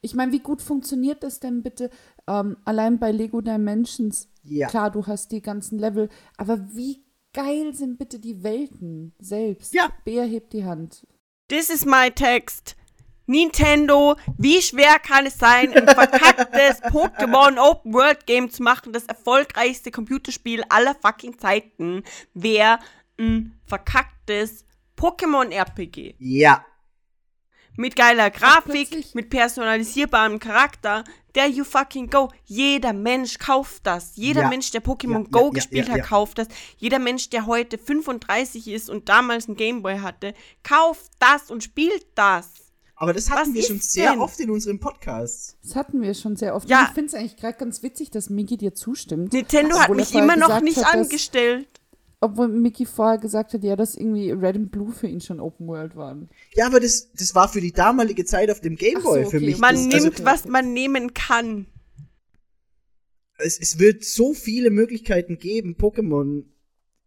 B: Ich meine, wie gut funktioniert das denn bitte? Ähm, allein bei Lego Dimensions,
C: Ja.
B: klar, du hast die ganzen Level, aber wie geil sind bitte die Welten selbst?
C: Ja.
B: Bär hebt die Hand.
D: This is my text. Nintendo, wie schwer kann es sein, ein verkacktes Pokémon Open World Game zu machen? Das erfolgreichste Computerspiel aller fucking Zeiten wäre ein verkacktes Pokémon RPG.
C: Ja.
D: Mit geiler Grafik, mit personalisierbarem Charakter. There you fucking go. Jeder Mensch kauft das. Jeder
C: Ja.
D: Mensch, der Pokémon
C: Ja,
D: Go
C: ja,
D: gespielt
C: ja,
D: hat,
C: ja.
D: kauft das. Jeder Mensch, der heute 35 ist und damals einen Gameboy hatte, kauft das und spielt das.
C: Aber das hatten
D: Was
C: wir schon sehr
D: denn?
C: oft in unserem Podcast.
B: Das hatten wir schon sehr oft.
D: Ja.
B: Und Ich finde es eigentlich gerade ganz witzig, dass Migi dir zustimmt.
D: Nintendo hat mich immer noch nicht
B: hat, dass-
D: angestellt.
B: Obwohl Miki vorher gesagt hat, ja, dass irgendwie Red and Blue für ihn schon Open World waren.
C: Ja, aber das, das war für die damalige Zeit auf dem Gameboy
B: so,
C: für
B: okay.
C: mich.
D: Man
C: das,
D: nimmt,
C: also,
D: was man nehmen kann.
C: es, es wird so viele Möglichkeiten geben, Pokémon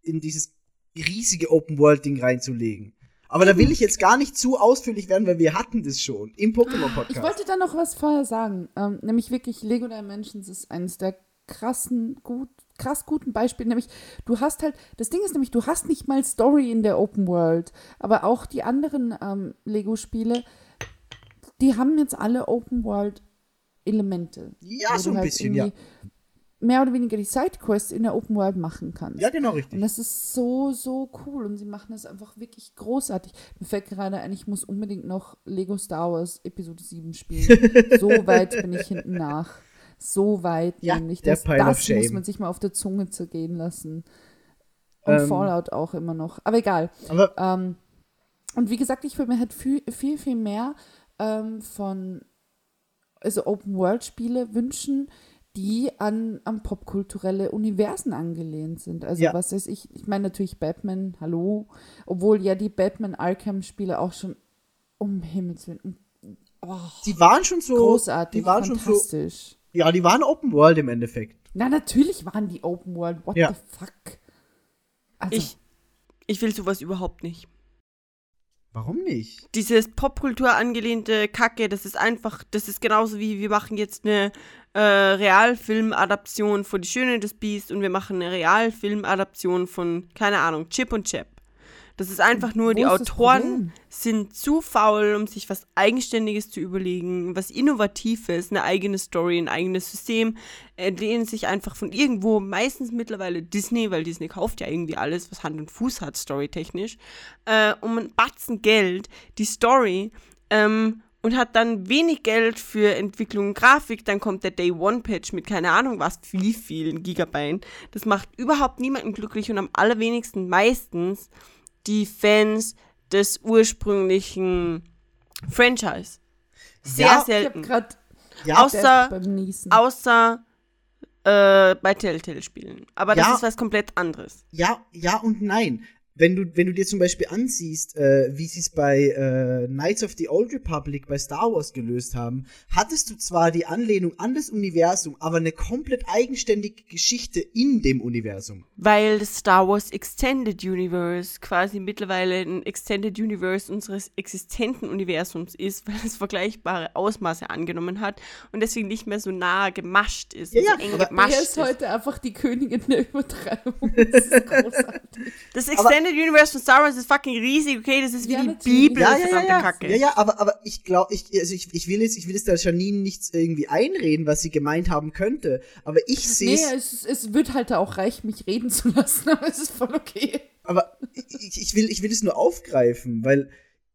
C: in dieses riesige Open-World-Ding reinzulegen. Aber da will ich jetzt gar nicht zu ausführlich werden, weil wir hatten das schon im
B: Ich
C: Pokémon-Podcast.
B: wollte da noch was vorher sagen. Ähm, nämlich wirklich, Lego Dimensions ist eines der krassen, gut, krass guten Beispiele. Nämlich, du hast halt, das Ding ist nämlich, du hast nicht mal Story in der Open World. Aber auch die anderen ähm, Lego-Spiele, die haben jetzt alle Open World-Elemente.
C: Ja,
B: wo
C: so ein
B: halt
C: bisschen, ja.
B: Mehr oder weniger die Sidequests in der Open World machen kannst.
C: Ja, genau
B: Und
C: richtig.
B: das ist so, so cool. Und sie machen das einfach wirklich großartig. Mir fällt gerade ein, ich muss unbedingt noch Lego Star Wars Episode 7 spielen. so weit bin ich hinten nach. So weit
C: Ja,
B: nämlich.
C: der
B: Das,
C: Pile of
B: das
C: Shame.
B: muss man sich mal auf der Zunge zergehen lassen. Und
C: Ähm.
B: Fallout auch immer noch. Aber egal.
C: Aber
B: Ähm, und wie gesagt, ich würde mir halt viel, viel, viel mehr ähm, von also Open-World-Spiele wünschen, die an, an popkulturelle Universen angelehnt sind. Also
C: Ja.
B: was weiß ich, ich meine natürlich Batman, hallo, obwohl ja die Batman Arkham-Spiele auch schon um Himmels Willen, oh,
C: die waren schon so.
B: großartig,
C: Die waren schon so.
B: fantastisch.
C: Ja, die waren Open World im Endeffekt.
B: Na, natürlich waren die Open World, what
C: Ja.
B: the fuck? Also,
D: Ich, ich will sowas überhaupt nicht.
C: Warum nicht?
D: Dieses Popkultur angelehnte Kacke, das ist einfach, das ist genauso wie wir machen jetzt eine äh, Realfilm-Adaption von Die Schöne des Biest und wir machen eine Realfilm-Adaption von, keine Ahnung, Chip und Chap. Das ist einfach nur, die Autoren
B: Problem?
D: sind zu faul, um sich was Eigenständiges zu überlegen, was Innovatives, eine eigene Story, ein eigenes System, äh, lehnen sich einfach von irgendwo, meistens mittlerweile Disney, weil Disney kauft ja irgendwie alles, was Hand und Fuß hat, storytechnisch, äh, um einen Batzen Geld, die Story, ähm, und hat dann wenig Geld für Entwicklung und Grafik, dann kommt der Day One Patch mit keine Ahnung was, wie vielen Gigabyte. Das macht überhaupt niemanden glücklich und am allerwenigsten meistens die Fans des ursprünglichen Franchise. Sehr
C: Ja,
B: ich habe
D: selten.
B: gerade
C: Ja,
D: Außer-. Außer äh, bei Telltale-Spielen. Aber das
C: Ja.
D: ist was komplett anderes.
C: ja, ja und nein. Wenn du, wenn du dir zum Beispiel ansiehst, äh, wie sie es bei äh, Knights of the Old Republic bei Star Wars gelöst haben, hattest du zwar die Anlehnung an das Universum, aber eine komplett eigenständige Geschichte in dem Universum.
D: Weil das Star Wars Extended Universe quasi mittlerweile ein Extended Universe unseres existenten Universums ist, weil es vergleichbare Ausmaße angenommen hat und deswegen nicht mehr so nah gemascht ist,
C: Ja, ja,
D: so eng
C: aber
D: gemascht ist.
B: ist heute einfach die Königin der Übertreibung. Das ist großartig.
D: Das Extended Universe von Star Wars ist fucking riesig, okay? Das ist wie
B: Ja,
D: die
B: natürlich.
D: Bibel,
C: Ja, ja, ja,
D: verdammte
C: ja.
D: Kacke.
C: Ja, ja, aber, aber ich glaube, ich, also ich, ich will jetzt, ich will jetzt der Janine nichts irgendwie einreden, was sie gemeint haben könnte. Aber ich sehe
B: Nee, es, es wird halt auch reich, mich reden zu lassen, aber es ist voll okay.
C: aber ich, ich, will, ich will es nur aufgreifen, weil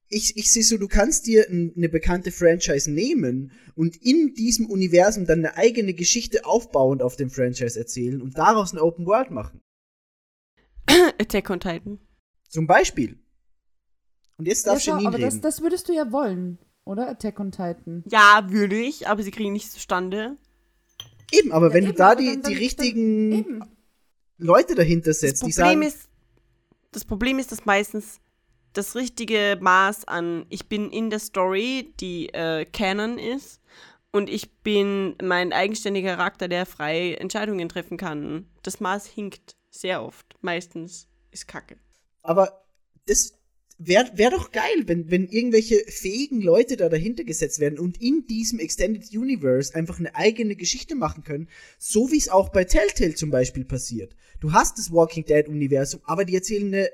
C: ich, ich sehe so, du kannst dir eine bekannte Franchise nehmen und in diesem Universum dann eine eigene Geschichte aufbauend auf dem Franchise erzählen und daraus eine Open World machen.
D: Attack on Titan.
C: Zum Beispiel. Und jetzt darf
B: Ja, schau,
C: Janine
B: aber das,
C: reden.
B: das würdest du ja wollen, oder? Attack on Titan.
D: Ja, würde ich, aber sie kriegen nichts zustande.
C: eben, aber
B: Ja,
C: wenn
B: eben,
C: du da die,
B: dann-
C: die
B: dann-
C: richtigen
B: Eben.
C: Leute dahinter
D: Das
C: setzt, die
D: Problem
C: sagen,
D: ist, das Problem ist, dass meistens das richtige Maß an ich bin in der Story, die äh, Canon ist Und ich bin mein eigenständiger Charakter, der frei Entscheidungen treffen kann. Das Maß hinkt sehr oft. Meistens ist Kacke.
C: Aber das wäre wär doch geil, wenn, wenn irgendwelche fähigen Leute da dahinter gesetzt werden und in diesem Extended Universe einfach eine eigene Geschichte machen können, so wie es auch bei Telltale zum Beispiel passiert. Du hast das Walking Dead Universum, aber die erzählen eine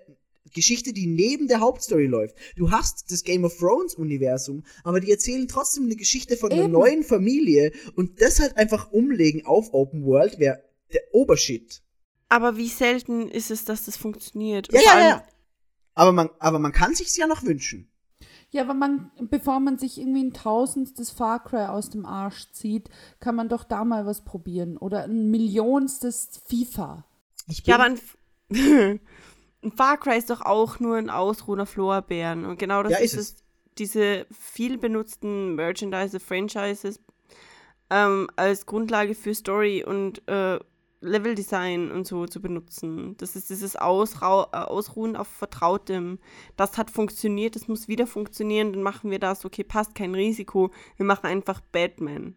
C: Geschichte, die neben der Hauptstory läuft. Du hast das Game of Thrones Universum, aber die erzählen trotzdem eine Geschichte von einer
B: Eben.
C: neuen Familie und das halt einfach umlegen auf Open World wäre der Obershit.
D: Aber wie selten ist es, dass das funktioniert?
C: Ja, ja, ja. Aber man, aber man kann sich's ja noch wünschen.
B: Ja, aber man, bevor man sich irgendwie ein tausendstes Far Cry aus dem Arsch zieht, kann man doch da mal was probieren. Oder ein millionstes FIFA.
C: Ich bin,
D: Ja, aber ein, F- ein Far Cry ist doch auch nur ein Ausruhen auf Lorbeeren. Und genau das
C: Ja,
D: ist
C: ist
D: es. Diese viel benutzten Merchandise-Franchises ähm, als Grundlage für Story und äh, Leveldesign und so zu benutzen. Das ist dieses Ausrau äh, Ausruhen auf Vertrautem. Das hat funktioniert, das muss wieder funktionieren, dann machen wir das. Okay, passt, kein Risiko. Wir machen einfach Batman.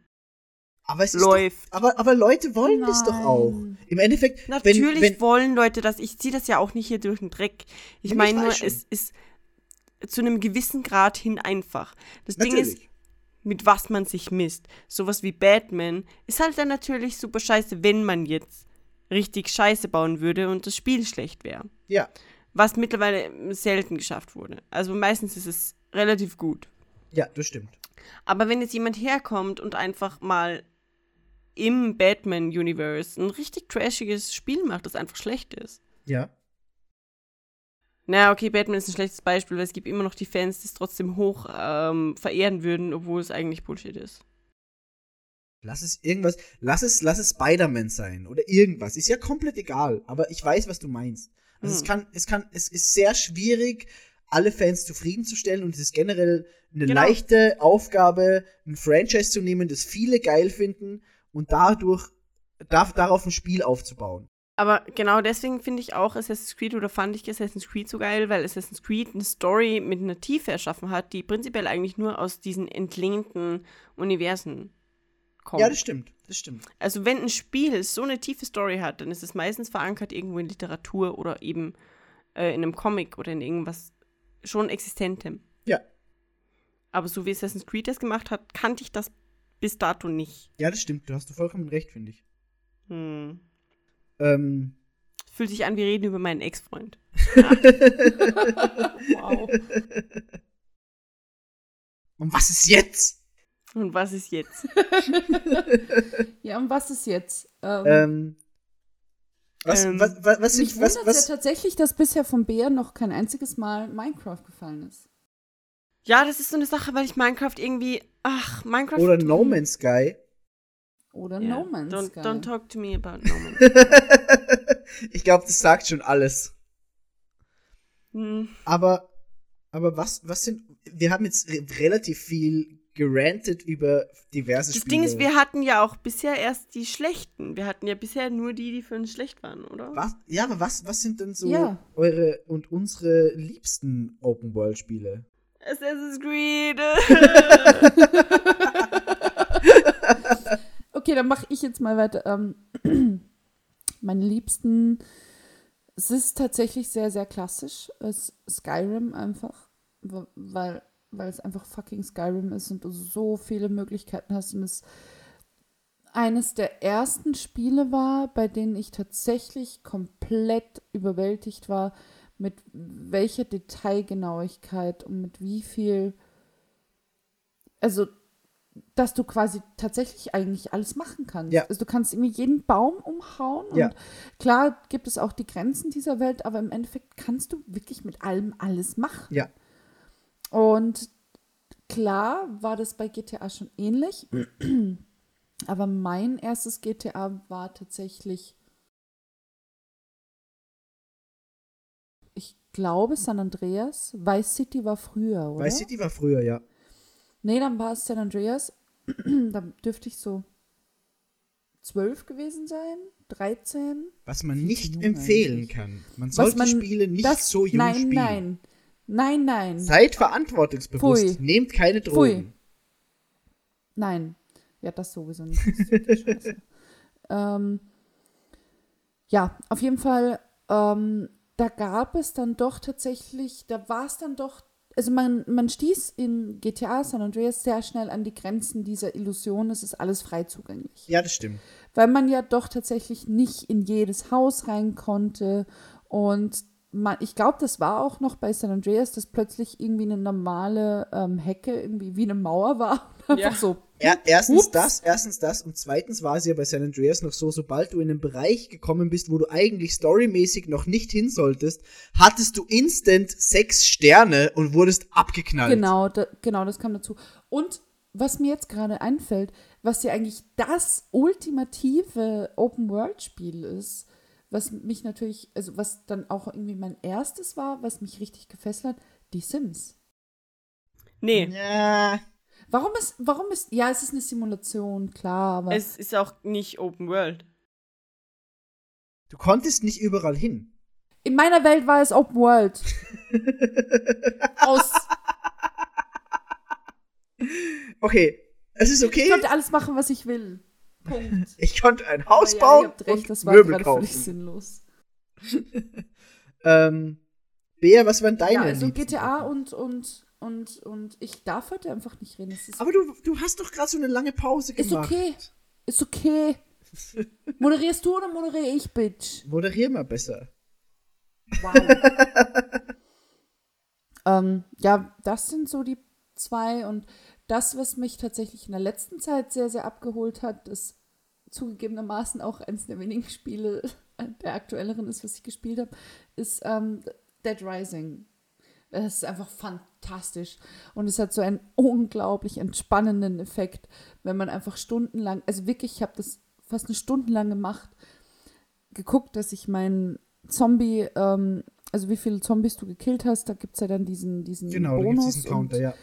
C: aber es ist
D: läuft.
C: Doch, aber, aber Leute wollen das doch
B: Nein.
C: auch. Im Endeffekt,
D: Natürlich
C: wenn, wenn,
D: wollen Leute das. Ich ziehe das ja auch nicht hier durch den Dreck. Ich meine nur,
C: schon.
D: es ist zu einem gewissen Grad hin einfach. Das Ding ist,
C: natürlich.
D: Mit was man sich misst. Sowas wie Batman ist halt dann natürlich super scheiße, wenn man jetzt richtig Scheiße bauen würde und das Spiel schlecht wäre.
C: Ja,
D: Was mittlerweile selten geschafft wurde. Also meistens ist es relativ gut.
C: ja, das stimmt.
D: Aber wenn jetzt jemand herkommt und einfach mal im Batman-Universe ein richtig trashiges Spiel macht, das einfach schlecht ist.
C: Ja.
D: Naja, okay, Batman ist ein schlechtes Beispiel, weil es gibt immer noch die Fans, die es trotzdem hoch ähm, verehren würden, obwohl es eigentlich Bullshit ist.
C: Lass es irgendwas, lass es, lass es Spider-Man sein oder irgendwas. Ist ja komplett egal, aber ich weiß, was du meinst. Also es
D: Hm.
C: kann, es kann, es ist sehr schwierig, alle Fans zufriedenzustellen und es ist generell eine
D: Genau.
C: leichte Aufgabe, ein Franchise zu nehmen, das viele geil finden und dadurch, darf, darauf ein Spiel aufzubauen.
D: Aber genau deswegen finde ich auch Assassin's Creed oder fand ich Assassin's Creed so geil, weil Assassin's Creed eine Story mit einer Tiefe erschaffen hat, die prinzipiell eigentlich nur aus diesen entlehnten Universen kommt.
C: Ja, das stimmt, das stimmt.
D: Also wenn ein Spiel so eine tiefe Story hat, dann ist es meistens verankert irgendwo in Literatur oder eben äh, in einem Comic oder in irgendwas schon Existentem.
C: Ja.
D: Aber so wie Assassin's Creed das gemacht hat, kannte ich das bis dato nicht.
C: Ja, das stimmt, du hast vollkommen recht, finde ich.
D: Hm.
C: Ähm,
D: Fühlt sich an, wir reden über meinen Ex-Freund.
B: Wow.
C: und was ist jetzt?
D: Und was ist jetzt?
B: Ja, und was ist jetzt? Ähm,
C: Ähm, was,
D: Ähm,
C: was, was, was,
B: mich
C: was,
B: wundert
C: was,
B: ja tatsächlich, dass bisher von Bär noch kein einziges Mal Minecraft gefallen ist.
D: Ja, das ist so eine Sache, weil ich Minecraft irgendwie. Ach, Minecraft.
C: oder No Man's Sky.
B: Oder
D: Ja,
B: No Man's
D: don't,
B: Sky.
D: don't talk to me about No Man's
C: ich glaube, das sagt schon alles.
D: Hm.
C: Aber, aber was, was sind, wir haben jetzt re relativ viel gerantet über diverse
D: Das
C: Spiele.
D: Ding ist, wir hatten ja auch bisher erst die schlechten. Wir hatten ja bisher nur die, die für uns schlecht waren, oder?
C: was, ja, aber was, was sind denn so
B: Ja.
C: eure und unsere liebsten Open-World-Spiele?
D: Assassin's Creed.
B: Okay, dann mache ich jetzt mal weiter. Ähm, meine liebsten, es ist tatsächlich sehr, sehr klassisch. Es Skyrim einfach, weil, weil es einfach fucking Skyrim ist und du so viele Möglichkeiten hast und es eines der ersten Spiele war, bei denen ich tatsächlich komplett überwältigt war, mit welcher Detailgenauigkeit und mit wie viel, also dass du quasi tatsächlich eigentlich alles machen kannst.
C: Ja.
B: Also du kannst irgendwie jeden Baum umhauen und
C: Ja.
B: klar gibt es auch die Grenzen dieser Welt, aber im Endeffekt kannst du wirklich mit allem alles machen.
C: Ja.
B: Und klar war das bei GTA schon ähnlich, aber mein erstes GTA war tatsächlich, ich glaube San Andreas. Vice City war früher, oder?
C: Vice City war früher, ja.
B: Nee, dann war es San Andreas. da dürfte ich so zwölf gewesen sein, 13.
C: Was man nicht empfehlen
B: eigentlich.
C: kann. Man sollte
B: man-
C: Spiele nicht
B: das,
C: so jung
B: nein,
C: spielen.
B: Nein, nein, nein,
C: Seid verantwortungsbewusst.
B: Pfui.
C: Nehmt keine Drogen.
B: nein. Ja, das sowieso nicht. Das ähm, ja, auf jeden Fall, ähm, da gab es dann doch tatsächlich, da war es dann doch, also man, man stieß in GTA San Andreas sehr schnell an die Grenzen dieser Illusion, es ist alles frei zugänglich
C: Ja, das stimmt.
B: weil man ja doch tatsächlich nicht in jedes Haus rein konnte. Und man, ich glaube, das war auch noch bei San Andreas, dass plötzlich irgendwie eine normale ähm, Hecke irgendwie wie eine Mauer war. Einfach
D: Ja.
B: so.
C: Ja, erstens
B: Ups.
C: das, erstens das und zweitens war es ja bei San Andreas noch so, sobald du in einen Bereich gekommen bist, wo du eigentlich storymäßig noch nicht hin solltest, hattest du instant sechs Sterne und wurdest abgeknallt.
B: Genau, da, genau, das kam dazu. Und was mir jetzt gerade einfällt, was ja eigentlich das ultimative Open-World-Spiel ist, was mich natürlich, also was dann auch irgendwie mein erstes war, was mich richtig gefesselt hat, die Sims.
D: Nee,
C: Ja,
B: Warum ist, warum ist, ja, es ist eine Simulation, klar, aber
D: es ist auch nicht Open World.
C: du konntest nicht überall hin.
B: in meiner Welt war es Open World. Aus,
C: Okay, es ist
B: ich
C: okay.
B: konnte alles machen, was ich will. Punkt.
C: Ich konnte ein
B: Aber
C: Haus
B: ja,
C: bauen
B: ihr habt recht,
C: und
B: das war
C: Möbel
B: gerade völlig
C: kaufen.
B: sinnlos.
C: Ähm, Bea, was waren deine
B: Ja, also
C: liebsten
B: GTA und, und, und, und ich darf heute einfach nicht reden. Ist,
C: Aber du, du hast doch gerade so eine lange Pause
B: ist
C: gemacht.
B: okay. Ist okay. Moderierst du oder moderiere ich, Bitch?
C: Moderier mal besser.
B: Wow. ähm, ja, das sind so die zwei. Und das, was mich tatsächlich in der letzten Zeit sehr, sehr abgeholt hat, ist zugegebenermaßen auch eines der wenigen Spiele der aktuelleren ist, was ich gespielt habe, ist ähm, Dead Rising. Es ist einfach fantastisch. Und es hat so einen unglaublich entspannenden Effekt, wenn man einfach stundenlang, also wirklich, ich habe das fast eine Stunde lang gemacht, geguckt, dass ich meinen Zombie, ähm, also wie viele Zombies du gekillt hast, da gibt es ja dann diesen, diesen
C: Genau,
B: Bonus.
C: es diesen Counter,
B: und,
C: ja.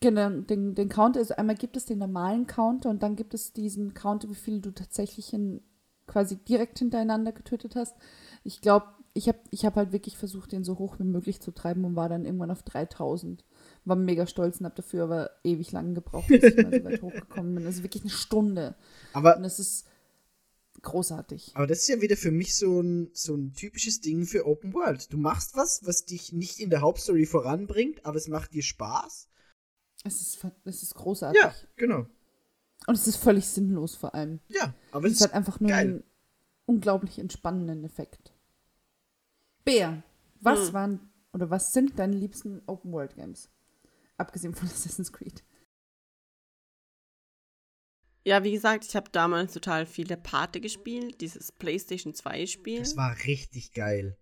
B: Genau, den, den Counter, also einmal gibt es den normalen Counter und dann gibt es diesen Counter, wie viele du tatsächlich in, quasi direkt hintereinander getötet hast. Ich glaube, ich habe ich hab halt wirklich versucht, den so hoch wie möglich zu treiben und war dann irgendwann auf 3000. War mega stolz und habe dafür aber ewig lang gebraucht, bis ich mal so weit hochgekommen bin. Also wirklich eine Stunde.
C: Aber
B: Und das ist großartig.
C: Aber das ist ja wieder für mich so ein, so ein typisches Ding für Open World. Du machst was, was dich nicht in der Hauptstory voranbringt, aber es macht dir Spaß.
B: Es ist, es ist großartig.
C: Ja, genau.
B: Und es ist völlig sinnlos vor allem.
C: Ja, aber
B: Es
C: es
B: hat
C: ist
B: einfach nur
C: geil.
B: einen unglaublich entspannenden Effekt. Bär, was
D: Hm.
B: waren oder was sind deine liebsten Open World Games? Abgesehen von Assassin's Creed.
D: Ja, wie gesagt, ich habe damals total viele Pate gespielt, dieses PlayStation 2 Spiel.
C: das war richtig geil.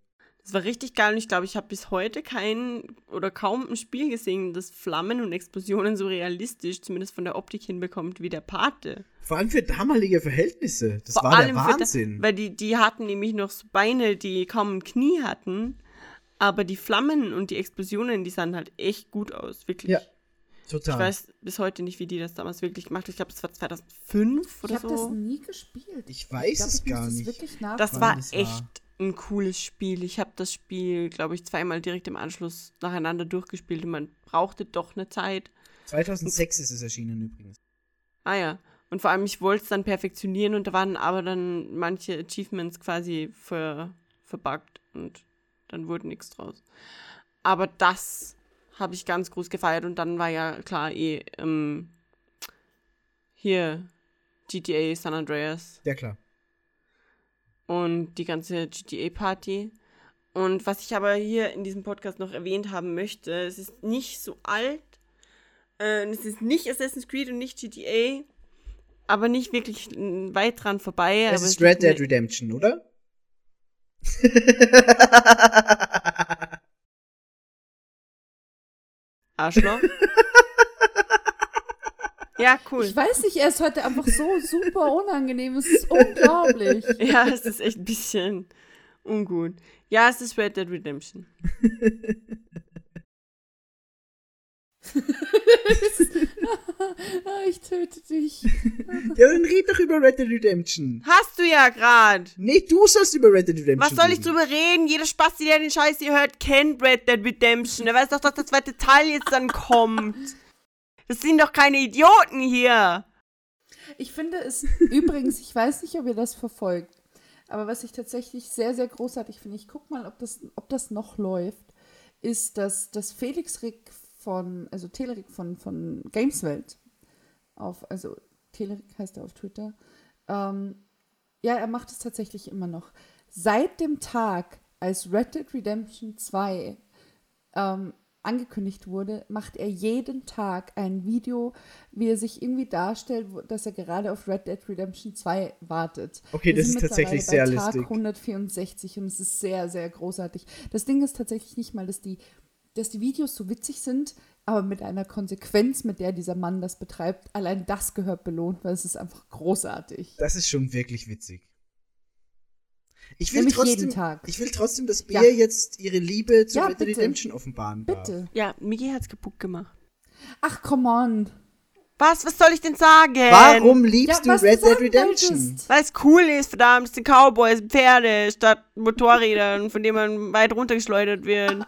D: Das war richtig geil und ich glaube, ich habe bis heute kein oder kaum ein Spiel gesehen, das Flammen und Explosionen so realistisch, zumindest von der Optik hinbekommt, wie der Pate.
C: Vor allem für damalige Verhältnisse. Das
D: Vor
C: war der
D: allem für da-
C: Wahnsinn.
D: weil die, die hatten nämlich noch so Beine, die kaum ein Knie hatten, aber die Flammen und die Explosionen, die sahen halt echt gut aus, wirklich.
C: Ja,
D: Ich
C: Total.
D: weiß bis heute nicht, wie die das damals wirklich gemacht haben. Ich glaube, es war 2005
B: Ich
D: oder
B: habe das
D: so.
B: nie gespielt.
C: Ich weiß
B: glaub,
C: es
B: ich
C: gar nicht.
B: Das,
D: Das war
C: das war.
D: echt ein cooles Spiel. Ich habe das Spiel, glaube ich, zweimal direkt im Anschluss nacheinander durchgespielt und man brauchte doch eine Zeit.
C: 2006 ist es erschienen übrigens.
D: Ah ja. Und vor allem, ich wollte es dann perfektionieren und da waren aber dann manche Achievements quasi ver, verbuggt und dann wurde nichts draus. Aber das habe ich ganz groß gefeiert und dann war ja klar eh ähm, hier GTA San Andreas
C: Ja, klar.
D: Und die ganze GTA-Party. Und was ich aber hier in diesem Podcast noch erwähnt haben möchte, es ist nicht so alt, äh, es ist nicht Assassin's Creed und nicht GTA, aber nicht wirklich weit dran vorbei.
C: Es ist Red Dead Redemption, oder?
D: Arschloch. ja, cool.
B: Ich weiß nicht, er ist heute einfach so super unangenehm. Es ist unglaublich.
D: Ja, es ist echt ein bisschen ungut. Ja, es ist Red Dead Redemption.
B: Ich töte dich.
C: Ja, dann red doch über Red Dead Redemption.
D: Hast du ja grad.
C: Nee, du sollst über Red Dead Redemption
D: Was soll ich drüber reden? Jeder Spasti, der den Scheiß hier hört, kennt Red Dead Redemption. Der weiß doch, dass der zweite Teil jetzt dann kommt. Das sind doch keine Idioten hier.
B: Ich finde es übrigens, ich weiß nicht, ob ihr das verfolgt, aber was ich tatsächlich sehr, sehr großartig finde, ich gucke mal, ob das, ob das noch läuft, ist, dass, dass Felix Rick von, also Telerik von, von Gameswelt, auf, also Telerik heißt er auf Twitter, ähm, ja, er macht es tatsächlich immer noch. Seit dem Tag, als Red Dead Redemption 2 ähm, angekündigt wurde, macht er jeden Tag ein Video, wie er sich irgendwie darstellt, dass er gerade auf Red Dead Redemption 2 wartet.
C: Okay,
B: Wir
C: das ist tatsächlich sehr
B: Tag
C: lustig.
B: 164 und es ist sehr, sehr großartig. Das Ding ist tatsächlich nicht mal, dass die, dass die Videos so witzig sind, aber mit einer Konsequenz, mit der dieser Mann das betreibt, allein das gehört belohnt, weil es ist einfach großartig.
C: Das ist schon wirklich witzig. Ich will
B: Nämlich
C: trotzdem,
B: jeden Tag.
C: ich will trotzdem, dass
B: Ja.
C: Bea jetzt ihre Liebe zu
B: Ja,
C: Red Dead. Redemption offenbaren darf.
B: Bitte.
D: Ja, Migi hat's kaputt gemacht.
B: Ach, come on.
D: Was? Was soll ich denn sagen?
C: Warum liebst
B: Ja,
C: du Red Dead Redemption?
D: Weil es cool ist, verdammt, es sind Cowboys, Pferde statt Motorrädern, von denen man weit runtergeschleudert wird.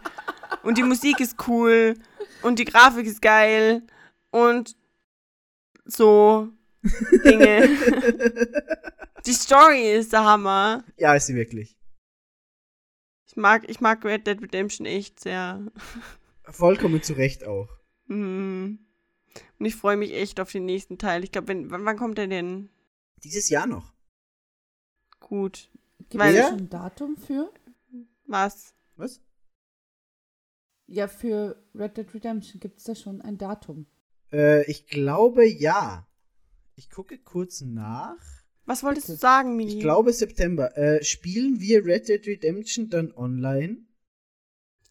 D: Und die Musik ist cool und die Grafik ist geil und so Dinge. die Story ist der Hammer.
C: Ja, ist sie wirklich.
D: Ich mag, ich mag Red Dead Redemption echt sehr.
C: Vollkommen zu Recht auch.
D: Mhm. Und ich freue mich echt auf den nächsten Teil. Ich glaube, wenn, wann, wann kommt der denn?
C: Dieses Jahr noch.
D: Gut.
B: Gibt es schon ein Datum für?
D: Was?
C: Was?
B: Ja, für Red Dead Redemption gibt es da schon ein Datum.
C: Äh, ich glaube ja. Ich gucke kurz nach.
D: Was wolltest du sagen, Migi?
C: Ich glaube September. Äh, spielen wir Red Dead Redemption dann online?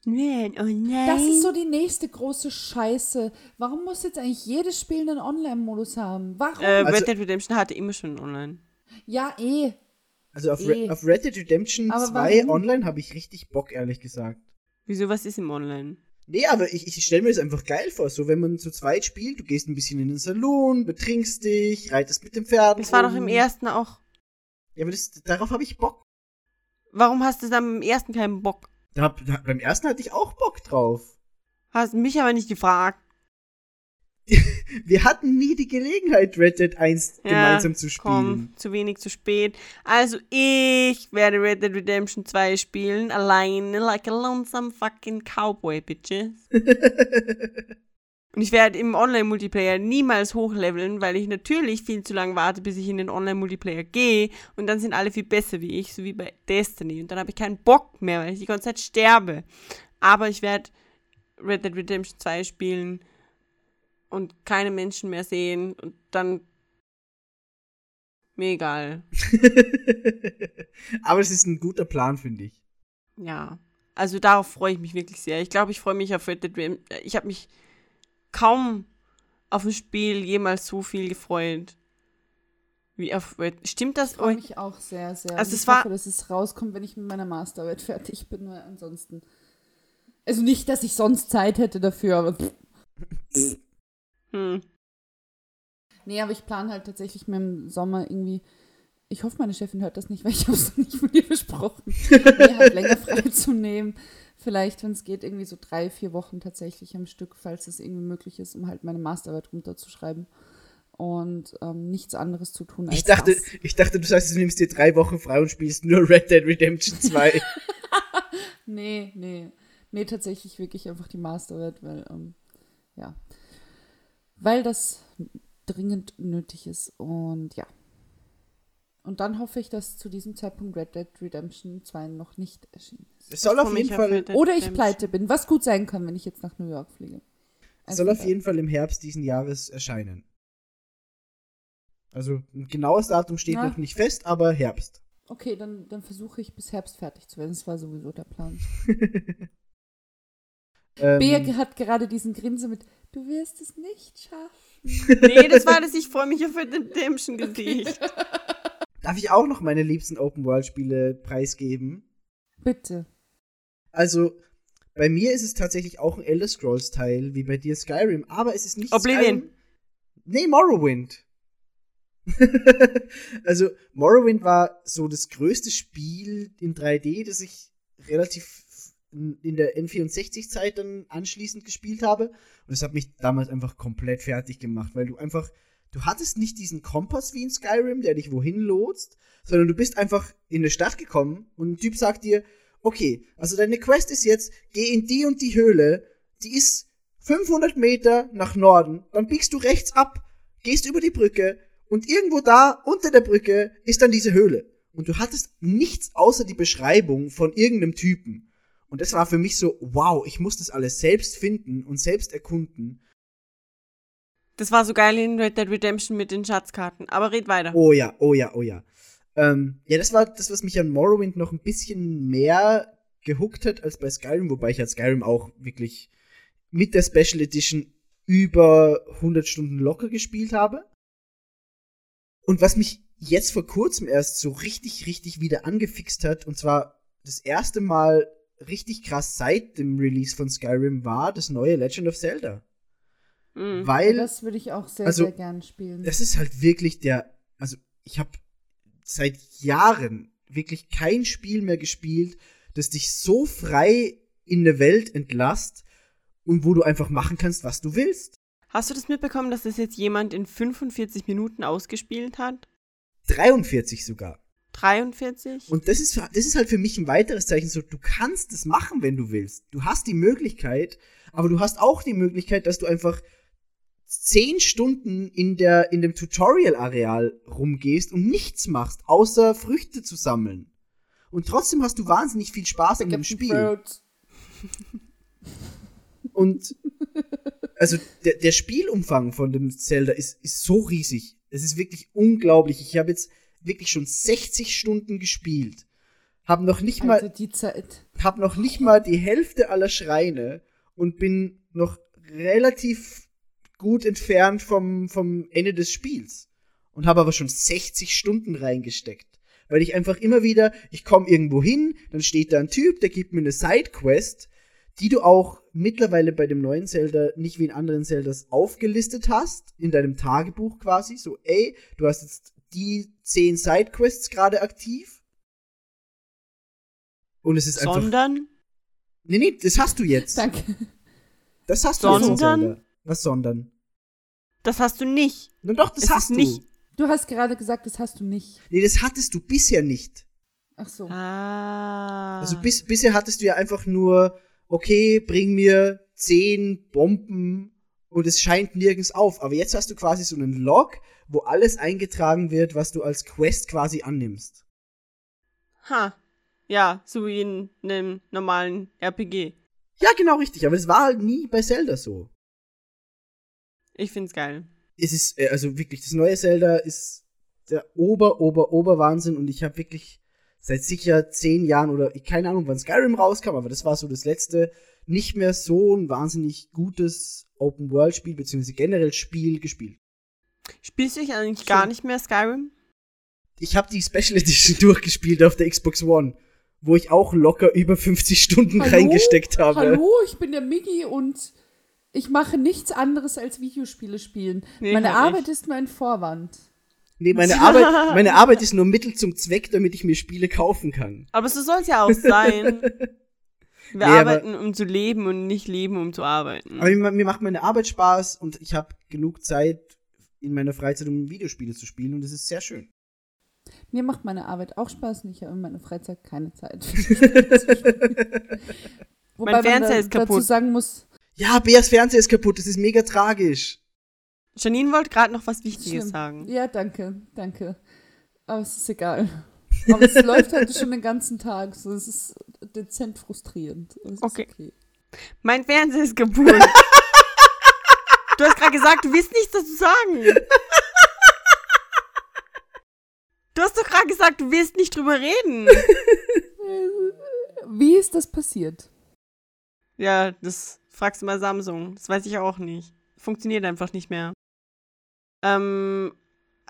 D: Nein, oh nein.
B: Das ist so die nächste große Scheiße. Warum muss jetzt eigentlich jedes Spiel einen Online-Modus haben? Warum?
D: Äh,
C: Also-
D: Red Dead Redemption hatte immer schon online.
B: ja, eh.
C: Also auf,
B: Eh.
C: Re auf Red Dead Redemption
B: Aber
C: 2
B: warum?
C: online habe ich richtig Bock, ehrlich gesagt.
D: Wieso, was ist im Online?
C: Nee, aber ich, ich stelle mir das einfach geil vor. So, wenn man zu zweit spielt, du gehst ein bisschen in den Salon, betrinkst dich, reitest mit dem Pferd.
D: Das war doch
C: rum.
D: im ersten auch.
C: Ja, aber das, darauf habe ich Bock.
D: Warum hast du dann im ersten keinen Bock?
C: Da, da, beim ersten hatte ich auch Bock drauf.
D: Hast mich aber nicht gefragt.
C: Wir hatten nie die Gelegenheit, Red Dead 1
D: Ja,
C: gemeinsam zu spielen.
D: Komm, zu wenig, zu spät. Also ich werde Red Dead Redemption 2 spielen, alleine, like a lonesome fucking cowboy, bitches. Und ich werde im Online-Multiplayer niemals hochleveln, weil ich natürlich viel zu lange warte, bis ich in den Online-Multiplayer gehe. Und dann sind alle viel besser wie ich, so wie bei Destiny. Und dann habe ich keinen Bock mehr, weil ich die ganze Zeit sterbe. Aber ich werde Red Dead Redemption 2 spielen und keine Menschen mehr sehen. Und dann. Mir egal.
C: aber es ist ein guter Plan, finde ich.
D: Ja. Also darauf freue ich mich wirklich sehr. Ich glaube, ich freue mich auf Red Dead Redemption. Ich habe mich kaum auf ein Spiel jemals so viel gefreut. Wie auf Red Stimmt das?
B: Ich freue mich auch sehr, sehr.
D: Also es
B: ich
D: war-
B: hoffe, dass es rauskommt, wenn ich mit meiner Masterarbeit fertig bin, weil ansonsten. Also nicht, dass ich sonst Zeit hätte dafür, aber.
D: Hm.
B: Nee, aber ich plane halt tatsächlich mir im Sommer irgendwie. Ich hoffe, meine Chefin hört das nicht, weil ich habe es nicht mit ihr besprochen. mir halt länger freizunehmen. Vielleicht, wenn es geht, irgendwie so drei, vier Wochen tatsächlich am Stück, falls es irgendwie möglich ist, um halt meine Masterarbeit runterzuschreiben. Und ähm, nichts anderes zu tun als
C: Ich dachte,
B: das.
C: ich dachte, du sagst, du nimmst dir drei Wochen frei und spielst nur Red Dead Redemption 2.
B: Nee, nee. Nee, tatsächlich wirklich einfach die Masterarbeit, weil, ähm, ja. Weil das dringend nötig ist und ja. Und dann hoffe ich, dass zu diesem Zeitpunkt Red Dead Redemption 2 noch nicht erschienen ist.
C: Es soll
D: Ich
C: auf jeden Fall,
B: Oder ich pleite bin, was gut sein kann, wenn ich jetzt nach New York fliege.
C: es soll auf jeden Fall im Herbst diesen Jahres erscheinen. Also ein genaues Datum steht
B: Na.
C: noch nicht fest, aber Herbst.
B: Okay, dann, dann versuche ich bis Herbst fertig zu werden. Das war sowieso der Plan.
C: Ähm,
B: Bea hat gerade diesen Grinse mit, du wirst es nicht schaffen.
D: Nee, das war das, ich freue mich auf Dead Redemption Gesicht.
C: darf ich auch noch meine liebsten Open-World-Spiele preisgeben?
B: Bitte.
C: Also, bei mir ist es tatsächlich auch ein Elder Scrolls-Teil, wie bei dir Skyrim, aber es ist nicht
D: Oblivion.
C: Skyrim. Nee, Morrowind. also, Morrowind war so das größte Spiel in 3D, das ich relativ in der N64-Zeit dann anschließend gespielt habe. Und es hat mich damals einfach komplett fertig gemacht, weil du einfach du hattest nicht diesen Kompass wie in Skyrim, der dich wohin lotst, sondern du bist einfach in eine Stadt gekommen und ein Typ sagt dir, okay, also deine Quest ist jetzt, geh in die und die Höhle, die ist 500 Meter nach Norden, dann biegst du rechts ab, gehst über die Brücke und irgendwo da unter der Brücke ist dann diese Höhle. Und du hattest nichts außer die Beschreibung von irgendeinem Typen. Und das war für mich so, wow, ich muss das alles selbst finden und selbst erkunden.
D: Das war so geil in Red Dead Redemption mit den Schatzkarten. Aber red weiter.
C: Oh ja, oh ja, oh ja. Ähm, ja, das war das, was mich an Morrowind noch ein bisschen mehr gehuckt hat als bei Skyrim, wobei ich halt Skyrim auch wirklich mit der Special Edition über 100 Stunden locker gespielt habe. Und was mich jetzt vor kurzem erst so richtig, richtig wieder angefixt hat, und zwar das erste Mal richtig krass seit dem Release von Skyrim, war das neue Legend of Zelda.
D: Mhm.
C: Weil
B: das würde ich auch sehr,
C: also,
B: sehr gern spielen.
C: das ist halt wirklich der, also ich habe seit Jahren wirklich kein Spiel mehr gespielt, das dich so frei in eine Welt entlasst und wo du einfach machen kannst, was du willst.
D: Hast du das mitbekommen, dass das jetzt jemand in 45 Minuten ausgespielt hat?
C: 43 sogar.
D: 43?
C: Und das ist, das ist halt für mich ein weiteres Zeichen, so, du kannst es machen, wenn du willst. Du hast die Möglichkeit, aber du hast auch die Möglichkeit, dass du einfach 10 Stunden in, der, in dem Tutorial-Areal rumgehst und nichts machst, außer Früchte zu sammeln. Und trotzdem hast du wahnsinnig viel Spaß an dem Spiel. Und also der, der Spielumfang von dem Zelda ist, ist so riesig. Es ist wirklich unglaublich. Ich habe jetzt wirklich schon 60 Stunden gespielt. Hab noch nicht mal
B: Alter, die Zeit.
C: hab noch nicht mal die Hälfte aller Schreine und bin noch relativ gut entfernt vom, vom Ende des Spiels. Und habe aber schon 60 Stunden reingesteckt. Weil ich einfach immer wieder, ich komme irgendwo hin, dann steht da ein Typ, der gibt mir eine Sidequest, die du auch mittlerweile bei dem neuen Zelda nicht wie in anderen Zeldas aufgelistet hast, in deinem Tagebuch quasi. So, ey, du hast jetzt die 10 Sidequests gerade aktiv. Und es ist einfach.
D: Sondern?
C: Nee, nee, das hast du jetzt.
B: Danke.
C: Das hast du jetzt in
D: Sondern?
C: Was sondern?
D: Das hast du nicht.
C: Na doch, das
D: Es
C: hast du.
D: nicht-
B: Du hast gerade gesagt, das hast du nicht.
C: Nee, das hattest du bisher nicht.
B: Ach so.
D: Ah.
C: Also bis, bisher hattest du ja einfach nur, okay, bring mir zehn Bomben und es scheint nirgends auf. Aber jetzt hast du quasi so einen Log, wo alles eingetragen wird, was du als Quest quasi annimmst.
D: Ha. Ja, so wie in einem normalen RPG.
C: Ja, genau richtig. Aber das war halt nie bei Zelda so.
D: Ich find's geil.
C: es ist, äh, also wirklich, das neue Zelda ist der Ober, Ober, Ober-Wahnsinn und ich habe wirklich seit sicher zehn Jahren oder ich- keine Ahnung, wann Skyrim rauskam, aber das war so das letzte, nicht mehr so ein wahnsinnig gutes Open-World-Spiel, beziehungsweise generell Spiel gespielt.
D: Spielst du dich eigentlich gar nicht mehr Skyrim?
C: Ich habe die Special Edition durchgespielt auf der Xbox One, wo ich auch locker über 50 Stunden
B: Hallo?
C: reingesteckt habe.
B: Hallo, ich bin der Miggi und ich mache nichts anderes als Videospiele spielen.
D: Nee,
B: Meine Arbeit
D: nicht.
B: ist nur ein Vorwand.
C: Nee, meine Arbeit, meine Arbeit ist nur Mittel zum Zweck, damit ich mir Spiele kaufen kann.
D: Aber so soll's ja auch sein. Wir
C: Nee, aber-
D: arbeiten, um zu leben und nicht leben, um zu arbeiten.
C: Aber mir, mir macht meine Arbeit Spaß und ich habe genug Zeit in meiner Freizeit, um Videospiele zu spielen und es ist sehr schön.
B: Mir macht meine Arbeit auch Spaß und ich habe in meiner Freizeit keine Zeit. Wobei
D: Mein Fernseher
B: man da,
D: ist kaputt.
B: dazu sagen muss,
C: Ja, Beas Fernseher ist kaputt, das ist mega tragisch.
D: Janine wollte gerade noch was Wichtiges
B: Schlimm.
D: sagen.
B: ja, danke, danke. Aber es ist egal. Aber es läuft heute schon den ganzen Tag. So, es ist dezent frustrierend. Ist
D: Okay.
B: okay.
D: Mein Fernseher ist kaputt. du hast gerade gesagt, du willst nichts dazu sagen. Du hast doch gerade gesagt, du willst nicht drüber reden.
B: Wie ist das passiert?
D: Ja, das fragst du mal Samsung. Das weiß ich auch nicht. Funktioniert einfach nicht mehr. Ähm,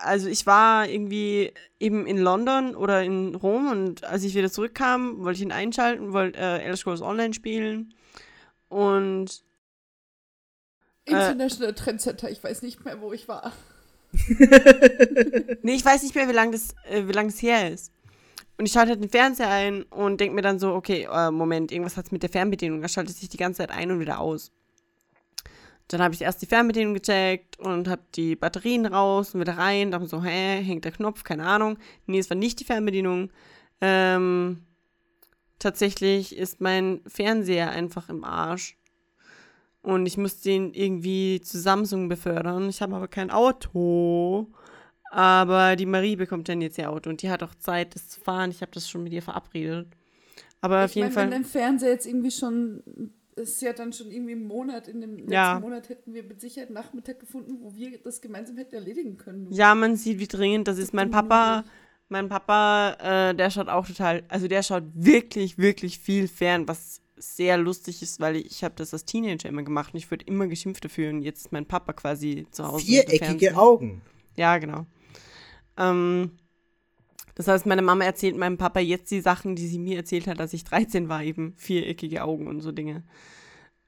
D: also ich war irgendwie eben in London oder in Rom und als ich wieder zurückkam, wollte ich ihn einschalten, wollte äh, Elder Scrolls Online spielen und Äh.
B: International Trendsetter, ich weiß nicht mehr, wo ich war.
D: Nee, ich weiß nicht mehr, wie lange das, äh, wie lang das her ist. Und ich schalte halt den Fernseher ein und denke mir dann so, okay, äh, Moment, irgendwas hat's mit der Fernbedienung. Er schaltet sich die ganze Zeit ein und wieder aus. Dann habe ich erst die Fernbedienung gecheckt und habe die Batterien raus und wieder rein. Dachte so, hä, hängt der Knopf, keine Ahnung. Nee, es war nicht die Fernbedienung. Ähm, tatsächlich ist mein Fernseher einfach im Arsch. Und ich musste ihn irgendwie zu Samsung befördern. Ich habe aber kein Auto. Aber die Marie bekommt dann jetzt ihr Auto und die hat auch Zeit, das zu fahren. Ich habe das schon mit ihr verabredet. Aber auf
B: ich
D: jeden
B: meine,
D: Fall.
B: wenn dein Fernseher jetzt irgendwie schon, ist ja dann schon irgendwie ein Monat, in dem letzten
D: Ja.
B: Monat hätten wir mit Sicherheit einen Nachmittag gefunden, wo wir das gemeinsam hätten erledigen können.
D: Ja, man sieht, wie dringend das ist. Mein Papa, mein Papa, äh, der schaut auch total, also der schaut wirklich, wirklich viel fern, was sehr lustig ist, weil ich, ich habe das als Teenager immer gemacht und ich wurde immer geschimpft dafür und jetzt ist mein Papa quasi zu Hause.
C: Viereckige. Augen.
D: Ja, genau. Ähm, das heißt, meine Mama erzählt meinem Papa jetzt die Sachen, die sie mir erzählt hat, als ich 13 war, eben viereckige Augen und so Dinge.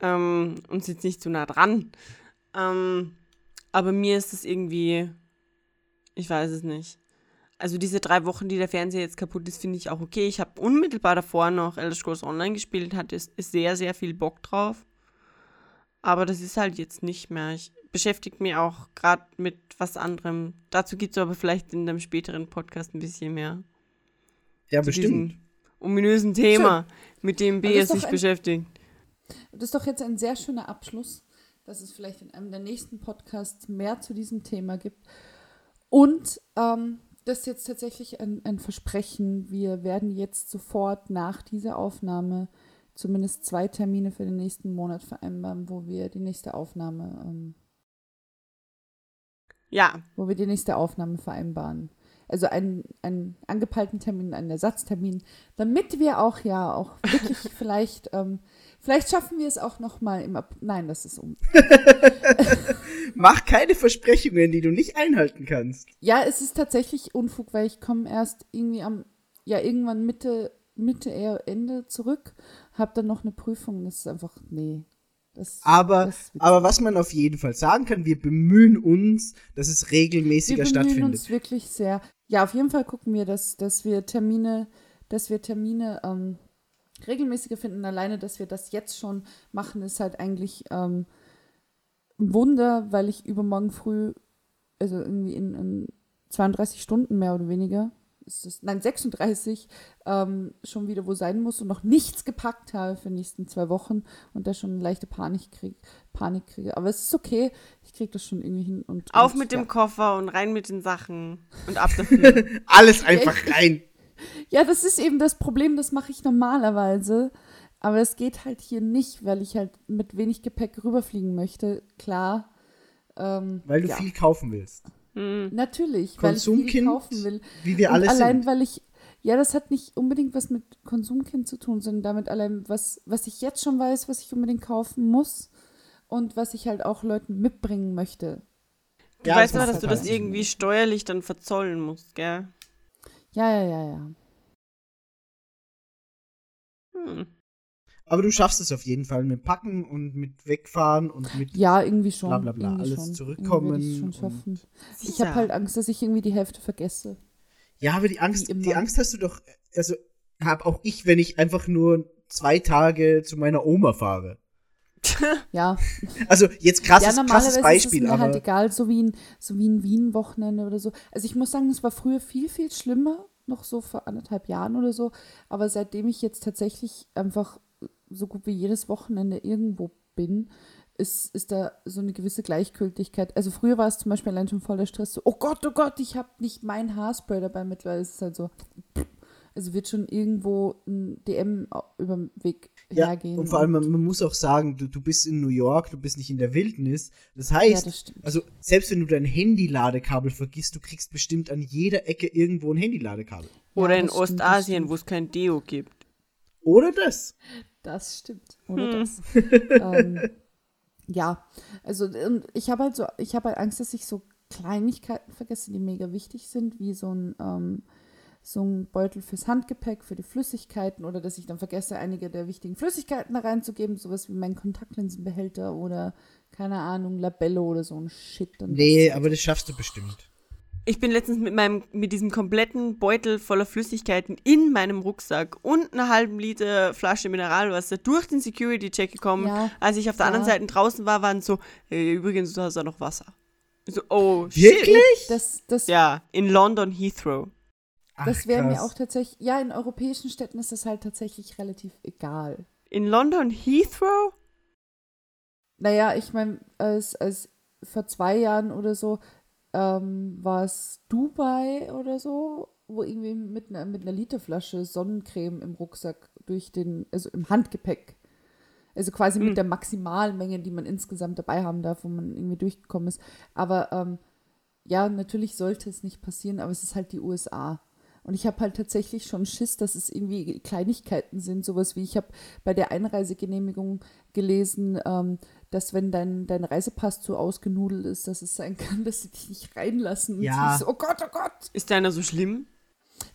D: Ähm, und sitzt nicht zu nah dran. Ähm, aber mir ist es irgendwie, ich weiß es nicht. Also diese drei Wochen, die der Fernseher jetzt kaputt ist, finde ich auch okay. Ich habe unmittelbar davor noch Elder Scrolls Online gespielt, hatte ist, sehr, sehr viel Bock drauf. Aber das ist halt jetzt nicht mehr. Ich beschäftige mich auch gerade mit was anderem. Dazu gibt es aber vielleicht in einem späteren Podcast ein bisschen mehr.
C: Ja,
D: Zu
C: bestimmt.
D: ominösen Thema, mit dem B es sich
B: ein-
D: beschäftigt.
B: Das ist doch jetzt ein sehr schöner Abschluss, dass es vielleicht in einem der nächsten Podcasts mehr zu diesem Thema gibt. Und ähm, das ist jetzt tatsächlich ein, ein Versprechen. Wir werden jetzt sofort nach dieser Aufnahme zumindest zwei Termine für den nächsten Monat vereinbaren, wo wir die nächste Aufnahme, ähm,
D: Ja,
B: wo wir die nächste Aufnahme vereinbaren. Also einen, einen angepeilten Termin, einen Ersatztermin, damit wir auch ja auch wirklich vielleicht, ähm, vielleicht schaffen wir es auch noch mal im Ap Nein, das ist um.
C: Mach keine Versprechungen, die du nicht einhalten kannst.
B: Ja, es ist tatsächlich Unfug, weil ich komme erst irgendwie am, ja, irgendwann Mitte, Mitte eher Ende zurück, habe dann noch eine Prüfung. Das ist einfach, nee. Das,
C: Aber,
B: das
C: aber was man auf jeden Fall sagen kann, wir bemühen uns, dass es
B: wir
C: regelmäßiger
B: bemühen
C: stattfindet.
B: uns wirklich sehr. Ja, auf jeden Fall gucken wir, dass, dass wir Termine, dass wir Termine ähm, regelmäßiger finden. Alleine, dass wir das jetzt schon machen, ist halt eigentlich ähm, ein Wunder, weil ich übermorgen früh, also irgendwie in, in 32 Stunden mehr oder weniger, ist es, nein, 36, ähm, schon wieder wo sein muss und noch nichts gepackt habe für die nächsten zwei Wochen und da schon eine leichte Panik kriege. Panik kriege. Aber es ist okay, ich kriege das schon irgendwie hin. Und,
D: auf
B: und,
D: mit dem
B: ja.
D: Koffer und rein mit den Sachen und ab dafür.
C: Alles einfach rein.
B: Ja, das ist eben das Problem, das mache ich normalerweise. Aber es geht halt hier nicht, weil ich halt mit wenig Gepäck rüberfliegen möchte. Klar. Ähm,
C: Weil du
B: ja,
C: viel kaufen willst.
D: Hm.
B: Natürlich, weil ich kaufen will.
C: wie wir
B: Und
C: alle
B: allein,
C: sind.
B: weil ich, ja, das hat nicht unbedingt was mit Konsumkind zu tun, sondern damit allein, was, was ich jetzt schon weiß, was ich unbedingt kaufen muss und was ich halt auch Leuten mitbringen möchte.
D: Du
C: Ja,
D: weißt aber, dass du
C: halt
D: das
C: Sinn.
D: irgendwie steuerlich dann verzollen musst, gell?
B: Ja, ja, ja, ja.
D: Hm.
C: Aber du schaffst es auf jeden Fall mit Packen und mit Wegfahren und mit.
B: Ja, irgendwie schon.
C: Bla, bla, alles
B: schon.
C: zurückkommen
B: ich schon schaffen. Ich habe halt Angst, dass ich irgendwie die Hälfte vergesse.
C: Ja, aber die Angst, die Angst hast du doch. Also hab auch ich, wenn ich einfach nur zwei Tage zu meiner Oma fahre.
B: Ja,
C: Also jetzt krasses,
B: ja
C: krasses
B: normalerweise ist es
C: Beispiel,
B: mir
C: aber
B: halt egal, so wie ein, so wie ein Wien-Wochenende oder so. Also ich muss sagen, es war früher viel, viel schlimmer, noch so vor anderthalb Jahren oder so. Aber seitdem ich jetzt tatsächlich einfach so gut wie jedes Wochenende irgendwo bin, ist, ist da so eine gewisse Gleichgültigkeit. Also früher war es zum Beispiel allein schon voller Stress, so, oh Gott, oh Gott, ich habe nicht mein Haarspray dabei. Mittlerweile ist es halt so, also wird schon irgendwo ein DM über den Weg
C: ja,
B: hergehen.
C: und vor allem, man, man muss auch sagen, du, du bist in New York, du bist nicht in der Wildnis. Das heißt,
B: ja, das stimmt.
C: also selbst wenn du dein Handy-Ladekabel vergisst, du kriegst bestimmt an jeder Ecke irgendwo ein Handy-Ladekabel.
D: Oder
B: Ja,
D: in Ostasien, wo es kein Deo gibt.
C: Oder das.
B: Das stimmt. Oder
D: Hm.
B: das. ähm, ja, also und ich habe halt so, ich habe halt Angst, dass ich so Kleinigkeiten vergesse, die mega wichtig sind, wie so ein, ähm, so ein Beutel fürs Handgepäck, für die Flüssigkeiten oder dass ich dann vergesse, einige der wichtigen Flüssigkeiten da reinzugeben, sowas wie meinen Kontaktlinsenbehälter oder keine Ahnung, Labello oder so ein Shit.
C: Nee,
B: das-
C: aber das schaffst du bestimmt.
D: Ich bin letztens mit meinem, mit diesem kompletten Beutel voller Flüssigkeiten in meinem Rucksack und einer halben Liter Flasche Mineralwasser durch den Security-Check gekommen.
B: Ja,
D: Als ich auf der
B: ja.
D: anderen Seite draußen war, waren so, hey, übrigens, du hast auch noch Wasser. So, oh, shit.
C: Wirklich?
B: Das, das,
D: Ja, in London Heathrow.
B: das
C: Ach,
B: wäre mir auch tatsächlich, ja, in europäischen Städten ist das halt tatsächlich relativ egal.
D: In London Heathrow?
B: Naja, ich meine, als, als vor zwei Jahren oder so ähm, war es Dubai oder so, wo irgendwie mit einer, mit einer Literflasche Sonnencreme im Rucksack durch den, also im Handgepäck, also quasi
D: Hm.
B: mit der Maximalmenge, die man insgesamt dabei haben darf, wo man irgendwie durchgekommen ist. Aber ähm, ja, natürlich sollte es nicht passieren, aber es ist halt die USA. Und ich habe halt tatsächlich schon Schiss, dass es irgendwie Kleinigkeiten sind, sowas wie ich habe bei der Einreisegenehmigung gelesen, ähm, dass wenn dein, dein Reisepass zu ausgenudelt ist, dass es sein kann, dass sie dich nicht reinlassen. Und
C: Ja.
B: so, oh Gott, oh Gott.
D: Ist deiner so schlimm?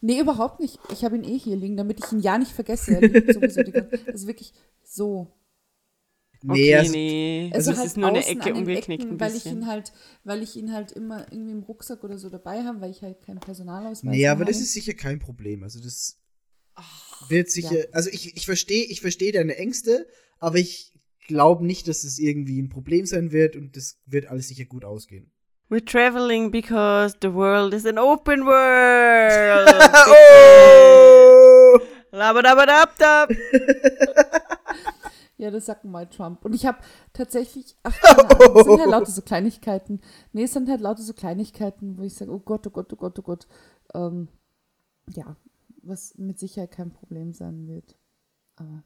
B: Nee, überhaupt nicht. Ich habe ihn eh hier liegen, damit ich ihn ja nicht vergesse. Er liegt sowieso die ganze, das ist wirklich so.
C: Nee,
D: okay,
C: also,
D: nee.
B: Also
D: das
B: halt
D: ist nur eine Ecke umgeknickt
B: Ecken,
D: ein
B: weil ich
D: bisschen.
B: ihn halt, weil ich ihn halt immer irgendwie im Rucksack oder so dabei habe, weil ich halt keinen Personalausweis
C: nee,
B: mehr
C: aber das
B: habe.
C: ist sicher kein Problem. Also das wird sicher,
B: ja.
C: also ich, ich verstehe ich verstehe deine Ängste, aber ich glaube nicht, dass es irgendwie ein Problem sein wird und das wird alles sicher gut ausgehen.
D: We're traveling because the world is an open world.
C: oh!
D: Labadabadabdab.
B: Ja, das sagt mal Trump. Und ich habe tatsächlich, ach, keine Ahnung, es sind halt lauter so Kleinigkeiten. Nee, es sind halt lauter so Kleinigkeiten, wo ich sage, oh Gott, oh Gott, oh Gott, oh Gott. Ähm, ja, was mit Sicherheit kein Problem sein wird. Aber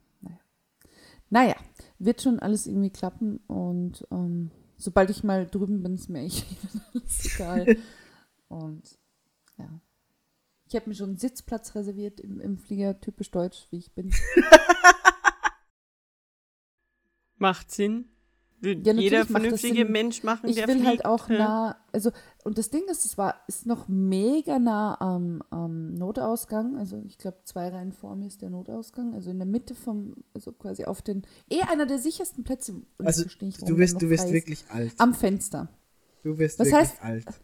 B: naja. Wird schon alles irgendwie klappen und ähm, sobald ich mal drüben bin, ist mir eigentlich alles egal. und ja. Ich habe mir schon einen Sitzplatz reserviert im, im Flieger, typisch deutsch, wie ich bin.
D: Macht Sinn. Will
B: Ja,
D: jeder vernünftige
B: Sinn.
D: Mensch machen,
B: Ich
D: der
B: will
D: fliegt.
B: halt auch
D: ja.
B: nah, also, und das Ding ist, es war, ist noch mega nah am, am Notausgang. Also, ich glaube, zwei Reihen vor mir ist der Notausgang. Also in der Mitte vom, also quasi auf den, eh einer der sichersten Plätze. Und ich
C: Also
B: nicht,
C: du wirst, du wirst wirklich alt.
B: Am Fenster.
C: Du wirst
B: Was
C: wirklich
B: heißt-
C: alt.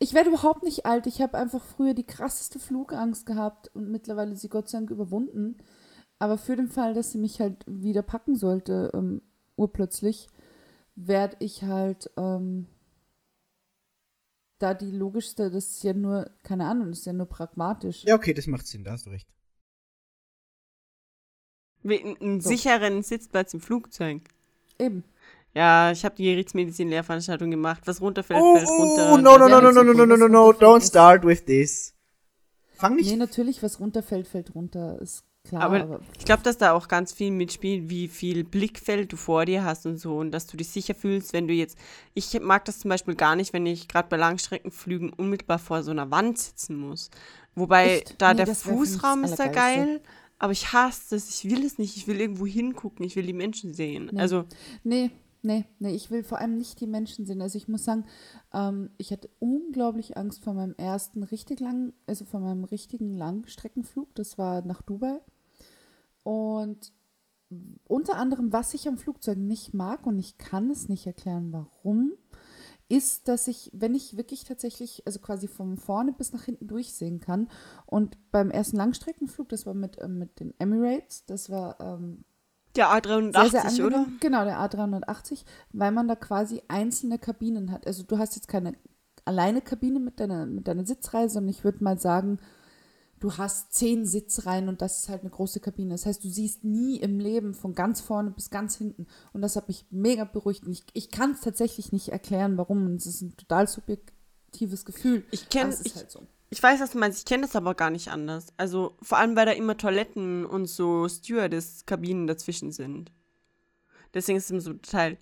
B: Ich werde überhaupt nicht alt. Ich habe einfach früher die krasseste Flugangst gehabt und mittlerweile sie Gott sei Dank überwunden. Aber für den Fall, dass sie mich halt wieder packen sollte, ähm, urplötzlich, werde ich halt ähm, da die logischste, das ist ja nur, keine Ahnung, das ist ja nur pragmatisch.
C: Ja, okay, das macht Sinn, da hast du recht.
D: Wie- Einen
B: So.
D: sicheren Sitzplatz im Flugzeug.
B: Eben.
D: Ja, ich habe die Gerichtsmedizin-Lehrveranstaltung gemacht. Was runterfällt,
C: Oh,
D: fällt runter.
C: oh, no, no, no, no, no, no, no, no, no, no, don't start with this. Fang nicht
B: Nee, natürlich, was runterfällt, fällt runter, ist klar.
D: Aber-
B: Aber,
D: Ich glaube, dass da auch ganz viel mitspielt, wie viel Blickfeld du vor dir hast und so und dass du dich sicher fühlst, wenn du jetzt. Ich mag das zum Beispiel gar nicht, wenn ich gerade bei Langstreckenflügen unmittelbar vor so einer Wand sitzen muss. Wobei
B: Echt?
D: da
B: Nee,
D: der Fußraum ist da geil, aber ich hasse das. Ich will es nicht. Ich will irgendwo hingucken. Ich will die Menschen sehen.
B: Nee.
D: Also,
B: nee, nee, nee, ich will vor allem nicht die Menschen sehen. Also ich muss sagen, ähm, ich hatte unglaublich Angst vor meinem ersten richtig langen, also vor meinem richtigen Langstreckenflug. Das war nach Dubai. Und unter anderem, was ich am Flugzeug nicht mag und ich kann es nicht erklären, warum, ist, dass ich, wenn ich wirklich tatsächlich, also quasi von vorne bis nach hinten durchsehen kann und beim ersten Langstreckenflug, das war mit, ähm, mit den Emirates, das war ähm,
D: der
B: sehr,
D: A380,
B: sehr angenehm.
D: oder?
B: Genau, der A380, weil man da quasi einzelne Kabinen hat. Also du hast jetzt keine alleine Kabine mit deiner, mit deiner Sitzreihe, sondern ich würde mal sagen, du hast zehn Sitzreihen und das ist halt eine große Kabine. Das heißt, du siehst nie im Leben von ganz vorne bis ganz hinten. Und das hat mich mega beruhigt. Ich, ich kann es tatsächlich nicht erklären, warum. Und es ist ein total subjektives Gefühl.
D: Ich kenne,
B: es halt so.
D: ich weiß, was du meinst. Ich kenne das aber gar nicht anders. Also vor allem, weil da immer Toiletten und so Stewardess-Kabinen dazwischen sind. Deswegen ist es immer so total.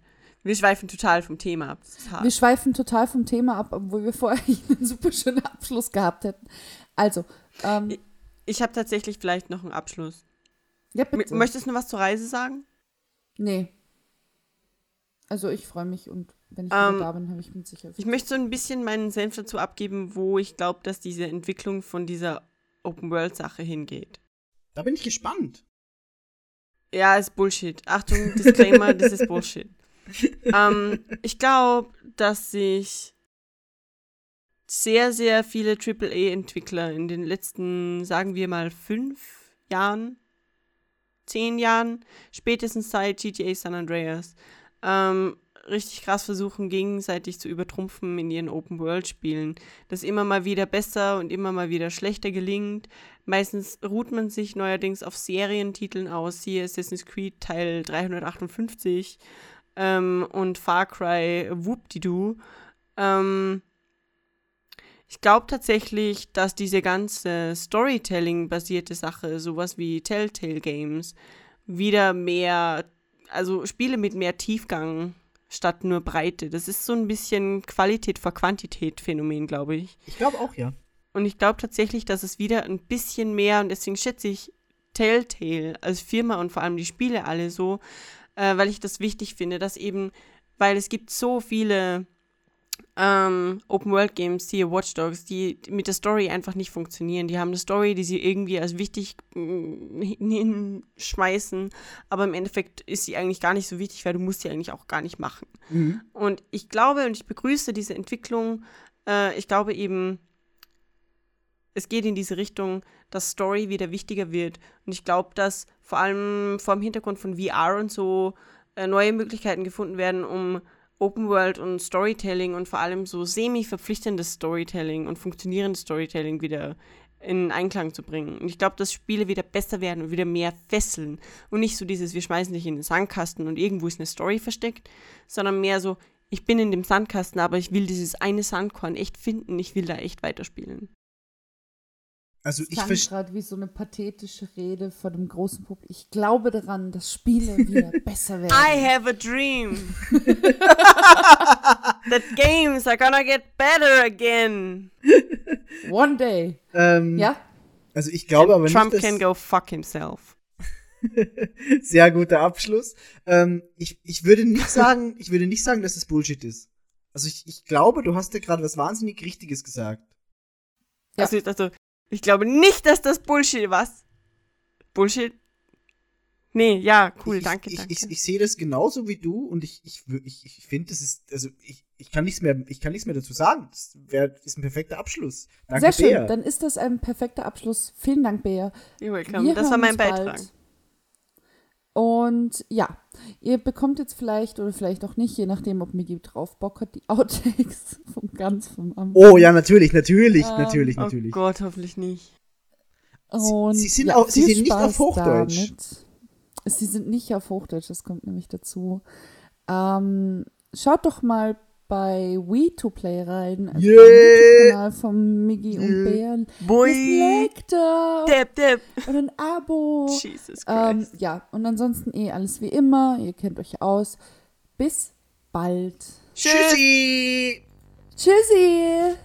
D: Wir schweifen total vom Thema ab.
B: Wir schweifen total vom Thema ab, obwohl wir vorher einen super schönen Abschluss gehabt hätten. Also, ähm,
D: Ich habe tatsächlich vielleicht noch einen Abschluss.
B: ja,
D: M-
B: bitte.
D: Möchtest du noch was zur Reise sagen?
B: Nee. Also ich freue mich und wenn ich
D: Ähm,
B: wieder da bin, habe ich mit Sicherheit.
D: Ich möchte so ein bisschen meinen Senf dazu abgeben, wo ich glaube, dass diese Entwicklung von dieser Open-World-Sache hingeht.
C: Da bin ich gespannt.
D: Ja, ist Bullshit. Achtung, Disclaimer, das ist Bullshit. Ähm, ich glaube, dass sich sehr, sehr viele AAA-Entwickler in den letzten, sagen wir mal, fünf Jahren, zehn Jahren, spätestens seit GTA San Andreas, ähm, richtig krass versuchen, gegenseitig zu übertrumpfen in ihren Open-World-Spielen. Das immer mal wieder besser und immer mal wieder schlechter gelingt. Meistens ruht man sich neuerdings auf Serientiteln aus, siehe Assassin's Creed Teil 358 ähm, und Far Cry Whoop-Didoo. Ähm, ich glaube tatsächlich, dass diese ganze Storytelling-basierte Sache, sowas wie Telltale Games, wieder mehr, also Spiele mit mehr Tiefgang statt nur Breite. Das ist so ein bisschen Qualität vor Quantität Phänomen, glaube ich.
C: Ich glaube auch, ja.
D: Und ich glaube tatsächlich, dass es wieder ein bisschen mehr, und deswegen schätze ich Telltale als Firma und vor allem die Spiele alle so, äh, weil ich das wichtig finde, dass eben, weil es gibt so viele ähm, Open-World-Games, die Watch Dogs, die mit der Story einfach nicht funktionieren. Die haben eine Story, die sie irgendwie als wichtig mm, hinschmeißen, aber im Endeffekt ist sie eigentlich gar nicht so wichtig, weil du musst sie eigentlich auch gar nicht machen.
C: Mhm.
D: Und ich glaube und ich begrüße diese Entwicklung. Äh, ich glaube eben, es geht in diese Richtung, dass Story wieder wichtiger wird. Und ich glaube, dass vor allem vor dem Hintergrund von VR und so äh, neue Möglichkeiten gefunden werden, um Open World und Storytelling und vor allem so semi-verpflichtendes Storytelling und funktionierendes Storytelling wieder in Einklang zu bringen. Und ich glaube, dass Spiele wieder besser werden und wieder mehr fesseln. Und nicht so dieses, wir schmeißen dich in den Sandkasten und irgendwo ist eine Story versteckt, sondern mehr so, ich bin in dem Sandkasten, aber ich will dieses eine Sandkorn echt finden, ich will da echt weiterspielen.
C: Also ich verstehe.
B: gerade wie so eine pathetische Rede vor dem großen Publikum. Ich glaube daran, dass Spiele wieder besser werden.
D: I have a dream that games are gonna get better again.
B: One day.
C: Ähm,
B: Ja?
C: Also ich glaube aber
D: Trump
C: nicht,
D: can
C: dass
D: go fuck himself.
C: sehr guter Abschluss. Ähm, ich, ich würde nicht sagen, ich würde nicht sagen, dass es Bullshit ist. Also ich, ich glaube, du hast ja gerade was wahnsinnig Richtiges gesagt.
B: Ja.
D: Also, also, ich glaube nicht, dass das Bullshit was. Bullshit? Nee, ja, cool,
C: ich,
D: danke,
C: ich,
D: danke.
C: Ich, ich sehe das genauso wie du und ich, ich, ich, ich finde, das ist, also ich, ich kann nichts mehr, ich kann nichts mehr dazu sagen. Das wär, ist ein perfekter Abschluss. Danke,
B: Sehr schön.
C: Bea.
B: Dann ist das ein perfekter Abschluss. Vielen Dank, Bea.
D: You're welcome.
B: Wir
D: das war mein
B: uns
D: Beitrag.
B: Und ja, ihr bekommt jetzt vielleicht oder vielleicht auch nicht, je nachdem, ob Migi drauf Bock hat, die Outtakes vom ganz vom Anfang.
C: Oh ja, natürlich, natürlich,
B: Ähm,
C: natürlich,
D: Oh
C: natürlich.
D: Gott, hoffentlich nicht.
B: Und
C: Sie sind
B: ja,
C: auch- sie sind nicht auf Hochdeutsch.
B: damit. Sie sind nicht auf Hochdeutsch, das kommt nämlich dazu. Ähm, schaut doch mal bei We2Play rein, also
C: Yeah.
B: YouTube-Kanal von Miggi und
C: Yeah.
B: Bären.
D: Boy,
B: Like da
D: Depp, Depp.
B: und ein Abo.
D: Jesus
B: Ähm,
D: Christ.
B: ja, und ansonsten eh alles wie immer. Ihr kennt euch aus. Bis bald.
C: Tschüssi!
B: Tschüssi!